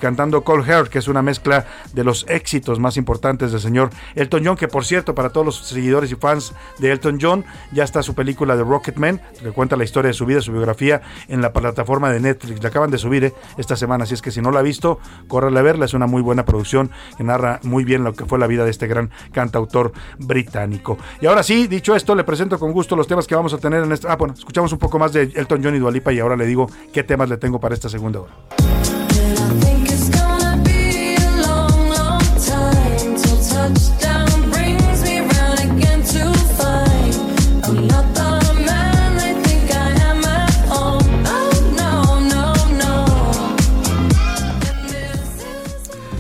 Speaker 2: cantando Cold Heart, que es una mezcla de los éxitos más importantes del señor Elton John, que por cierto, para todos los seguidores y fans de Elton John, ya está su película de Rocketman, que cuenta la historia de su vida, su biografía en la plataforma de Netflix. La acaban de subir eh, esta semana, así es que si no la ha visto, córrele a verla, es una muy buena producción que narra muy bien lo que fue la vida de este gran cantautor británico. Y ahora sí, dicho esto, le presento con gusto los temas que vamos a tener en esta... Ah, bueno, escuchamos un poco más de Elton John y Dualipa y ahora le digo qué temas le tengo para esta segunda hora.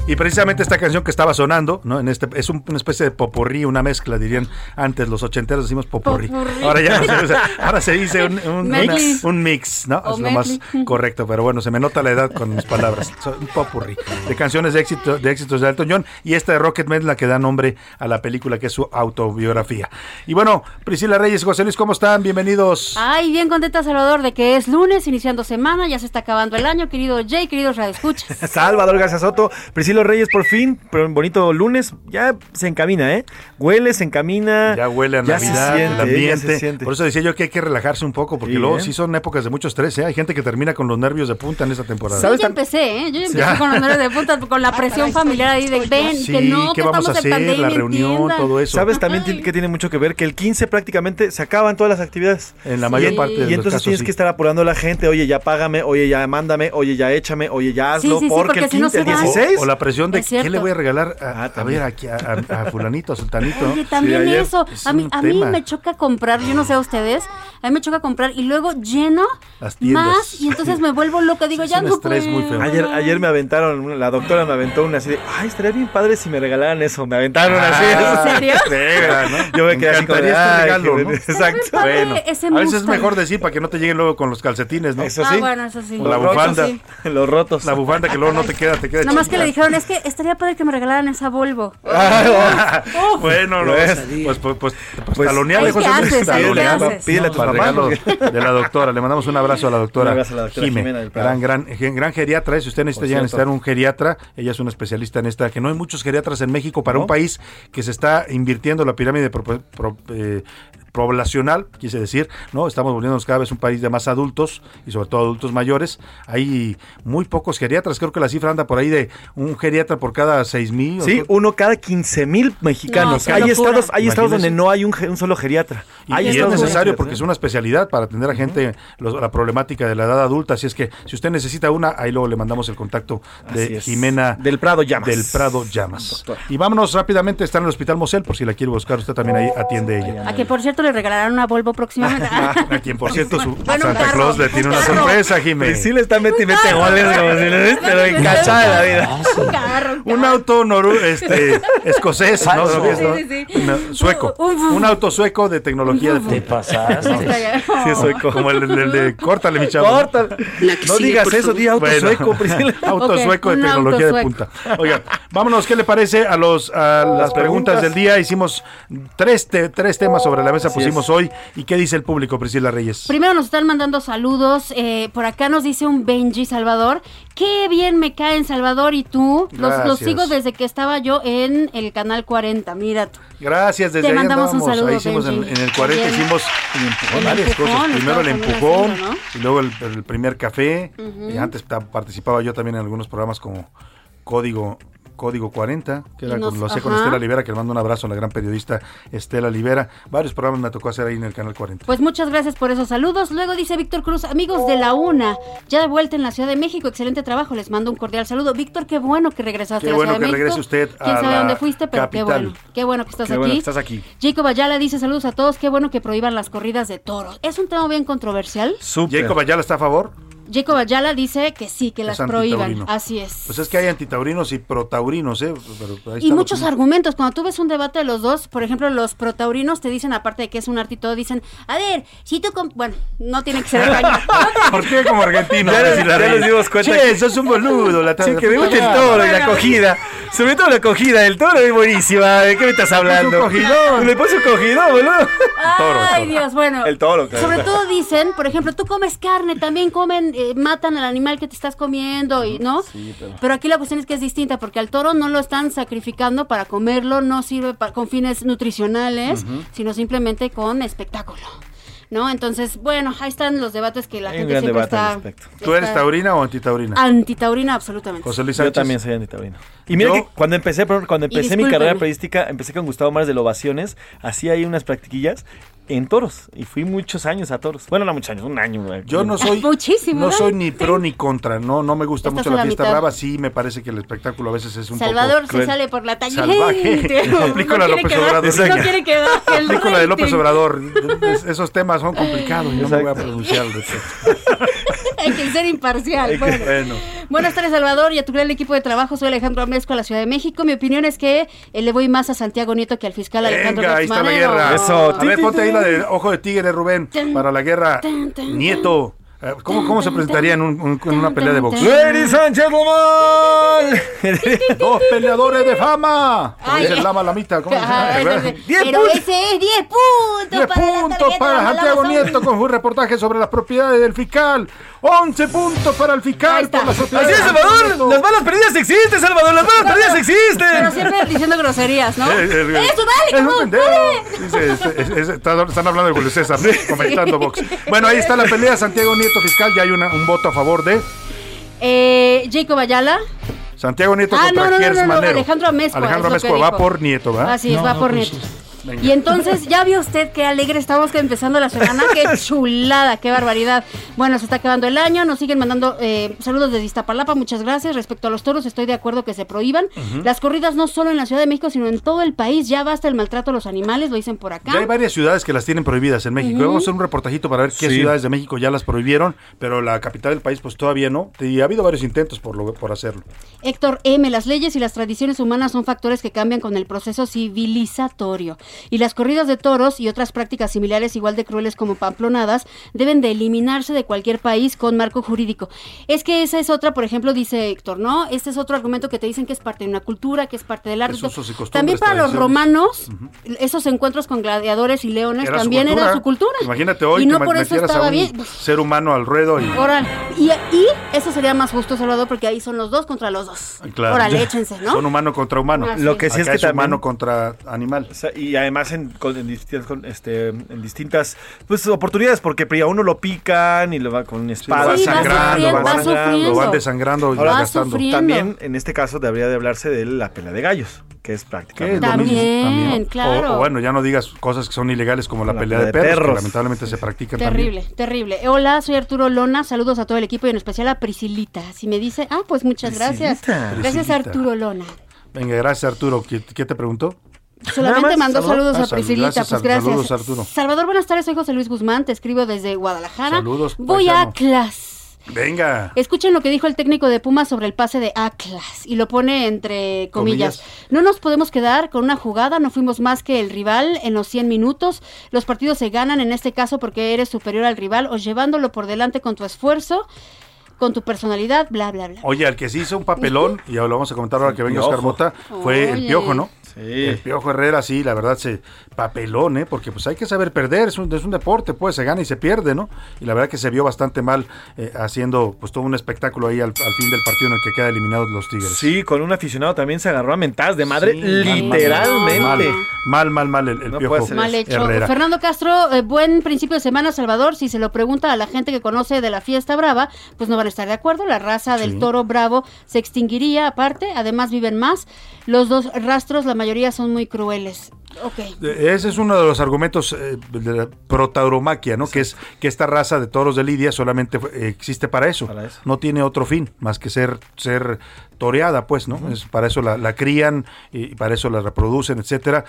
Speaker 2: Y precisamente esta canción que estaba sonando, ¿no? En este es un- una especie de popurrí, una mezcla, dirían antes los ochenteros decimos popurrí.
Speaker 18: Popurrí.
Speaker 2: Ahora ya no se usa, ahora se dice un, un- un mix, ¿no?
Speaker 18: O
Speaker 2: es lo más correcto, pero bueno, se me nota la edad con mis palabras. Un popurrí de canciones de éxito, de éxitos de Elton John y esta de Rocketman la que da nombre a la película que es su autobiografía. Y bueno, Priscila Reyes, José Luis, ¿cómo están? Bienvenidos.
Speaker 9: Ay, bien contenta, Salvador, de que es lunes, iniciando semana, ya se está acabando el año, querido Jay, queridos radioescuchas. *laughs*
Speaker 6: Salvador García Soto, Priscilo Reyes, por fin, pero un bonito lunes, ya se encamina, ¿eh? Huele, se encamina.
Speaker 2: Ya huele a
Speaker 6: ya se
Speaker 2: Navidad,
Speaker 6: siente,
Speaker 2: el
Speaker 6: ya se
Speaker 2: ambiente.
Speaker 6: siente.
Speaker 2: Por eso decía yo que hay que relajarse un poco, porque
Speaker 6: Sí,
Speaker 2: luego
Speaker 6: ¿eh?
Speaker 2: sí son épocas de mucho estrés. ¿eh? Hay gente que termina con los nervios de punta en esta temporada.
Speaker 9: Yo ya empecé, ¿eh? Yo ya empecé
Speaker 2: Ya.
Speaker 9: con los nervios de punta, con la presión familiar ahí de ven,
Speaker 2: Sí,
Speaker 9: que no,
Speaker 2: ¿qué
Speaker 9: que
Speaker 2: vamos a hacer?
Speaker 9: pandemia,
Speaker 2: La reunión, todo eso.
Speaker 6: ¿Sabes también que tiene mucho que ver? Que el 15 prácticamente se acaban todas las actividades.
Speaker 2: En la mayor parte de
Speaker 6: Y
Speaker 2: los
Speaker 6: entonces
Speaker 2: casos,
Speaker 6: tienes
Speaker 2: sí.
Speaker 6: que estar apurando a la gente, oye, ya págame, oye, ya mándame, oye, ya échame, oye, ya hazlo,
Speaker 9: sí, sí,
Speaker 6: porque,
Speaker 9: porque
Speaker 6: el
Speaker 9: si no
Speaker 6: 15, el
Speaker 9: se van.
Speaker 6: 16.
Speaker 2: O, o la presión de
Speaker 9: Es
Speaker 2: qué le voy a regalar a,
Speaker 6: Ah,
Speaker 2: a ver aquí a, a- a fulanito, a sultanito.
Speaker 9: Oye, también
Speaker 2: Sí,
Speaker 9: eso.
Speaker 2: es
Speaker 9: A mí, a mí me choca comprar, yo no sé a ustedes, a mí me choca comprar y luego lleno
Speaker 2: Las
Speaker 9: más y entonces me vuelvo loca. Digo, ya
Speaker 2: un
Speaker 9: no
Speaker 2: estrés muy
Speaker 9: puedo.
Speaker 2: feo.
Speaker 6: Ayer, ayer me aventaron, la doctora me aventó una así de, ay, estaría bien padre si me regalaran eso. Me aventaron
Speaker 2: Ah,
Speaker 6: así.
Speaker 9: ¿en *laughs* serio?
Speaker 6: Sí, güey, ¿no? Yo me quedé así
Speaker 2: encantaría este
Speaker 6: "Ay,
Speaker 2: regalo,
Speaker 6: qué
Speaker 2: ¿no?
Speaker 6: bien". Exacto.
Speaker 9: padre
Speaker 6: Bueno,
Speaker 9: ese
Speaker 2: A veces es mejor decir para que no te lleguen luego con los calcetines, ¿no?
Speaker 6: Eso
Speaker 9: Ah, bueno, eso sí.
Speaker 2: O la bufanda.
Speaker 6: los rotos.
Speaker 2: La bufanda que luego no te queda, te queda
Speaker 9: Nada más que le dijeron, es que estaría padre que me regalaran esa Volvo.
Speaker 2: bueno, no,
Speaker 6: Pues,
Speaker 2: pues, pues, pues, pues,
Speaker 6: Pues,
Speaker 2: taloneale,
Speaker 9: ¿qué
Speaker 2: José.
Speaker 6: Pídele a tu
Speaker 2: Para
Speaker 6: mamá,
Speaker 2: regalo
Speaker 6: porque-
Speaker 2: de la doctora. Le mandamos un abrazo a la doctora,
Speaker 6: Un abrazo a la doctora
Speaker 2: Jime,
Speaker 6: Jimena del Prado.
Speaker 2: gran, gran, gran geriatra. Si usted necesita ya
Speaker 6: cierto.
Speaker 2: necesitar un geriatra, ella es una especialista en esta, que no hay muchos geriatras en México para
Speaker 6: ¿No?
Speaker 2: un país que se está invirtiendo la pirámide pro- pro- eh, poblacional, quise decir, ¿no? Estamos volviéndonos cada vez un país de más adultos y sobre todo adultos mayores. Hay muy pocos geriatras, creo que la cifra anda por ahí de un geriatra por cada seis mil.
Speaker 6: Sí, uno cada 15 mil mexicanos.
Speaker 9: No,
Speaker 6: hay
Speaker 9: locura.
Speaker 6: estados, hay estados donde no hay un, solo geriatra.
Speaker 2: Y,
Speaker 6: hay
Speaker 2: y es necesario porque es una especialidad para atender a gente los- la problemática de la edad adulta. Así es que si usted necesita una, ahí luego le mandamos el contacto de. Jimena
Speaker 6: Del Prado Llamas.
Speaker 2: Del Prado Llamas.
Speaker 6: Doctora.
Speaker 2: Y vámonos rápidamente, está en el Hospital Mosel, por si la quiere buscar, usted también ahí atiende ella.
Speaker 9: A que por cierto le regalarán una Volvo próximamente. *laughs*
Speaker 2: A quien por cierto su *laughs*
Speaker 9: Bueno,
Speaker 2: Santa
Speaker 9: carro,
Speaker 2: Claus le
Speaker 9: un
Speaker 2: tiene una
Speaker 9: carro.
Speaker 2: sorpresa, Jimena.
Speaker 6: Pues sí le está mete y mete goles como si le pero encachada de la vida.
Speaker 9: Un carro, un
Speaker 2: Un auto noru este, escocés, ¿no?
Speaker 9: Sí, sí, sí.
Speaker 2: Sueco.
Speaker 9: Un-
Speaker 2: auto sueco de tecnología de
Speaker 4: Te
Speaker 2: punta.
Speaker 4: pasaste.
Speaker 6: Sí, es sueco.
Speaker 2: Como el, el- el de córtale, mi chavo.
Speaker 6: Corta. No digas eso, di auto
Speaker 2: Bueno.
Speaker 6: sueco, Priscila. *laughs*
Speaker 2: Auto sueco de tecnología de punta. Oiga, vámonos, ¿qué le parece a los a las preguntas
Speaker 6: preguntas.
Speaker 2: del día? Hicimos tres, te- tres temas sobre la mesa,
Speaker 6: Así
Speaker 2: pusimos
Speaker 6: es.
Speaker 2: hoy. ¿Y qué dice el público, Priscila Reyes?
Speaker 9: Primero nos están mandando saludos. eh, por acá nos dice un Benji Salvador. Qué bien me caen Salvador y tú. Los, sigo desde que estaba yo en el canal 40. Mira tú.
Speaker 2: Gracias, desde
Speaker 9: Te
Speaker 2: ahí
Speaker 9: mandamos un saludo,
Speaker 2: ahí hicimos en,
Speaker 9: Benji.
Speaker 2: en el 40,
Speaker 9: Ayer.
Speaker 2: hicimos
Speaker 9: El
Speaker 2: varias
Speaker 9: empujón,
Speaker 2: cosas. Primero el empujón
Speaker 9: haciendo, ¿no?
Speaker 2: y luego el, el primer café. Y antes participaba yo también en algunos programas como Código Código 40, que era
Speaker 9: nos-
Speaker 2: con, lo hacía con. Estela Libera, que le mando un abrazo a la gran periodista Estela Libera. Varios programas me tocó hacer ahí en el canal 40.
Speaker 9: Pues muchas gracias por esos saludos. Luego dice Víctor Cruz, amigos de la UNA, ya de vuelta en la Ciudad de México, excelente trabajo, les mando un cordial saludo. Víctor, qué bueno que regresaste
Speaker 2: Qué
Speaker 9: a la
Speaker 2: bueno
Speaker 9: Ciudad de
Speaker 2: que
Speaker 9: México.
Speaker 2: regrese usted
Speaker 9: Quién
Speaker 2: a
Speaker 9: sabe
Speaker 2: la
Speaker 9: dónde fuiste, pero
Speaker 2: capital.
Speaker 9: qué bueno. Qué bueno que estás
Speaker 6: Qué
Speaker 9: aquí.
Speaker 6: bueno que estás aquí.
Speaker 9: Jacob Ayala dice saludos a todos, qué bueno que prohíban las corridas de toros. Es un tema bien controversial.
Speaker 6: Súper.
Speaker 2: Jacob Ayala está a favor.
Speaker 9: Jacob Ayala dice que sí, que las prohíban. Así es.
Speaker 2: Pues es que hay antitaurinos y protaurinos, ¿eh? Pero ahí
Speaker 9: Y muchos argumentos. Cuando tú ves un debate de los dos, por ejemplo, los protaurinos te dicen, aparte de que es un arte y todo, dicen, a ver, si tú... com-". Bueno, no tiene que ser *laughs* español.
Speaker 2: ¿Por qué como argentino?
Speaker 6: Ya, les, ya les dimos cuenta.
Speaker 2: Che,
Speaker 6: que-
Speaker 2: sos un boludo. La
Speaker 6: Sí, que me gusta el toro y la acogida. Sobre todo la acogida. El toro es buenísima. ¿De qué me estás hablando?
Speaker 2: un cogidón.
Speaker 6: Le puse un cogidón, boludo.
Speaker 9: Ay, Dios, bueno.
Speaker 6: El toro, claro.
Speaker 9: Sobre todo dicen, por ejemplo, tú comes carne, también comen, eh, matan al animal que te estás comiendo, y ¿no?
Speaker 6: Sí, pero...
Speaker 9: Pero aquí la cuestión es que es distinta, porque al toro no lo están sacrificando para comerlo, no sirve pa- con fines nutricionales, sino simplemente con espectáculo. ¿No? Entonces, bueno, ahí están los debates que la
Speaker 6: Hay un
Speaker 9: gente
Speaker 6: gran
Speaker 9: siempre
Speaker 6: debate
Speaker 9: está,
Speaker 6: al respecto.
Speaker 2: ¿Tú eres taurina o antitaurina?
Speaker 9: antitaurina absolutamente.
Speaker 2: José Luis
Speaker 6: Yo
Speaker 2: Sánchez.
Speaker 6: también soy antitaurino. Y mira
Speaker 2: Yo-
Speaker 6: que cuando empecé, cuando empecé mi carrera periodística, empecé con Gustavo Márquez de Lovaciones, hacía ahí unas practiquillas en toros y fui muchos años a toros. Bueno, no muchos años, un año. güey.
Speaker 2: Yo no soy
Speaker 9: Muchísimo,
Speaker 2: no
Speaker 9: ¿no?
Speaker 2: soy ni pro ni contra, no no me gusta
Speaker 9: Estás
Speaker 2: mucho la
Speaker 9: la
Speaker 2: fiesta
Speaker 9: mitad.
Speaker 2: brava, sí me parece que el espectáculo a veces es un
Speaker 9: Salvador
Speaker 2: poco
Speaker 9: se
Speaker 2: cruel.
Speaker 9: sale por la tangente.
Speaker 2: Salvaje. Aplico la
Speaker 9: quiere
Speaker 2: López
Speaker 9: que baje-
Speaker 2: Obrador.
Speaker 9: No quiere que baje el
Speaker 2: Aplico la de López. Obrador. Es- Esos temas son complicados y no me voy a pronunciar al respecto. *laughs* *laughs*
Speaker 9: Hay que ser imparcial.
Speaker 2: Hay que-
Speaker 9: Bueno.
Speaker 2: bueno.
Speaker 9: Buenas tardes, Salvador, y a tu gran equipo de trabajo. Soy Alejandro Amesco, a la Ciudad de México. Mi opinión es que eh, le voy más a Santiago Nieto que al fiscal Alejandro
Speaker 2: Venga, ahí está la guerra. A ver, ponte ahí la de Ojo de Tigre, Rubén, para la guerra. Nieto. Eh, ¿Cómo, cómo se presentaría en, un- un- en una pelea de box?
Speaker 6: Ladies and gentlemen.
Speaker 2: Dos peleadores de fama. Como
Speaker 9: Ay,
Speaker 2: dice el. Lama Lamita. ¿cómo se Diez
Speaker 9: Pero
Speaker 2: puntos.
Speaker 9: ese es 10 puntos.
Speaker 2: 10
Speaker 9: para
Speaker 2: puntos Santiago. Nieto con su reportaje sobre las propiedades del fiscal. 11 puntos para el fiscal por las
Speaker 6: Así
Speaker 2: propiedades
Speaker 6: es,
Speaker 2: de
Speaker 6: Salvador. Las balas perdidas existen, Salvador. Las balas perdidas
Speaker 9: Pero
Speaker 6: existen.
Speaker 9: siempre diciendo groserías, ¿no?
Speaker 2: Eh, eh,
Speaker 9: ¡Eso, dale!
Speaker 2: Es un es- es- están hablando de Julio César, comentando box. Bueno, ahí está la pelea. Santiago Nieto fiscal. Ya hay una- un voto a favor de
Speaker 9: Eh, Jacob Ayala.
Speaker 2: Santiago Nieto
Speaker 9: Ah,
Speaker 2: contra
Speaker 9: no, no, no, no. Alejandro Amezcua,
Speaker 2: Alejandro Amezcua va por Nieto, ¿verdad?
Speaker 9: Así es, va por Nieto.
Speaker 2: Venga.
Speaker 9: Y entonces, ya vio usted qué alegre estamos que empezando la semana. Qué *laughs* chulada, qué barbaridad. Bueno, se está acabando el año. Nos siguen mandando eh, saludos desde Iztapalapa. Muchas gracias. Respecto a los toros, estoy de acuerdo que se prohíban. Las corridas no solo en la Ciudad de México, sino en todo el país. Ya basta el maltrato a los animales, lo dicen por acá.
Speaker 2: Ya hay varias ciudades que las tienen prohibidas en México. Vamos a hacer un reportajito para ver qué
Speaker 6: Sí.
Speaker 2: ciudades de México ya las prohibieron, pero la capital del país pues todavía no. Y ha habido varios intentos por, lo, por hacerlo.
Speaker 9: Héctor M. Las leyes y las tradiciones humanas son factores que cambian con el proceso civilizatorio. Y las corridas de toros y otras prácticas similares igual de crueles como pamplonadas deben de eliminarse de cualquier país con marco jurídico. Es que esa es otra, por ejemplo, dice Héctor, ¿no? Este es otro argumento que te dicen que es parte de una cultura, que es parte del arte.
Speaker 2: Es
Speaker 9: También para los romanos, esos encuentros con gladiadores y leones
Speaker 2: Era su
Speaker 9: también era su cultura.
Speaker 2: Imagínate hoy
Speaker 9: y no
Speaker 2: que
Speaker 9: por eso
Speaker 2: a
Speaker 9: estaba
Speaker 2: un
Speaker 9: bien.
Speaker 2: ser humano al ruedo y...
Speaker 9: Y, y eso sería más justo, Salvador, porque ahí son los dos contra los dos.
Speaker 2: Claro.
Speaker 9: Órale, échense, ¿no?
Speaker 2: Son humano contra humano.
Speaker 6: Lo que sí
Speaker 2: Acá
Speaker 6: es que también-
Speaker 2: humano contra animal.
Speaker 6: O sea, y además en, con- en distintas, este, en distintas pues, oportunidades, porque a uno lo pican y lo va con espada.
Speaker 2: Sí, va sangrando,
Speaker 9: va sufriendo.
Speaker 2: Lo van desangrando y
Speaker 6: Ahora,
Speaker 9: sufriendo.
Speaker 6: También en este caso debería de hablarse de la pelea de gallos, que es
Speaker 2: ¿Qué es
Speaker 6: prácticamente
Speaker 2: lo mismo?
Speaker 9: También, claro.
Speaker 2: O, o bueno, ya no digas cosas que son ilegales como la,
Speaker 6: La
Speaker 2: pelea
Speaker 6: pelea
Speaker 2: de
Speaker 6: de
Speaker 2: perros, que
Speaker 6: perros.
Speaker 2: lamentablemente se practican
Speaker 9: Terrible, terrible. Hola, soy Arturo Lona. Saludos a todo el equipo y en especial a Priscilita. Si me dice, ah, pues muchas gracias.
Speaker 2: Priscilita.
Speaker 9: Gracias,
Speaker 2: Priscilita.
Speaker 9: Arturo Lona.
Speaker 2: Venga, gracias Arturo. ¿Qué, qué te preguntó?
Speaker 9: Solamente mandó
Speaker 6: saludos.
Speaker 2: Ah,
Speaker 9: a
Speaker 2: sal-
Speaker 9: Priscilita,
Speaker 2: gracias,
Speaker 9: pues gracias.
Speaker 2: saludos, Arturo.
Speaker 9: Salvador, buenas tardes, soy José Luis Guzmán, te escribo desde Guadalajara.
Speaker 2: Saludos,
Speaker 9: Voy a. Atlas.
Speaker 2: Venga.
Speaker 9: Escuchen lo que dijo el técnico de Pumas sobre el pase de Atlas y lo pone entre comillas.
Speaker 2: Comillas.
Speaker 9: No nos podemos quedar con una jugada, no fuimos más que el rival en los 100 minutos. Los partidos se ganan en este caso porque eres superior al rival o llevándolo por delante con tu esfuerzo, con tu personalidad, bla, bla, bla.
Speaker 2: Oye, al que se hizo un papelón, y lo vamos a comentar ahora que venga. Oscar Mota, fue el. Piojo, ¿no? El Piojo Herrera, sí, la verdad, se papelón, ¿eh? Porque pues hay que saber perder, es un, es un deporte, pues se gana y se pierde, ¿no? Y la verdad que se vio bastante mal eh, haciendo pues todo un espectáculo ahí al, al fin del partido en el que queda eliminados los Tigres.
Speaker 6: Sí, con un aficionado también se agarró a mentadas de madre,
Speaker 2: Sí,
Speaker 6: literalmente.
Speaker 2: Mal, mal, mal, mal el, el
Speaker 6: No
Speaker 2: Piojo
Speaker 6: puede ser
Speaker 9: Mal hecho.
Speaker 2: Herrera.
Speaker 9: Fernando Castro, eh, buen principio de semana, Salvador. Si se lo pregunta a la gente que conoce de la fiesta brava, pues no van a estar de acuerdo. La raza del
Speaker 2: Sí.
Speaker 9: toro bravo se extinguiría aparte. Además, viven más. Los dos rastros, la mayoría son muy crueles.
Speaker 2: Ese es uno de los argumentos eh, de la protauromaquia, ¿no? Que es que esta raza de toros de Lidia solamente existe para eso.
Speaker 6: Para eso.
Speaker 2: No tiene otro fin más que ser ser toreada, pues, ¿no? Es para eso la, la crían y para eso la reproducen, etcétera.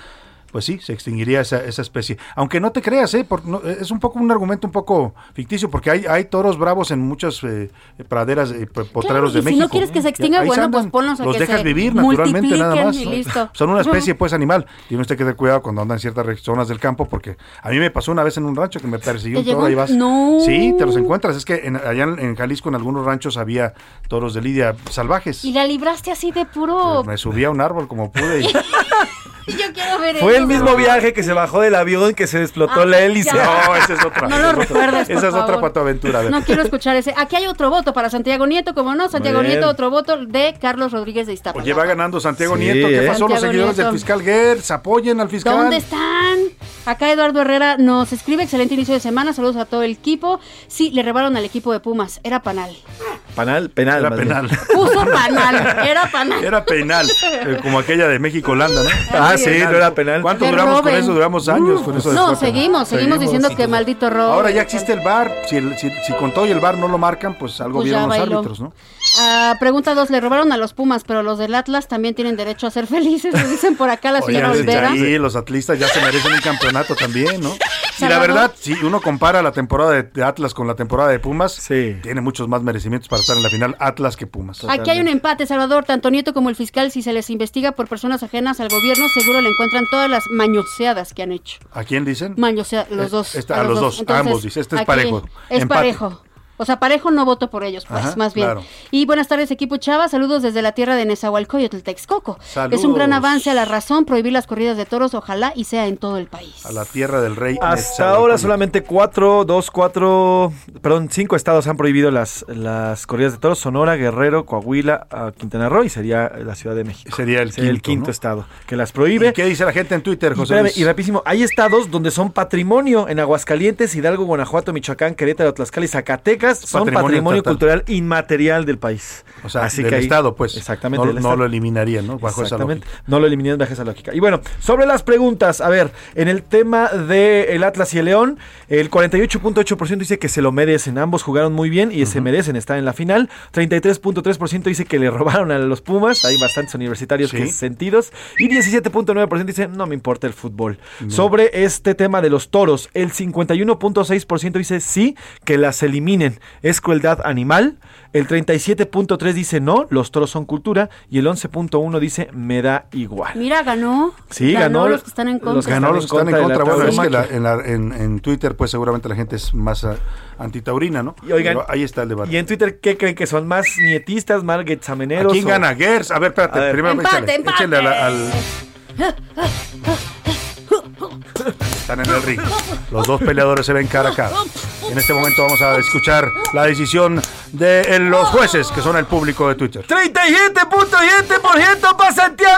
Speaker 2: Pues sí, se extinguiría esa, esa especie. Aunque no te creas, ¿eh? Por- no, es un poco un argumento un poco ficticio, porque hay, hay toros bravos en muchas eh, praderas, eh, potreros
Speaker 9: y
Speaker 2: de
Speaker 9: si
Speaker 2: México.
Speaker 9: no quieres que se extinga, bueno,
Speaker 2: andan,
Speaker 9: pues ponlos a
Speaker 2: Los
Speaker 9: que
Speaker 2: dejas
Speaker 9: se
Speaker 2: vivir naturalmente, nada más.
Speaker 9: y.
Speaker 2: Son una especie, *laughs* pues, animal. Tiene usted que tener cuidado cuando anda en ciertas zonas del campo, porque a mí me pasó una vez en un rancho que me persiguió
Speaker 9: ¿Te
Speaker 2: un toro, ahí vas.
Speaker 9: No.
Speaker 2: Sí, te los encuentras. Es que en- allá en, en Jalisco, en algunos ranchos, había toros de lidia salvajes.
Speaker 9: Y la libraste así de puro.
Speaker 2: Me subí a un árbol como pude y *laughs*
Speaker 9: Y *laughs* yo quiero ver
Speaker 6: Fue el mismo viaje que se bajó del avión que se explotó
Speaker 9: Ah,
Speaker 6: la hélice.
Speaker 9: ya.
Speaker 2: No, esa es otra.
Speaker 9: No lo recuerdes, por
Speaker 2: Esa es otra
Speaker 9: favor.
Speaker 2: patoaventura. a ver.
Speaker 9: No quiero escuchar ese. Aquí hay otro voto para Santiago Nieto, como no, Santiago
Speaker 2: bien.
Speaker 9: Nieto, otro voto de Carlos Rodríguez de Iztapalapa.
Speaker 2: Oye, va ganando Santiago
Speaker 6: Sí,
Speaker 2: Nieto. ¿Qué
Speaker 6: ¿eh?
Speaker 2: pasó? Los seguidores
Speaker 9: Nieto.
Speaker 2: del fiscal Gers apoyen al fiscal.
Speaker 9: ¿Dónde están? Acá Eduardo Herrera nos escribe, excelente inicio de semana, saludos a todo el equipo. Sí, le robaron al equipo de Pumas, era panal.
Speaker 6: Panal, penal.
Speaker 2: Era
Speaker 6: bien.
Speaker 2: penal.
Speaker 9: Puso panal, era panal.
Speaker 2: Era penal, eh, como aquella de México-Holanda, ¿no?
Speaker 6: Ah, sí, no era penal.
Speaker 2: ¿Cuánto
Speaker 9: Que
Speaker 2: duramos con eso? Duramos años con eso.
Speaker 9: No, seguimos, seguimos diciendo que maldito robo.
Speaker 2: Ahora ya existe el VAR. Si, el- si, si con todo y el VAR no lo marcan, pues algo
Speaker 9: Pues
Speaker 2: vieron los
Speaker 9: bailó.
Speaker 2: árbitros, ¿no?
Speaker 9: Ah, pregunta dos, le robaron a los Pumas, pero los del Atlas también tienen derecho a ser *laughs* felices, lo dicen por acá la señora Olvera.
Speaker 2: sí, los atlistas ya se merecen un campeonato también, ¿no? Y la
Speaker 9: Salvador.
Speaker 2: verdad, si uno compara la temporada de, de Atlas con la temporada de Pumas, tiene muchos más merecimientos para estar en la final Atlas que Pumas.
Speaker 9: Aquí hay un empate, Salvador. Tanto Nieto como el fiscal, si se les investiga por personas ajenas al gobierno, seguro le encuentran todas las mañoseadas que han hecho.
Speaker 2: ¿A quién dicen?
Speaker 9: Mañoseadas, los
Speaker 2: Eh,
Speaker 9: dos.
Speaker 2: esta- a los dos,
Speaker 9: Entonces,
Speaker 2: ambos, dice. Este es
Speaker 9: aquí
Speaker 2: parejo.
Speaker 9: Es
Speaker 2: Empate.
Speaker 9: parejo. O sea, parejo no voto por ellos, pues,
Speaker 2: Ajá,
Speaker 9: más bien.
Speaker 2: claro.
Speaker 9: Y buenas tardes, equipo Chava. Saludos desde la tierra de Nezahualcóyotl, Texcoco.
Speaker 2: Saludos.
Speaker 9: Es un gran avance a la razón prohibir las corridas de toros, ojalá y sea en todo el país.
Speaker 2: A la tierra del rey.
Speaker 6: Hasta ahora solamente cuatro, dos, cuatro, perdón, cinco estados han prohibido las, las corridas de toros. Sonora, Guerrero, Coahuila, ah, Quintana Roo y sería la Ciudad de México.
Speaker 2: Sería el quinto, ¿no?
Speaker 6: estado que las prohíbe.
Speaker 2: ¿Y qué dice la gente en Twitter,
Speaker 6: Y,
Speaker 2: José
Speaker 6: espérame,
Speaker 2: Luis?
Speaker 6: y rapidísimo, hay estados donde son patrimonio en Aguascalientes, Hidalgo, Guanajuato, Michoacán, Querétaro, Tlaxcala y Zacatecas. Son
Speaker 2: Patrimonio
Speaker 6: cultural inmaterial del país.
Speaker 2: O sea,
Speaker 6: Así
Speaker 2: del
Speaker 6: que ahí-
Speaker 2: Estado, pues.
Speaker 6: Exactamente.
Speaker 2: No,
Speaker 6: del
Speaker 2: lo eliminarían, ¿no? Bajo esa
Speaker 6: Exactamente.
Speaker 2: lógica.
Speaker 6: No lo eliminé bajo esa lógica. Y bueno, sobre las preguntas, a ver, en el tema de el Atlas y el León, el 48.8% dice que se lo merecen. Ambos jugaron muy bien y se merecen estar en la final. 33.3% dice que le robaron a los Pumas. Hay bastantes universitarios
Speaker 2: Sí.
Speaker 6: que sentidos. Y 17.9% dice no me importa el fútbol. Sobre este tema de los toros, el 51.6% dice sí, que las eliminen. Es crueldad animal. El 37.3% dice no, los toros son cultura. Y el 11.1% dice me da igual.
Speaker 9: Mira, ganó.
Speaker 6: Sí, ganó
Speaker 9: los que están en contra.
Speaker 6: los
Speaker 2: Ganó los que están en
Speaker 6: contra.
Speaker 2: Bueno, es que la- en, la- en- en Twitter, pues seguramente la gente es más ah, antitaurina, ¿no?
Speaker 6: Y oigan,
Speaker 2: Pero ahí está el debate.
Speaker 6: Y en Twitter, ¿qué creen que son? ¿Más nietistas, más getsameneros?
Speaker 2: ¿A quién
Speaker 6: o-
Speaker 2: gana? Gers. A ver, espérate.
Speaker 6: A ver.
Speaker 2: Primero
Speaker 9: Empate,
Speaker 2: échale,
Speaker 9: empate.
Speaker 2: échale a la- al. Están en el ring. Los dos peleadores se ven cara a cara. En este momento vamos a escuchar la decisión de eh, los jueces, que son el público de Twitter.
Speaker 6: 37.7% para Santiago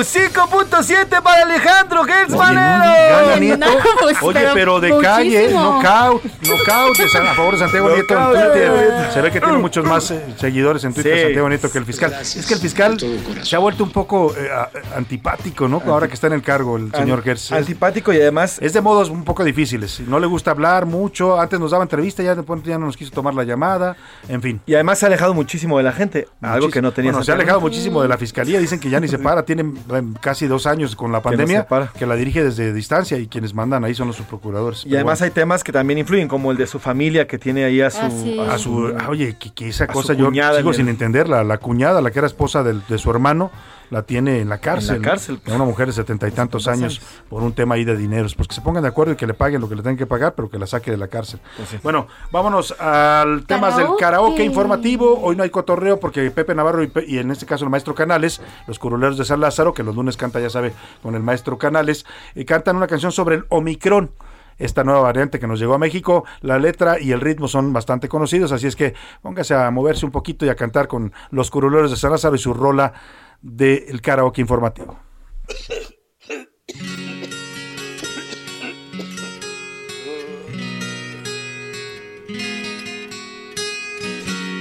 Speaker 6: 5.7 para Alejandro Gers
Speaker 2: Gana Nieto.
Speaker 9: pues,
Speaker 2: Oye,
Speaker 9: pero
Speaker 2: pero de calle, knockout, knockout de San- a favor de Santiago Nieto en. Twitter. Se ve que tiene muchos más eh, seguidores en Twitter
Speaker 6: Sí.
Speaker 2: Santiago Nieto que el fiscal. Es que el fiscal se ha vuelto un poco eh, antipático, ¿no? Ahora que está en el cargo el señor
Speaker 6: An-
Speaker 2: Gers.
Speaker 6: Antipático y además
Speaker 2: Es de modos un poco difíciles. No le gusta hablar mucho. Antes nos daba entrevista, ya después ya no nos quiso tomar la llamada. En fin.
Speaker 6: y además se ha alejado muchísimo de la gente, algo que no tenía.
Speaker 2: Bueno, se ha alejado muchísimo de la fiscalía. Dicen que ya ni se para. Tienen eh, casi dos años con la pandemia. Que la dirige desde distancia y quienes mandan ahí son los subprocuradores.
Speaker 6: Y además hay temas que también influyen, como el de su familia que tiene ahí a su.
Speaker 2: A su, ah, oye, que, que esa cosa yo
Speaker 6: cuñada
Speaker 2: sigo sin entenderla. La cuñada, la que era esposa de su hermano, la tiene en la cárcel. ¿no?
Speaker 6: cárcel, pues.
Speaker 2: Una mujer de setenta y tantos años por un tema ahí de dineros. Pues que se pongan de acuerdo y que le paguen lo que le tengan que pagar, pero que la saque de la cárcel.
Speaker 6: Pues sí.
Speaker 2: Bueno, vámonos al temas del
Speaker 9: Karaoke.
Speaker 2: informativo. Hoy no hay cotorreo porque Pepe Navarro y, Pe- y en este caso el maestro Canales, los curuleros de San Lázaro, que los lunes canta, ya sabe, con el maestro Canales, eh, cantan una canción sobre el Omicron esta nueva variante que nos llegó a México. La letra y el ritmo son bastante conocidos, así es que póngase a moverse un poquito y a cantar con los curuleros de San Lázaro y su rola del karaoke informativo.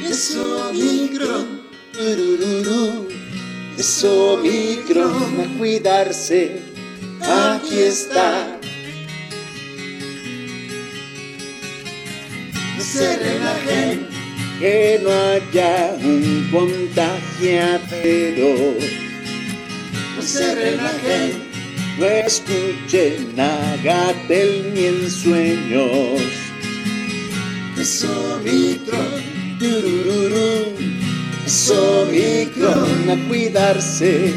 Speaker 18: Es Omicron, turururú. es Omicron, a cuidarse, aquí está. No se relajen, que no haya un contagiadero. No se relajen,
Speaker 17: No escuché Nagatel ni en sueños. Es Omicron, turururú. Es Omicron a cuidarse.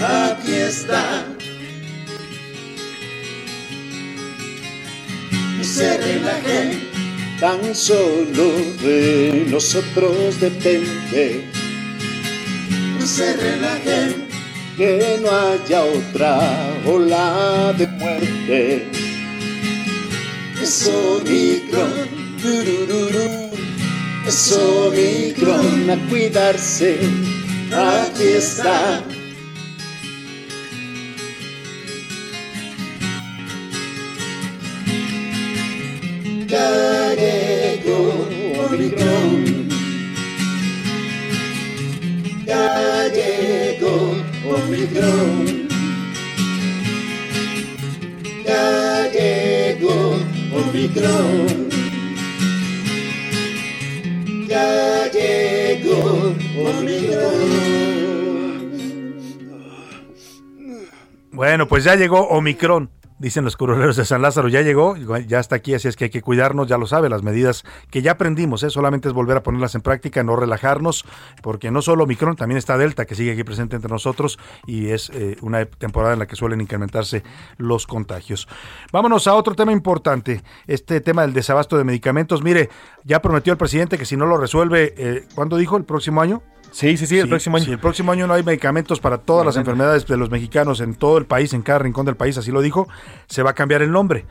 Speaker 17: Aquí está. No se relajen, tan solo de nosotros depende. No se relajen, que no haya otra ola de muerte. Es Omicron, turururú. Es Omicron a cuidarse. Aquí está. Llegó Omicron. Ya llegó Omicron. Ya llegó Omicron. Ya llegó Omicron.
Speaker 2: Bueno, pues ya llegó Omicron. Dicen los curuleros de San Lázaro, ya llegó, ya está aquí, así es que hay que cuidarnos, ya lo sabe, las medidas que ya aprendimos, ¿eh? solamente es volver a ponerlas en práctica, no relajarnos, porque no solo Omicron, también está Delta, que sigue aquí presente entre nosotros y es eh, una temporada en la que suelen incrementarse los contagios. Vámonos a otro tema importante, este tema del desabasto de medicamentos. Mire, ya prometió el presidente que si no lo resuelve, eh, ¿cuándo dijo? ¿El próximo año?
Speaker 6: Sí, sí, sí, el próximo año.
Speaker 2: Si el próximo año no hay medicamentos para todas las enfermedades de los mexicanos en todo el país, en cada rincón del país, así lo dijo, se va a cambiar el nombre.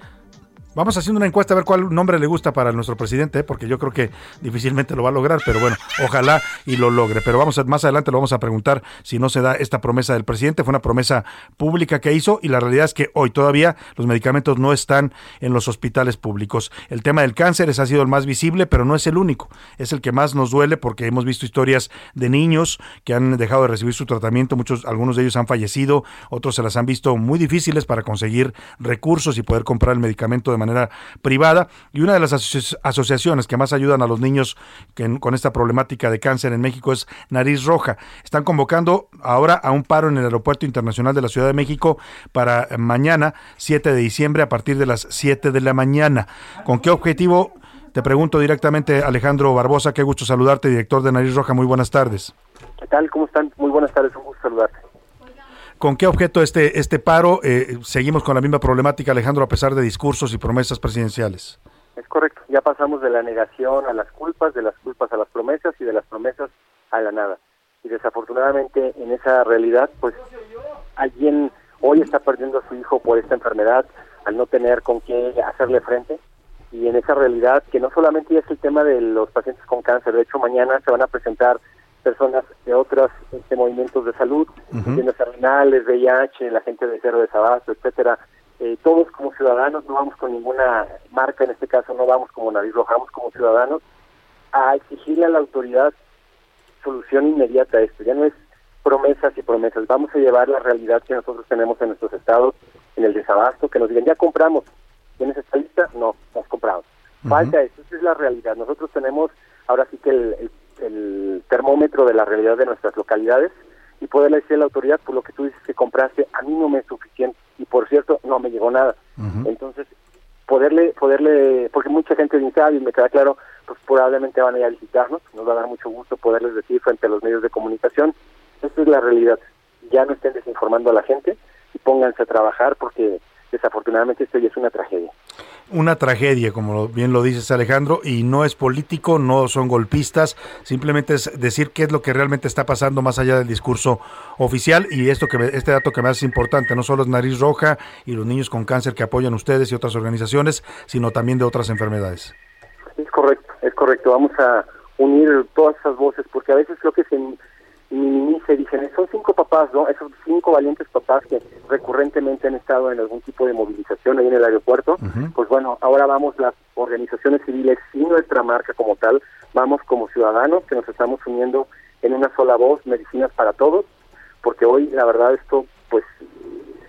Speaker 2: Vamos haciendo una encuesta a ver cuál nombre le gusta para nuestro presidente, ¿eh? porque yo creo que difícilmente lo va a lograr, pero bueno, ojalá y lo logre. Pero vamos a, más adelante lo vamos a preguntar si no se da esta promesa del presidente. Fue una promesa pública que hizo y la realidad es que hoy todavía los medicamentos no están en los hospitales públicos. El tema del cáncer ha sido el más visible, pero no es el único. Es el que más nos duele porque hemos visto historias de niños que han dejado de recibir su tratamiento, muchos, algunos de ellos han fallecido, otros se las han visto muy difíciles para conseguir recursos y poder comprar el medicamento de manera privada. Y una de las aso- asociaciones que más ayudan a los niños con esta problemática de cáncer en México es Nariz Roja. Están convocando ahora a un paro en el Aeropuerto Internacional de la Ciudad de México para mañana, 7 de diciembre, a partir de las 7 de la mañana. ¿Con qué objetivo? Te pregunto directamente, Alejandro Barbosa, qué gusto saludarte, director de Nariz Roja. Muy buenas tardes.
Speaker 16: ¿Qué tal? ¿Cómo están? Muy buenas tardes, un gusto saludarte.
Speaker 2: ¿Con qué objeto este, este paro? Eh, seguimos con la misma problemática, Alejandro, a pesar de discursos y promesas presidenciales.
Speaker 16: Es correcto, ya pasamos de la negación a las culpas, de las culpas a las promesas y de las promesas a la nada. Y desafortunadamente en esa realidad, pues alguien hoy está perdiendo a su hijo por esta enfermedad al no tener con qué hacerle frente. Y en esa realidad, que no solamente es el tema de los pacientes con cáncer, de hecho mañana se van a presentar personas de otros este, movimientos de salud, tiendas renales, VIH, la gente de cero desabasto, etcétera. Eh, todos como ciudadanos, no vamos con ninguna marca, en este caso no vamos como nariz roja, vamos como ciudadanos a exigirle a la autoridad solución inmediata a esto. Ya no es promesas y promesas, vamos a llevar la realidad que nosotros tenemos en nuestros estados, en el desabasto, que nos digan, ya compramos, ¿tienes esta lista? No, has comprado. Falta eso, esa es la realidad. Nosotros tenemos ahora sí que el, el- el termómetro de la realidad de nuestras localidades y poderle decir a la autoridad, por lo que tú dices que compraste, a mí no me es suficiente y por cierto, no me llegó nada. Entonces, poderle, poderle, porque mucha gente ni sabe y me queda claro, pues probablemente van a ir a visitarnos, nos va a dar mucho gusto poderles decir frente a los medios de comunicación, esta es la realidad, ya no estén desinformando a la gente y pónganse a trabajar porque desafortunadamente esto ya es una tragedia.
Speaker 2: Una tragedia, como bien lo dices Alejandro, y no es político, no son golpistas, simplemente es decir qué es lo que realmente está pasando más allá del discurso oficial y esto que me- este dato que me hace importante, no solo es nariz roja y los niños con cáncer que apoyan ustedes y otras organizaciones, sino también de otras enfermedades.
Speaker 16: Es correcto, es correcto. Vamos a unir todas esas voces porque a veces creo que se minimiza y dicen, son cinco papás, ¿no? Esos cinco valientes papás que recurrentemente han estado en algún tipo de movilización ahí en el aeropuerto. Pues bueno, ahora vamos las organizaciones civiles y nuestra marca como tal, vamos como ciudadanos que nos estamos uniendo en una sola voz, medicinas para todos, porque hoy la verdad esto pues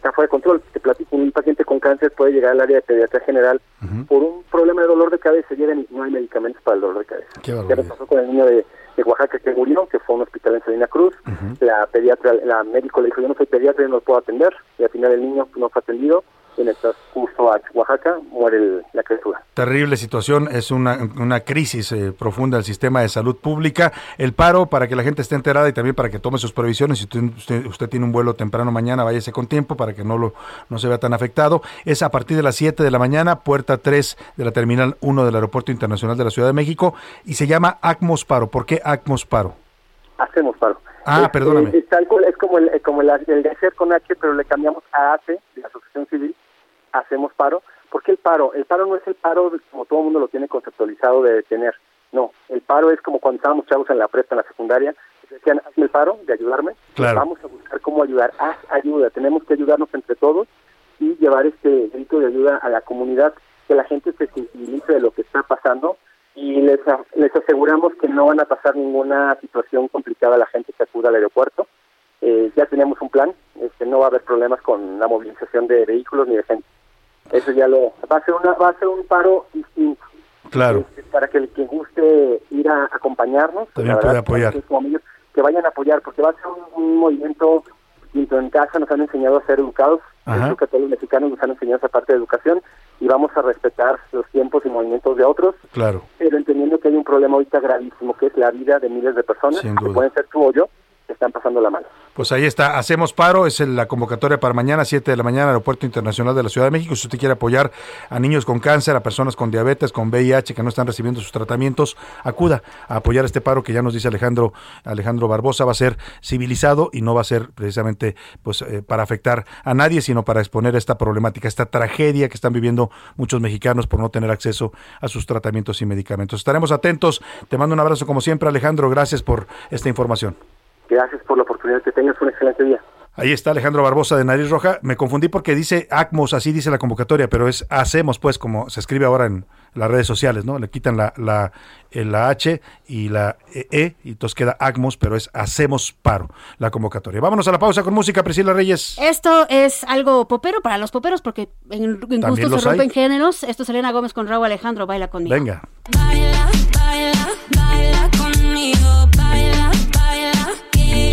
Speaker 16: está fuera de control. Te platico, un paciente con cáncer puede llegar al área de pediatría general por un problema de dolor de cabeza, llegan y no hay medicamentos para el dolor de cabeza.
Speaker 2: Qué
Speaker 16: Ya me pasó con el niño de, de Oaxaca que murió, que fue a un hospital en Salina Cruz. La pediatra, la médico le dijo, yo no soy pediatra, yo no lo puedo atender. Y al final el niño no fue atendido. En el transcurso a Oaxaca muere el- la criatura.
Speaker 2: Terrible situación, es una, una crisis eh, profunda del sistema de salud pública. El paro, para que la gente esté enterada y también para que tome sus previsiones, si usted, usted, tiene un vuelo temprano mañana, váyase con tiempo para que no, lo, no se vea tan afectado. Es a partir de las 7 de la mañana, puerta 3 de la Terminal 1 del Aeropuerto Internacional de la Ciudad de México y se llama ACMOS Paro. ¿Por qué ACMOS Paro?
Speaker 16: Hacemos paro.
Speaker 2: Ah,
Speaker 16: Es,
Speaker 2: perdóname.
Speaker 16: es como el, como el, el de hacer con H, pero le cambiamos a ACE, de Asociación Civil, hacemos paro. ¿Por qué el paro? El paro no es el paro de- como todo el mundo lo tiene conceptualizado de detener. No, el paro es como cuando estábamos chavos en la prepa, en la secundaria, decían, hazme el paro de ayudarme.
Speaker 2: Claro.
Speaker 16: Vamos a buscar cómo ayudar. Haz ayuda. Tenemos que ayudarnos entre todos y llevar este grito de ayuda a la comunidad, que la gente se sensibilice de lo que está pasando y les, les aseguramos que no van a pasar ninguna situación complicada a la gente que acuda al aeropuerto. Eh, ya tenemos un plan, este, no va a haber problemas con la movilización de vehículos ni de gente. Eso ya lo va a ser una va a ser un paro distinto
Speaker 2: Claro.
Speaker 16: para que el que guste ir a acompañarnos, pues,
Speaker 2: También puede apoyar.
Speaker 16: que vayan a apoyar porque va a ser un, un movimiento distinto. En casa nos han enseñado a ser educados, todos los mexicanos nos han enseñado esa parte de educación y vamos a respetar los tiempos y movimientos de otros
Speaker 2: Claro.
Speaker 16: pero entendiendo que hay un problema ahorita gravísimo, que es la vida de miles de personas, que pueden ser tú o yo, están pasando la mano.
Speaker 2: Pues ahí está, hacemos paro, es la convocatoria para mañana, 7 de la mañana, Aeropuerto Internacional de la Ciudad de México. Si usted quiere apoyar a niños con cáncer, a personas con diabetes, con VIH que no están recibiendo sus tratamientos, acuda a apoyar este paro que ya nos dice Alejandro Alejandro Barbosa, va a ser civilizado y no va a ser precisamente pues eh, para afectar a nadie, sino para exponer esta problemática, esta tragedia que están viviendo muchos mexicanos por no tener acceso a sus tratamientos y medicamentos. Estaremos atentos. Te mando un abrazo como siempre, Alejandro. Gracias por esta información.
Speaker 16: Gracias por la oportunidad, que tengas un excelente día.
Speaker 2: Ahí está Alejandro Barbosa de Nariz Roja. Me confundí porque dice ACMOS, así dice la convocatoria, pero es Hacemos, pues, como se escribe ahora en las redes sociales, ¿no? Le quitan la, la, eh, la H y la E, y entonces queda ACMOS, pero es Hacemos Paro, la convocatoria. Vámonos a la pausa con música, Priscila Reyes.
Speaker 9: Esto es algo popero para los poperos porque en, en
Speaker 2: los
Speaker 9: se rompen
Speaker 2: hay.
Speaker 9: géneros. Esto es Elena Gómez con Raúl Alejandro, baila conmigo.
Speaker 2: Venga.
Speaker 18: Baila, baila, baila conmigo. Baila,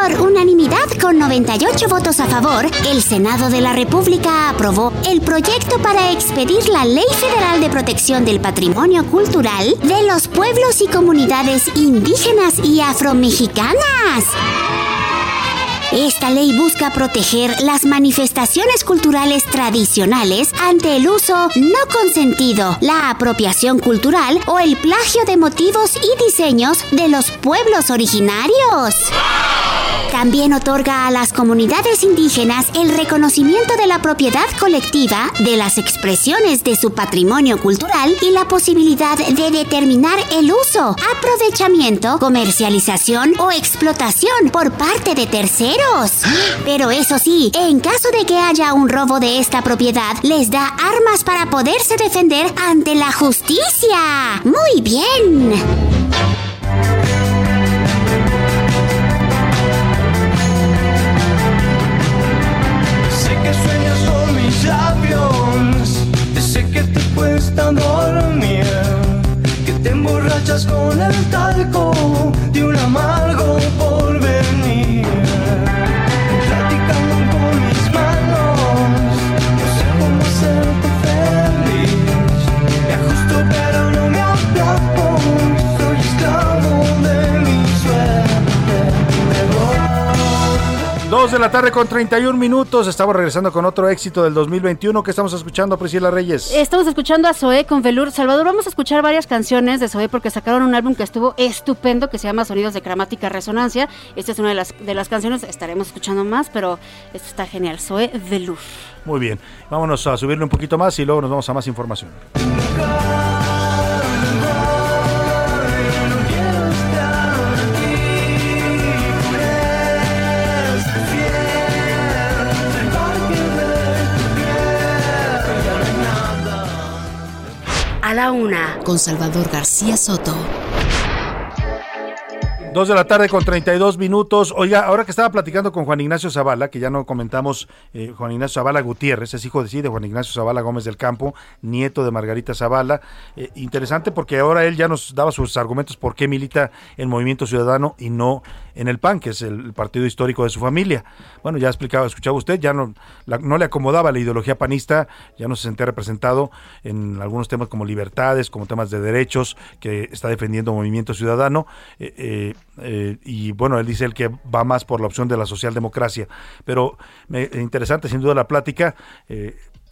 Speaker 19: Por unanimidad con 98 votos a favor, el Senado de la República aprobó el proyecto para expedir la Ley Federal de Protección del Patrimonio Cultural de los pueblos y comunidades indígenas y afromexicanas. Esta ley busca proteger las manifestaciones culturales tradicionales ante el uso no consentido, la apropiación cultural o el plagio de motivos y diseños de los pueblos originarios. También otorga a las comunidades indígenas el reconocimiento de la propiedad colectiva de las expresiones de su patrimonio cultural y la posibilidad de determinar el uso, aprovechamiento, comercialización o explotación por parte de terceros. Pero eso sí, en caso de que haya un robo de esta propiedad, les da armas para poderse defender ante la justicia. Muy bien.
Speaker 11: Cuesta dormir, que te emborrachas con el talco de un amargo de
Speaker 2: la tarde con 31 minutos. Estamos regresando con otro éxito del 2021. ¿Qué estamos escuchando, Priscila Reyes?
Speaker 9: Estamos escuchando a Zoé con Velur. Salvador, vamos a escuchar varias canciones de Zoé porque sacaron un álbum que estuvo estupendo que se llama Sonidos de Gramática Resonancia. Esta es una de las, de las canciones. Estaremos escuchando más, pero esto está genial. Zoé Velur.
Speaker 2: Muy bien. Vámonos a subirle un poquito más y luego nos vamos a más información.
Speaker 7: Una, con Salvador García Soto.
Speaker 2: Dos de la tarde con 32 minutos. Oiga, ahora que estaba platicando con Juan Ignacio Zavala, que ya no comentamos, eh, Juan Ignacio Zavala Gutiérrez, es hijo de sí, de Juan Ignacio Zavala Gómez del Campo, nieto de Margarita Zavala. Eh, interesante porque ahora él ya nos daba sus argumentos por qué milita en Movimiento Ciudadano y no en el PAN, que es el partido histórico de su familia. Bueno, ya explicaba, escuchaba usted, ya no, la- no le acomodaba la ideología panista, ya no se sentía representado en algunos temas como libertades, como temas de derechos que está defendiendo Movimiento Ciudadano. eh, eh, eh, y bueno, él dice el que va más por la opción de la socialdemocracia. Pero interesante sin duda la plática.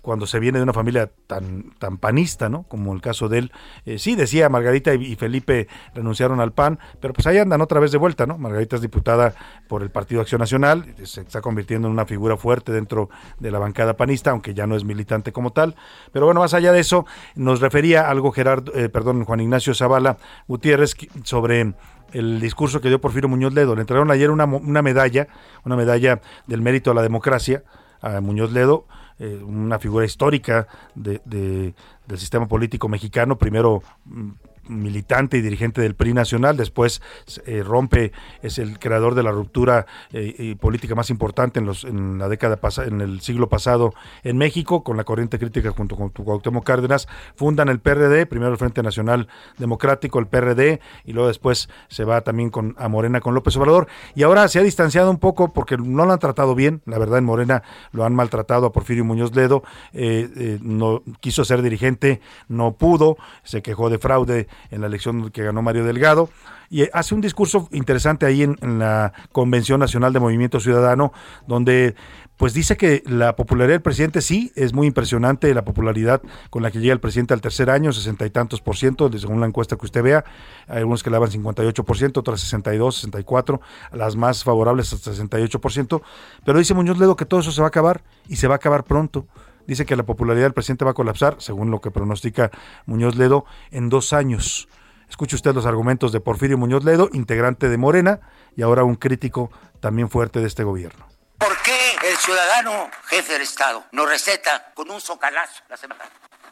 Speaker 2: Eh, cuando se viene de una familia tan, tan panista, ¿no? Como el caso de él. Eh, sí, decía Margarita y, Felipe renunciaron al PAN, pero pues ahí andan otra vez de vuelta, ¿no? Margarita es diputada por el Partido Acción Nacional, se está convirtiendo en una figura fuerte dentro de la bancada panista, aunque ya no es militante como tal. Pero bueno, más allá de eso, nos refería algo Gerardo, eh, perdón, Juan Ignacio Zavala Gutiérrez sobre el discurso que dio Porfirio Muñoz Ledo. Le entregaron ayer una, una medalla, una medalla del mérito a la democracia a Muñoz Ledo, eh, una figura histórica de, de- del sistema político mexicano, primero mm, militante y dirigente del PRI nacional, después eh, rompe, es el creador de la ruptura eh, y política más importante en, los, en la década pasada, en el siglo pasado en México, con la corriente crítica junto con Cuauhtémoc Cárdenas, fundan el PRD, primero el Frente Nacional Democrático, el PRD, y luego después se va también con, a Morena con López Obrador, y ahora se ha distanciado un poco porque no lo han tratado bien, la verdad en Morena lo han maltratado a Porfirio Muñoz Ledo, eh, no quiso ser dirigente, no pudo, se quejó de fraude en la elección que ganó Mario Delgado. Y eh, hace un discurso interesante ahí en, la Convención Nacional de Movimiento Ciudadano, donde pues dice que la popularidad del presidente sí es muy impresionante, la popularidad con la que llega el presidente al tercer año, sesenta y tantos por ciento, según la encuesta que usted vea, hay algunos que le daban 58 por ciento, otras 62, 64, las más favorables hasta 68 por ciento, pero dice Muñoz Ledo que todo eso se va a acabar y se va a acabar pronto. Dice que la popularidad del presidente va a colapsar, según lo que pronostica Muñoz Ledo, en dos años. Escuche usted los argumentos de Porfirio Muñoz Ledo, integrante de Morena y ahora un crítico también fuerte de este gobierno.
Speaker 5: ¿Por qué el ciudadano jefe del Estado nos receta con un socalazo la semana?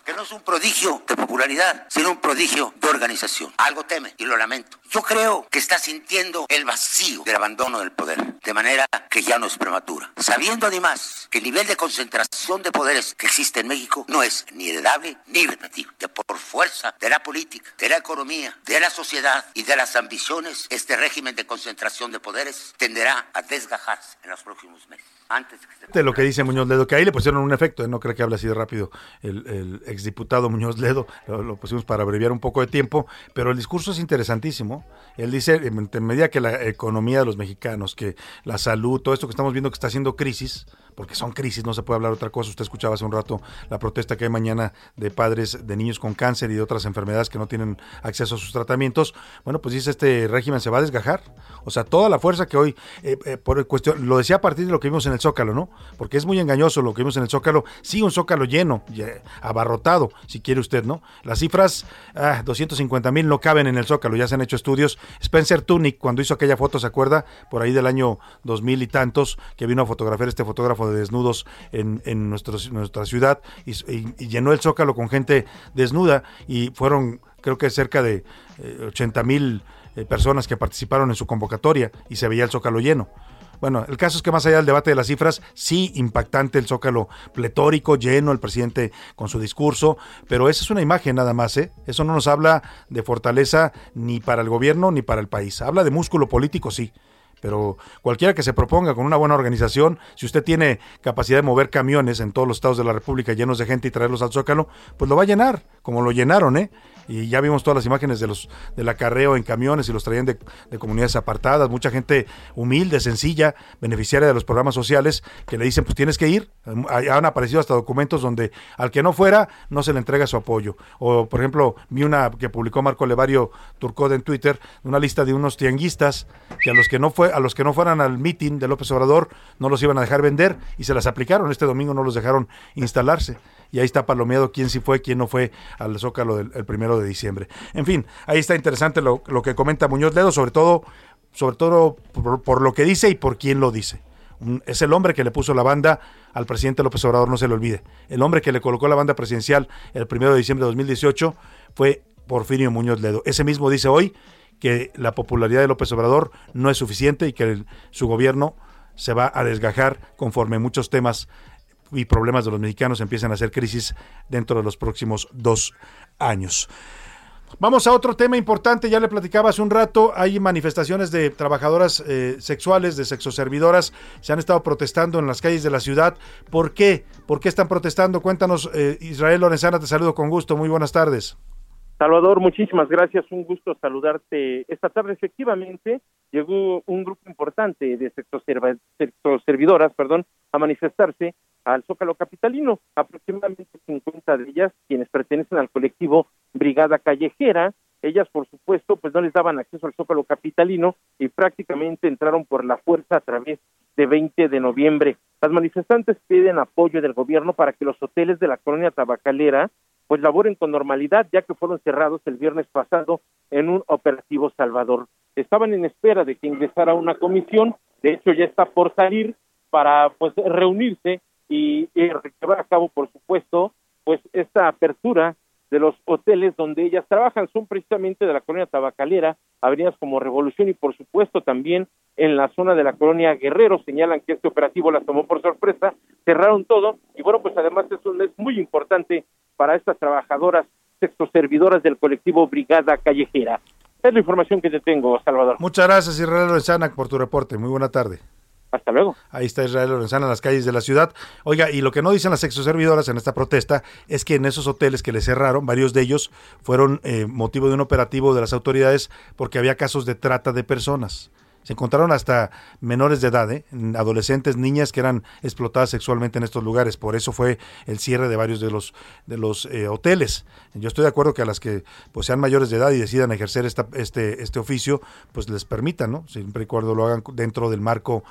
Speaker 5: Que no es un prodigio de popularidad, sino un prodigio de organización. Algo teme y lo lamento. Yo creo que está sintiendo el vacío del abandono del poder, de manera que ya no es prematura. Sabiendo además que el nivel de concentración de poderes que existe en México no es ni heredable ni repetible. Que por fuerza de la política, de la economía, de la sociedad y de las ambiciones, este régimen de concentración de poderes tenderá a desgajarse en los próximos meses. Antes que se
Speaker 2: de lo que dice Muñoz Ledo, que ahí le pusieron un efecto, ¿eh? no creo que hable así de rápido el, el exdiputado Muñoz Ledo, lo, pusimos para abreviar un poco de tiempo, pero el discurso es interesantísimo. Él dice, en en medida que la economía de los mexicanos, que la salud, todo esto que estamos viendo que está haciendo crisis, porque son crisis, no se puede hablar otra cosa. Usted escuchaba hace un rato la protesta que hay mañana de padres de niños con cáncer y de otras enfermedades que no tienen acceso a sus tratamientos. Bueno, pues dice este régimen se va a desgajar. O sea, toda la fuerza que hoy, eh, eh, por cuestión, lo decía a partir de lo que vimos en el Zócalo, ¿no? Porque es muy engañoso lo que vimos en el Zócalo. Sí, un Zócalo lleno, abarrotado, si quiere usted, ¿no? Las cifras, ah, 250 mil no caben en el Zócalo, ya se han hecho estudios. Spencer Tunick, cuando hizo aquella foto, ¿se acuerda? Por ahí del año 2000 y tantos, que vino a fotografiar este fotógrafo de desnudos en, en nuestro- nuestra ciudad y, y- llenó el Zócalo con gente desnuda y fueron, creo que cerca de 80 mil eh, personas que participaron en su convocatoria y se veía el Zócalo lleno. Bueno, el caso es que más allá del debate de las cifras, sí impactante el zócalo pletórico, lleno, el presidente con su discurso, pero esa es una imagen nada más, ¿eh? Eso no nos habla de fortaleza ni para el gobierno ni para el país. Habla de músculo político, sí. Pero cualquiera que se proponga con una buena organización, si usted tiene capacidad de mover camiones en todos los estados de la República llenos de gente y traerlos al Zócalo, pues lo va a llenar, como lo llenaron, ¿eh? Y ya vimos todas las imágenes de los del acarreo en camiones y los traían de, de comunidades apartadas, mucha gente humilde, sencilla, beneficiaria de los programas sociales, que le dicen, pues tienes que ir. Han aparecido hasta documentos donde al que no fuera, no se le entrega su apoyo. O, por ejemplo, vi una que publicó Marco Levario Turcot en Twitter, una lista de unos tianguistas que a los que no a los que no fueran al meeting de López Obrador, no los iban a dejar vender y se las aplicaron. Este domingo no los dejaron instalarse. Y ahí está palomeado quién sí fue, quién no fue al Zócalo del el primero de diciembre. En fin, ahí está interesante lo, lo que comenta Muñoz Ledo, sobre todo, sobre todo por, lo que dice y por quién lo dice. Es el hombre que le puso la banda al presidente López Obrador, no se le olvide. El hombre que le colocó la banda presidencial el primero de diciembre de 2018 fue Porfirio Muñoz Ledo. Ese mismo dice hoy que la popularidad de López Obrador no es suficiente y que su gobierno se va a desgajar conforme muchos temas y problemas de los mexicanos empiezan a hacer crisis dentro de los próximos dos años. Vamos a otro tema importante, ya le platicaba hace un rato, hay manifestaciones de trabajadoras eh, sexuales, de sexoservidoras, se han estado protestando en las calles de la ciudad. ¿Por qué? ¿Por qué están protestando? Cuéntanos, eh, Israel Lorenzana, te saludo con gusto, muy buenas tardes.
Speaker 16: Salvador, muchísimas gracias. Un gusto saludarte esta tarde. Efectivamente, llegó un grupo importante de sexoservidoras perdón, a manifestarse al Zócalo Capitalino. Aproximadamente 50 de ellas, quienes pertenecen al colectivo Brigada Callejera. Ellas, por supuesto, pues no les daban acceso al Zócalo Capitalino y prácticamente entraron por la fuerza a través de 20 de noviembre. Las manifestantes piden apoyo del gobierno para que los hoteles de la colonia tabacalera pues laboren con normalidad, ya que fueron cerrados el viernes pasado en un operativo Salvador. Estaban en espera de que ingresara una comisión, de hecho ya está por salir para pues reunirse y, llevar a cabo, por supuesto, pues esta apertura de los hoteles donde ellas trabajan son precisamente de la colonia tabacalera, avenidas como Revolución y por supuesto también en la zona de la colonia Guerrero señalan que este operativo las tomó por sorpresa, cerraron todo y bueno, pues además es, un- es muy importante para estas trabajadoras sexoservidoras del colectivo Brigada Callejera. Es la información que te tengo, Salvador.
Speaker 2: Muchas gracias, Israel Lorenzana, por tu reporte. Muy buena tarde.
Speaker 16: Hasta luego.
Speaker 2: Ahí está Israel Lorenzana en las calles de la ciudad. Oiga, y lo que no dicen las sexoservidoras en esta protesta es que en esos hoteles que le cerraron, varios de ellos fueron eh, motivo de un operativo de las autoridades porque había casos de trata de personas. Se encontraron hasta menores de edad, ¿eh? adolescentes, niñas que eran explotadas sexualmente en estos lugares. Por eso fue el cierre de varios de los de los eh, hoteles. Yo estoy de acuerdo que a las que pues sean mayores de edad y decidan ejercer esta, este este oficio, pues les permitan, ¿no? Siempre y cuando lo hagan dentro del marco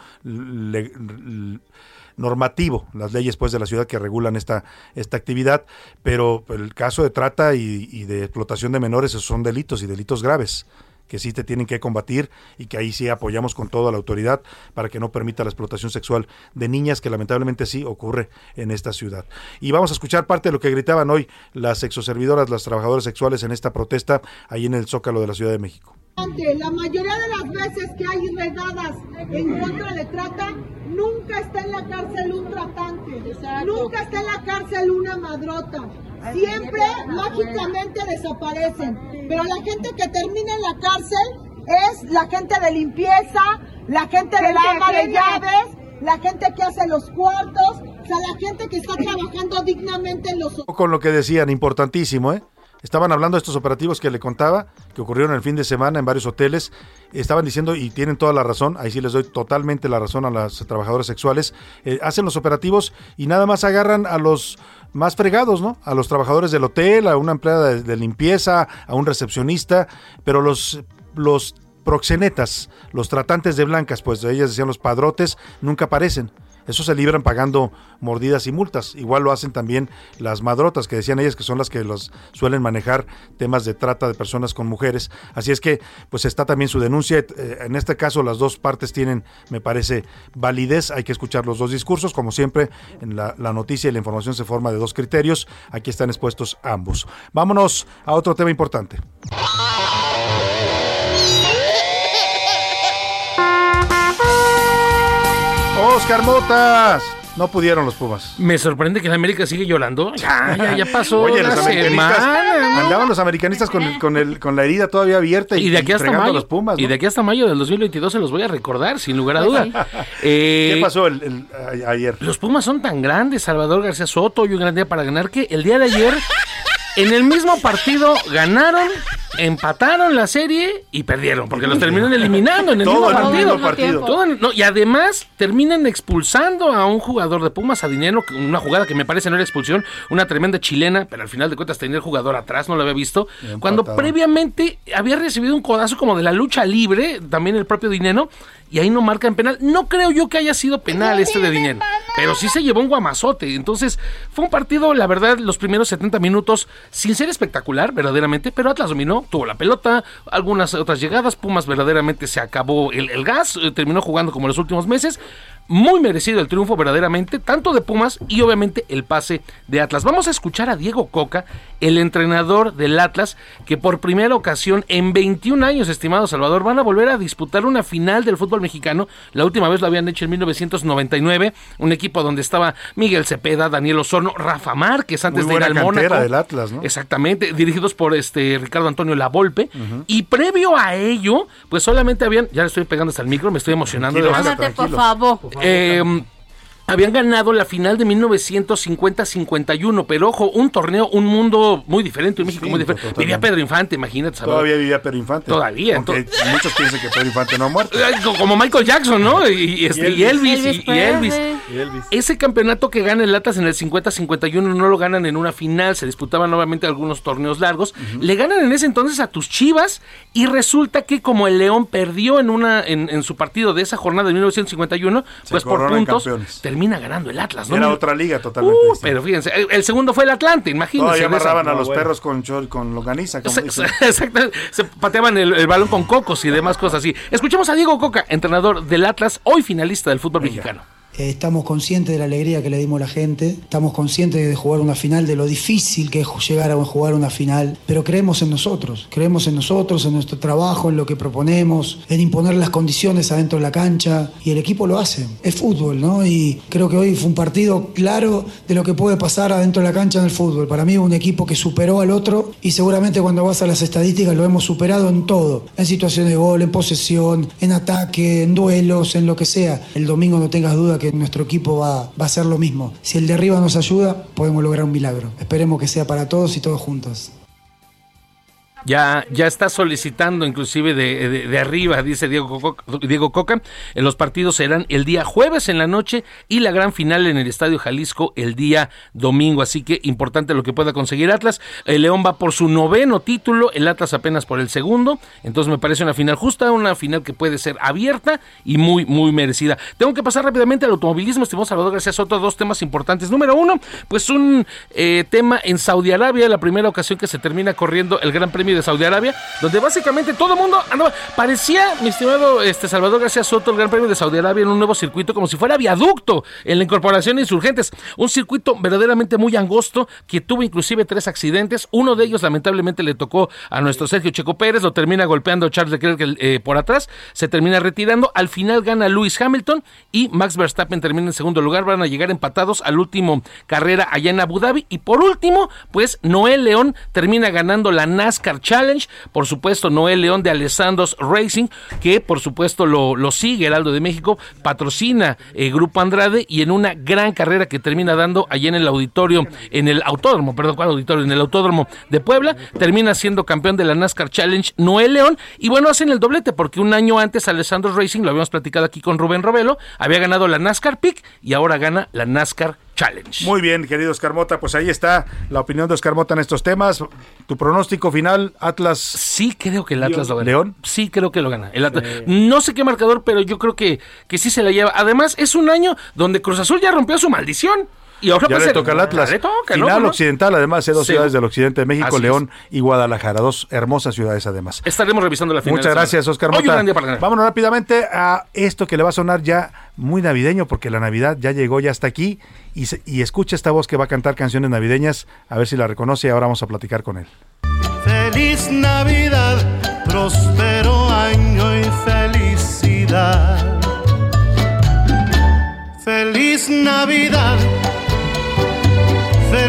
Speaker 2: normativo, las leyes pues de la ciudad que regulan esta, esta actividad, pero el caso de trata y, y de explotación de menores esos son delitos y delitos graves que sí te tienen que combatir y que ahí sí apoyamos con toda la autoridad para que no permita la explotación sexual de niñas que lamentablemente sí ocurre en esta ciudad. Y vamos a escuchar parte de lo que gritaban hoy las sexoservidoras, las trabajadoras sexuales en esta protesta ahí en el Zócalo de la Ciudad de México.
Speaker 20: La mayoría de las veces que hay redadas en contra de trata, nunca está en la cárcel un tratante, nunca está en la cárcel una madrota. Siempre mágicamente desaparecen. Pero la gente que termina en la cárcel es la gente de limpieza, la gente de la
Speaker 21: Gente
Speaker 20: ama de llaves, la gente que hace los cuartos, o sea, la gente que está trabajando dignamente en los
Speaker 2: con lo que decían, importantísimo, ¿eh? Estaban hablando de estos operativos que le contaba, que ocurrieron el fin de semana en varios hoteles. Estaban diciendo, y tienen toda la razón, ahí sí les doy totalmente la razón a las trabajadoras sexuales, eh, hacen los operativos y nada más agarran a los más fregados, ¿no? A los trabajadores del hotel, a una empleada de, limpieza, a un recepcionista, pero los, los proxenetas, los tratantes de blancas, pues ellas decían los padrotes, nunca aparecen. Eso se libran pagando mordidas y multas. Igual lo hacen también las madrotas, que decían ellas que son las que los suelen manejar temas de trata de personas con mujeres. Así es que, pues está también su denuncia. Eh, En este caso, las dos partes tienen, me parece, validez. Hay que escuchar los dos discursos. Como siempre, en la, la noticia y la información se forma de dos criterios. Aquí están expuestos ambos. Vámonos a otro tema importante. Oscar Motas. No pudieron los Pumas.
Speaker 22: Me sorprende que la América sigue llorando. Ya, ya, ya pasó
Speaker 2: Oye,
Speaker 22: la
Speaker 2: los americanistas
Speaker 22: semana. ¿no?
Speaker 2: andaban los americanistas con, el- con, el, con la herida todavía abierta y,
Speaker 22: Y de aquí hasta mayo.
Speaker 2: los Pumas.
Speaker 22: Y de aquí hasta mayo del 2022 se los voy a recordar, sin lugar a duda.
Speaker 2: sí. *laughs*
Speaker 22: Eh,
Speaker 2: ¿Qué pasó el- el- a- ayer?
Speaker 22: Los Pumas son tan grandes, Salvador García Soto, y un gran día para ganar, que el día de ayer, en el mismo partido, ganaron, empataron la serie y perdieron, porque los terminan eliminando en el
Speaker 2: Todo
Speaker 22: mismo
Speaker 2: el
Speaker 22: partido.
Speaker 2: mismo partido.
Speaker 22: Todo en- no, y además terminan expulsando a un jugador de Pumas, a Dinero, una jugada que me parece no era expulsión, una tremenda chilena, pero al final de cuentas tenía el jugador atrás, no lo había visto. Cuando previamente había recibido un codazo como de la lucha libre, también el propio Dinero, y ahí no marcan penal. No creo yo que haya sido penal este de Dinero, pero sí se llevó un guamazote. Entonces, fue un partido, la verdad, los primeros 70 minutos, sin ser espectacular, verdaderamente, pero Atlas dominó, tuvo la pelota, algunas otras llegadas, Pumas verdaderamente se acabó el, el gas, eh, terminó jugando como los últimos meses. Muy merecido el triunfo verdaderamente, tanto de Pumas y obviamente el pase de Atlas. Vamos a escuchar a Diego Coca, el entrenador del Atlas, que por primera ocasión en 21 años, estimado Salvador, van a volver a disputar una final del fútbol mexicano. La última vez lo habían hecho en 1999, un equipo donde estaba Miguel Cepeda, Daniel Osorno, Rafa Márquez antes
Speaker 2: Muy
Speaker 22: de ir
Speaker 2: buena
Speaker 22: al
Speaker 2: cantera
Speaker 22: Mónaco.
Speaker 2: del Atlas, ¿no?
Speaker 22: Exactamente, dirigidos por este Ricardo Antonio Lavolpe. Y previo a ello, pues solamente habían, ya le estoy pegando hasta el micro, me estoy emocionando.
Speaker 9: Cálmate, por favor.
Speaker 22: Eh, habían ganado la final de 1950-51, pero ojo, un torneo, un mundo muy diferente, un México muy diferente.
Speaker 2: totalmente.
Speaker 22: Vivía Pedro Infante, imagínate. Salvador.
Speaker 2: Todavía vivía Pedro Infante.
Speaker 22: Todavía,
Speaker 2: Aunque muchos piensan que Pedro Infante no ha muerto.
Speaker 22: Como Michael Jackson, ¿no? Y, y este, y Elvis,
Speaker 9: Elvis
Speaker 22: y- y Elvis.
Speaker 9: Presley.
Speaker 2: Y Elvis.
Speaker 22: Ese campeonato que gana el Latas en el 50-51 no lo ganan en una final, se disputaban nuevamente algunos torneos largos. Le ganan en ese entonces a tus Chivas y resulta que como el León perdió en una en, en su partido de esa jornada de 1951, pues por puntos. Termina ganando el Atlas, ¿no?
Speaker 2: Era otra liga totalmente.
Speaker 22: Uh, pero fíjense, el, el segundo fue el Atlante, imagínense.
Speaker 2: Todavía
Speaker 22: esa-
Speaker 2: amarraban a los
Speaker 22: bueno.
Speaker 2: perros con, con longaniza. como *laughs*
Speaker 22: Exactamente, se pateaban el, el balón con cocos y demás cosas así. Escuchemos a Diego Coca, entrenador del Atlas, hoy finalista del fútbol mexicano.
Speaker 20: Eh, Estamos conscientes de la alegría que le dimos a la gente, estamos conscientes de jugar una final, de lo difícil que es llegar a jugar una final, pero creemos en nosotros, creemos en nosotros, en nuestro trabajo, en lo que proponemos, en imponer las condiciones adentro de la cancha y el equipo lo hace. Es fútbol, ¿no? Y creo que hoy fue un partido claro de lo que puede pasar adentro de la cancha en el fútbol. Para mí un equipo que superó al otro y seguramente cuando vas a las estadísticas lo hemos superado en todo, en situaciones de gol, en posesión, en ataque, en duelos, en lo que sea. El domingo no tengas duda que nuestro equipo va, va a hacer lo mismo. Si el de arriba nos ayuda, podemos lograr un milagro. Esperemos que sea para todos y todos juntos.
Speaker 22: Ya, ya está solicitando inclusive de, de- arriba, dice Diego Coca, Diego Coca. Los partidos serán el día jueves en la noche y la gran final en el Estadio Jalisco el día domingo. Así que importante lo que pueda conseguir Atlas. El León va por su noveno título, el Atlas apenas por el segundo. Entonces me parece una final justa, una final que puede ser abierta y muy, muy merecida. Tengo que pasar rápidamente al automovilismo, estimado Salvador Gracias Soto, dos temas importantes. Número uno, pues un eh, tema en Saudi Arabia, la primera ocasión que se termina corriendo el Gran Premio de Saudi Arabia, donde básicamente todo el mundo andaba, parecía, mi estimado este, Salvador García Soto, el Gran Premio de Saudi Arabia en un nuevo circuito, como si fuera viaducto en la incorporación de insurgentes, un circuito verdaderamente muy angosto, que tuvo inclusive tres accidentes, uno de ellos lamentablemente le tocó a nuestro Sergio Checo Pérez, lo termina golpeando Charles Leclerc eh, por atrás, se termina retirando, al final gana Lewis Hamilton y Max Verstappen termina en segundo lugar, van a llegar empatados al último carrera allá en Abu Dhabi, y por último, pues Noel León termina ganando la NASCAR Challenge, por supuesto Noel León de Alessandros Racing, que por supuesto lo, lo sigue Heraldo de México, patrocina eh, Grupo Andrade y en una gran carrera que termina dando allá en el auditorio, en el autódromo, perdón, ¿cuál auditorio? En el autódromo de Puebla, termina siendo campeón de la NASCAR Challenge Noel León y bueno, hacen el doblete porque un año antes Alessandro Racing, lo habíamos platicado aquí con Rubén Robelo, había ganado la NASCAR Peak y ahora gana la NASCAR Challenge.
Speaker 2: Muy bien, querido Oscar Mota, pues ahí está la opinión de Oscar Mota en estos temas. Tu pronóstico final, Atlas.
Speaker 22: Sí, creo que el Atlas lo gana.
Speaker 2: León.
Speaker 22: Sí, creo que lo gana. El Atlas. No sé qué marcador, pero yo creo que, que sí se la lleva. Además, es un año donde Cruz Azul ya rompió su maldición. Y ahora
Speaker 2: Ya
Speaker 22: puede
Speaker 2: le toca al Atlas.
Speaker 22: Le toca.
Speaker 2: Final
Speaker 22: ¿no?
Speaker 2: occidental, además, hay dos
Speaker 22: Sí.
Speaker 2: ciudades del occidente de México,
Speaker 22: Así es.
Speaker 2: León y Guadalajara, dos hermosas ciudades además.
Speaker 22: Estaremos revisando la final.
Speaker 2: Muchas gracias, Oscar
Speaker 22: Hoy un
Speaker 2: Mota.
Speaker 22: gran día para ganar.
Speaker 2: Vámonos rápidamente a esto que le va a sonar ya muy navideño, porque la Navidad ya llegó, ya está aquí. Y, se- y escucha esta voz que va a cantar canciones navideñas, a ver si la reconoce y ahora vamos a platicar con él.
Speaker 23: Feliz Navidad, próspero año y felicidad. Feliz Navidad,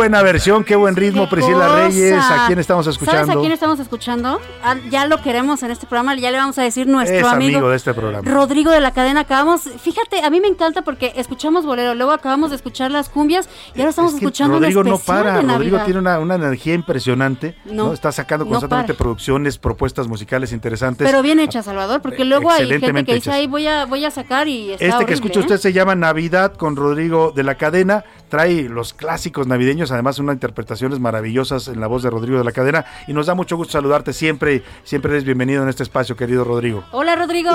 Speaker 2: buena versión, qué buen ritmo, Priscila
Speaker 9: cosa.
Speaker 2: Reyes. ¿A quién estamos escuchando?
Speaker 9: ¿Sabes a quién estamos escuchando? Ah, ya lo queremos en este programa, ya le vamos a decir nuestro
Speaker 2: es
Speaker 9: amigo,
Speaker 2: amigo de este programa.
Speaker 9: Rodrigo de la cadena. Acabamos, fíjate, a mí me encanta porque escuchamos bolero, luego acabamos de escuchar las cumbias y ahora estamos
Speaker 2: Es que
Speaker 9: escuchando
Speaker 2: Rodrigo
Speaker 9: un
Speaker 2: no para,
Speaker 9: de
Speaker 2: Rodrigo tiene una, una energía impresionante,
Speaker 9: No,
Speaker 2: ¿no? Está sacando constantemente producciones, propuestas musicales interesantes.
Speaker 9: Pero bien hecha, Salvador, porque luego hay gente que dice,
Speaker 2: hechas.
Speaker 9: ahí voy a, voy a sacar y está
Speaker 2: Este que escucha
Speaker 9: ¿eh?
Speaker 2: usted se llama Navidad con Rodrigo de la Cadena. Trae los clásicos navideños, además unas interpretaciones maravillosas en la voz de Rodrigo de la Cadena. Y nos da mucho gusto saludarte siempre. Siempre eres bienvenido en este espacio, querido Rodrigo.
Speaker 9: Hola, Rodrigo.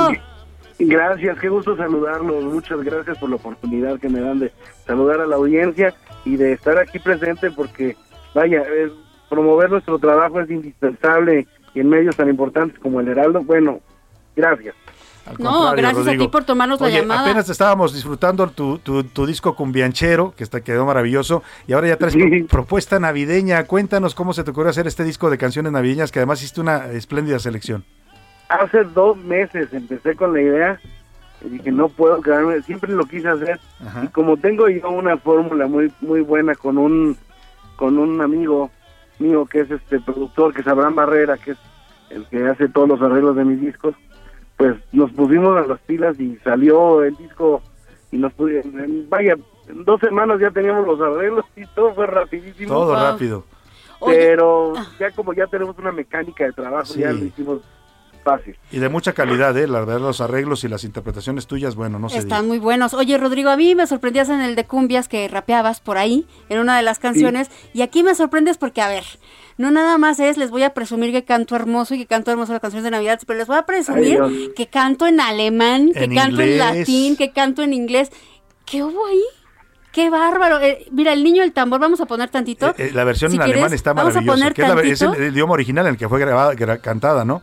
Speaker 24: Gracias, qué gusto saludarlos. Muchas gracias por la oportunidad que me dan de saludar a la audiencia y de estar aquí presente porque, vaya, eh, promover nuestro trabajo es indispensable y en medios tan importantes como el Heraldo. Bueno, gracias.
Speaker 9: No, gracias a ti por tomarnos la llamada.
Speaker 2: apenas estábamos disfrutando tu, tu, tu disco cumbianchero, que está, quedó maravilloso, y ahora ya traes *laughs* pro- propuesta navideña. Cuéntanos cómo se te ocurrió hacer este disco de canciones navideñas, que además hiciste una espléndida selección.
Speaker 24: Hace dos meses empecé con la idea y dije, no puedo quedarme, siempre lo quise hacer. Y como tengo yo una fórmula muy muy buena con un con un amigo mío que es este productor, que es Abraham Barrera, que es el que hace todos los arreglos de mis discos, pues nos pusimos a las pilas y salió el disco y nos pu- en- en- vaya, en dos semanas ya teníamos los arreglos y todo fue rapidísimo.
Speaker 2: Todo rápido.
Speaker 24: Pero ya como ya tenemos una mecánica de trabajo,
Speaker 2: Sí.
Speaker 24: ya lo hicimos fácil.
Speaker 2: Y de mucha calidad, ¿eh? La verdad, los arreglos y las interpretaciones tuyas, bueno, no sé.
Speaker 9: Están muy buenos. Oye, Rodrigo, a mí me sorprendías en el de cumbias que rapeabas por ahí, en una de las canciones, y aquí me sorprendes porque, a ver, no nada más es, les voy a presumir que canto hermoso y que canto hermoso las canciones de Navidad, pero les voy a presumir
Speaker 24: Ay,
Speaker 9: que canto en alemán, que
Speaker 2: En
Speaker 9: canto
Speaker 2: inglés.
Speaker 9: en latín, que canto en inglés. ¿Qué hubo ahí? ¡Qué bárbaro! Eh, mira, el niño del tambor, vamos a poner tantito.
Speaker 2: Eh, eh, la versión
Speaker 9: Si
Speaker 2: en
Speaker 9: quieres,
Speaker 2: alemán está
Speaker 9: vamos a
Speaker 2: maravillosa.
Speaker 9: poner
Speaker 2: que es, la- es
Speaker 9: tantito.
Speaker 2: el, el idioma original en el que fue grabada, gra- cantada, ¿no?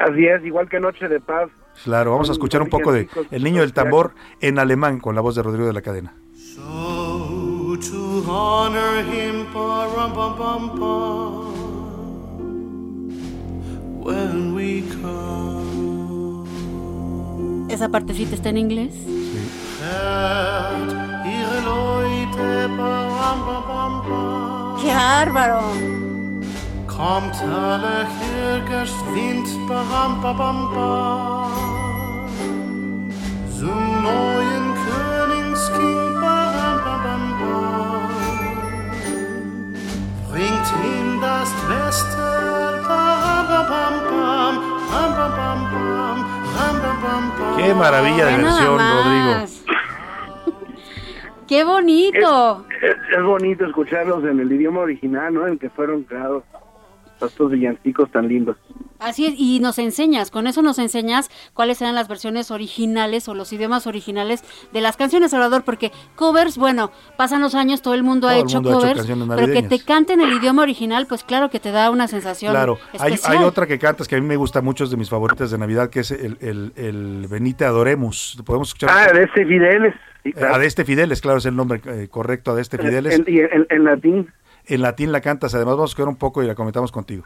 Speaker 24: Así es, igual que Noche de Paz.
Speaker 2: Claro, vamos a escuchar un poco de El Niño del Tambor en alemán con la voz de Rodrigo de la Cadena.
Speaker 23: So to honor him, pa-rum-pum-pum-pum, when we come.
Speaker 9: Esa partecita está en inglés.
Speaker 23: Pa-rum-pum-pum-pum.
Speaker 9: ¡Qué bárbaro!
Speaker 23: Kommt alle Kirchwind, pa-rum-pum-pum-pum. Zum neuen Königskind, pa-rum-pum-pum-pum. Bringt ihm das Beste, pa-rum-pum-pum, pum-pum-pum-pum, pum-pum-pum-pum.
Speaker 2: Qué maravilla de versión. Rodrigo. *laughs*
Speaker 9: ¡Qué bonito!
Speaker 24: Es, es bonito escucharlos en el idioma original, ¿no? En que fueron creados estos villancicos tan lindos.
Speaker 9: Así es, y nos enseñas, con eso nos enseñas cuáles eran las versiones originales o los idiomas originales de las canciones, Salvador, porque covers, bueno, pasan los años, todo el mundo ha
Speaker 2: el
Speaker 9: hecho
Speaker 2: mundo ha hecho
Speaker 9: covers,
Speaker 2: canciones
Speaker 9: pero que te canten el idioma original, pues claro que te da una sensación
Speaker 2: Claro, hay,
Speaker 9: especial.
Speaker 2: hay otra que cantas que a mí me gusta mucho, es de mis favoritas de Navidad, que es el, el, el Benite Adoremus. ¿Podemos escuchar?
Speaker 24: Ah, de este Fideles. sí, claro.
Speaker 2: Adeste Fideles, claro, es el nombre eh, correcto, Adeste Fideles.
Speaker 24: En, y en- en latín.
Speaker 2: En latín la cantas, además vamos a escuchar un poco y la comentamos contigo.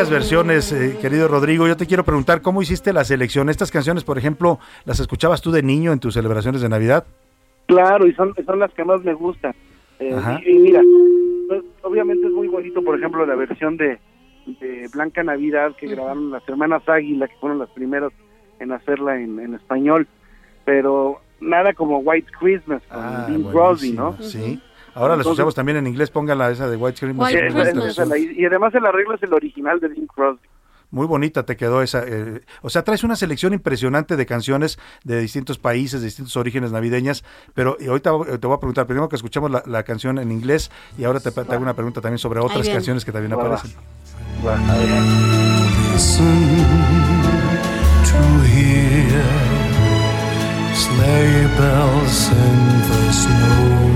Speaker 2: Bellas versiones, eh, querido Rodrigo. Yo te quiero preguntar, ¿cómo hiciste la selección? Estas canciones, por ejemplo, ¿las escuchabas tú de niño en tus celebraciones de Navidad?
Speaker 24: Claro, y son, son las que más me gustan. Eh, y, y mira, pues, obviamente es muy bonito, por ejemplo, la versión de, de Blanca Navidad que grabaron las hermanas Águila, que fueron las primeras en hacerla en, en español. Pero nada como White Christmas con
Speaker 2: Ah,
Speaker 24: Bing Crosby, ¿no?
Speaker 2: Sí. Ahora la escuchamos también en inglés, póngala esa de White Christmas.
Speaker 24: Esa- esa- esa la- y además el arreglo es el original de Bing Crosby.
Speaker 2: Muy bonita te quedó esa. eh, o sea, traes una selección impresionante de canciones de distintos países, de distintos orígenes navideñas. Pero ahorita eh, te voy a preguntar, primero que escuchamos la, la canción en inglés y ahora te, te hago una pregunta también sobre otras canciones que también aparecen.
Speaker 23: To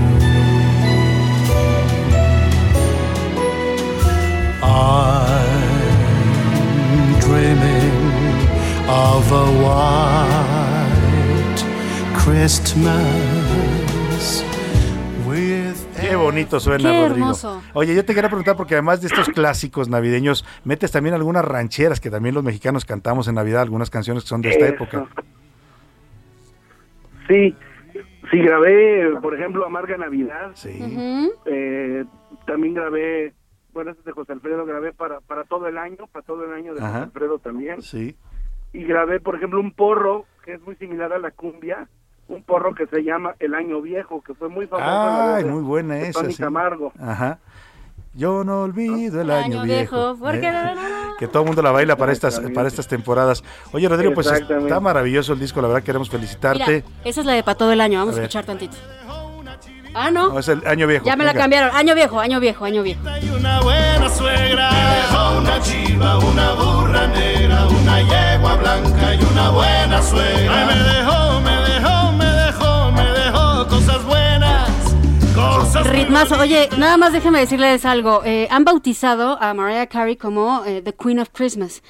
Speaker 11: I'm dreaming of a white Christmas
Speaker 2: Qué bonito suena,
Speaker 9: Qué
Speaker 2: Rodrigo.
Speaker 9: hermoso.
Speaker 2: Oye, yo te quería preguntar, porque además de estos clásicos navideños, metes también algunas rancheras que también los mexicanos cantamos en Navidad, algunas canciones que son de esta
Speaker 24: Eso.
Speaker 2: época.
Speaker 24: Sí, sí grabé, por ejemplo, Amarga Navidad.
Speaker 2: Sí.
Speaker 24: Eh, también grabé, bueno, este de José Alfredo, grabé para, para todo el año, para todo el año de José. Alfredo también.
Speaker 2: Sí.
Speaker 24: Y grabé, por ejemplo, un porro que es muy similar a la cumbia, un porro que se llama El Año Viejo, que fue muy famoso.
Speaker 2: Ay, muy buena
Speaker 24: de
Speaker 2: esa.
Speaker 24: Tony
Speaker 2: sí.
Speaker 24: Camargo.
Speaker 2: Ajá. Yo no olvido el, año,
Speaker 9: año
Speaker 2: viejo.
Speaker 9: viejo, porque
Speaker 2: ¿eh? Que todo el mundo la baila para estas, para estas temporadas. Oye, Rodrigo, pues está maravilloso el disco, la verdad queremos
Speaker 9: Mira,
Speaker 2: felicitarte.
Speaker 9: esa es la de para todo el año. Vamos
Speaker 2: A
Speaker 9: a, escuchar tantito. Ah, no.
Speaker 2: No, es el año viejo.
Speaker 9: ya me la
Speaker 2: venga.
Speaker 9: cambiaron. Año viejo, año viejo, año viejo.
Speaker 23: Una buena suegra dejó una chiva, una burra negra, una yegua blanca y una buena suegra. Ay, me dejó, me dejó, me dejó, me dejó cosas buenas, cosas
Speaker 9: Ritmazo. Oye, nada más déjenme decirles algo. Eh, han bautizado a Mariah Carey como eh, The Queen of Christmas.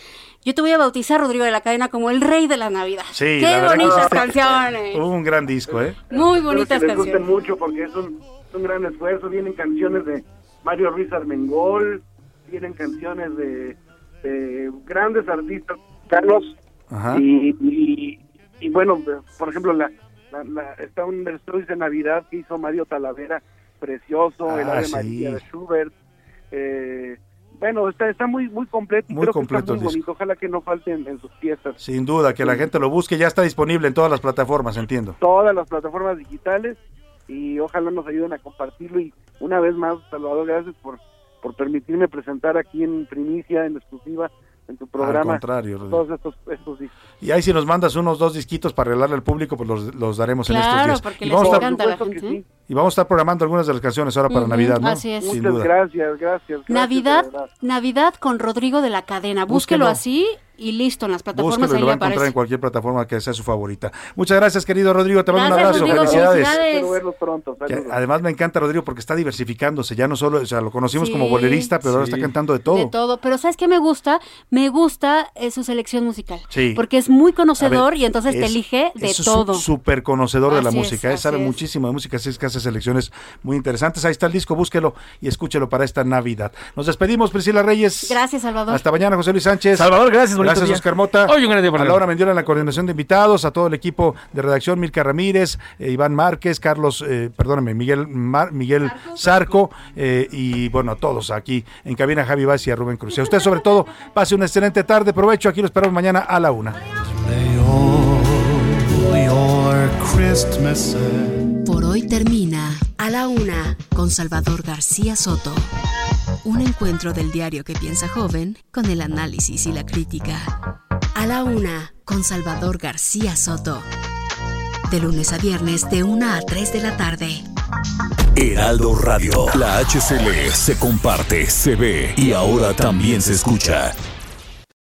Speaker 9: Yo te voy a bautizar, Rodrigo de la Cadena, como el rey de la Navidad.
Speaker 2: Sí,
Speaker 9: Qué
Speaker 2: la que
Speaker 9: bonitas
Speaker 2: sí.
Speaker 9: canciones.
Speaker 2: Un gran disco, ¿eh?
Speaker 9: Muy bonitas
Speaker 24: que les gusten
Speaker 9: canciones.
Speaker 24: mucho porque es un, es un gran esfuerzo. Vienen canciones de Mario Ruiz Armengol, vienen canciones de, de grandes artistas, Carlos.
Speaker 2: Ajá.
Speaker 24: Y, y, y bueno, por ejemplo, la, la, la- está un versus de Navidad que hizo Mario Talavera, precioso, el
Speaker 2: Ah,
Speaker 24: Ave
Speaker 2: sí.
Speaker 24: María de Schubert. Eh, bueno, está, está muy muy completo. y
Speaker 2: Muy
Speaker 24: creo
Speaker 2: completo
Speaker 24: que
Speaker 2: el
Speaker 24: está muy
Speaker 2: disco.
Speaker 24: bonito. Ojalá que no falten en sus fiestas.
Speaker 2: Sin duda, que la gente lo busque, ya está disponible en todas las plataformas, entiendo.
Speaker 24: todas las plataformas digitales y ojalá nos ayuden a compartirlo y una vez más Salvador gracias por por permitirme presentar aquí en primicia en exclusiva en tu programa
Speaker 2: contrario, Rodrigo.
Speaker 24: todos estos estos discos.
Speaker 2: Y ahí si nos mandas unos dos disquitos para regalarle al público, pues los, los daremos en estos
Speaker 9: Claro,
Speaker 2: días.
Speaker 9: porque
Speaker 2: y,
Speaker 9: les
Speaker 2: vamos
Speaker 9: encanta a la gente.
Speaker 2: Y vamos a estar programando algunas de las canciones ahora para Navidad, ¿no?
Speaker 9: así es.
Speaker 2: Sin
Speaker 24: Muchas
Speaker 2: duda.
Speaker 24: gracias, gracias, gracias.
Speaker 9: Navidad. Navidad con Rodrigo de la Cadena. Búsquelo,
Speaker 2: Búsquelo.
Speaker 9: así y listo en las plataformas
Speaker 2: Búsquelo y
Speaker 9: ahí
Speaker 2: lo va a encontrar
Speaker 9: aparece.
Speaker 2: en cualquier plataforma que sea su favorita. Muchas gracias, querido Rodrigo. Te mando un abrazo.
Speaker 9: Rodrigo,
Speaker 2: Felicidades.
Speaker 9: felicidades.
Speaker 24: Espero verlos pronto.
Speaker 2: Que además me encanta Rodrigo porque está diversificándose, ya no solo, o sea, lo conocimos
Speaker 9: Sí.
Speaker 2: como bolerista, pero ahora está cantando de todo.
Speaker 9: De todo, pero ¿sabes qué me gusta? Me gusta eh, su selección musical.
Speaker 2: Sí.
Speaker 9: Porque es muy conocedor
Speaker 2: ver,
Speaker 9: y entonces te
Speaker 2: es-
Speaker 9: elige de
Speaker 2: es
Speaker 9: todo.
Speaker 2: súper conocedor de la
Speaker 9: es,
Speaker 2: música, sabe
Speaker 9: es.
Speaker 2: muchísimo de música, así es que hace selecciones muy interesantes. Ahí está el disco, búsquelo y escúchelo para esta Navidad. Nos despedimos, Priscila Reyes.
Speaker 9: Gracias, Salvador.
Speaker 2: Hasta mañana, José Luis Sánchez.
Speaker 6: Salvador, gracias, bonito
Speaker 2: Gracias,
Speaker 6: día.
Speaker 2: Oscar Mota.
Speaker 22: Oye, un gran día para
Speaker 2: A Laura Mendiola en la coordinación de invitados, a todo el equipo de redacción, Milka Ramírez, eh, Iván Márquez, Carlos, eh, perdóname, Miguel Mar- Miguel Zarco, eh, y bueno, a todos aquí en cabina, Javi Vaz y a Rubén Cruz. Y a usted, sobre todo, pase una excelente tarde, provecho, aquí lo esperamos mañana a la una.
Speaker 7: Por hoy termina A la Una con Salvador García Soto. Un encuentro del diario que piensa joven con el análisis y la crítica. A la Una con Salvador García Soto. De lunes a viernes de 1 a 3 de la tarde.
Speaker 25: Heraldo Radio. La HCL se comparte, se ve y ahora también se escucha.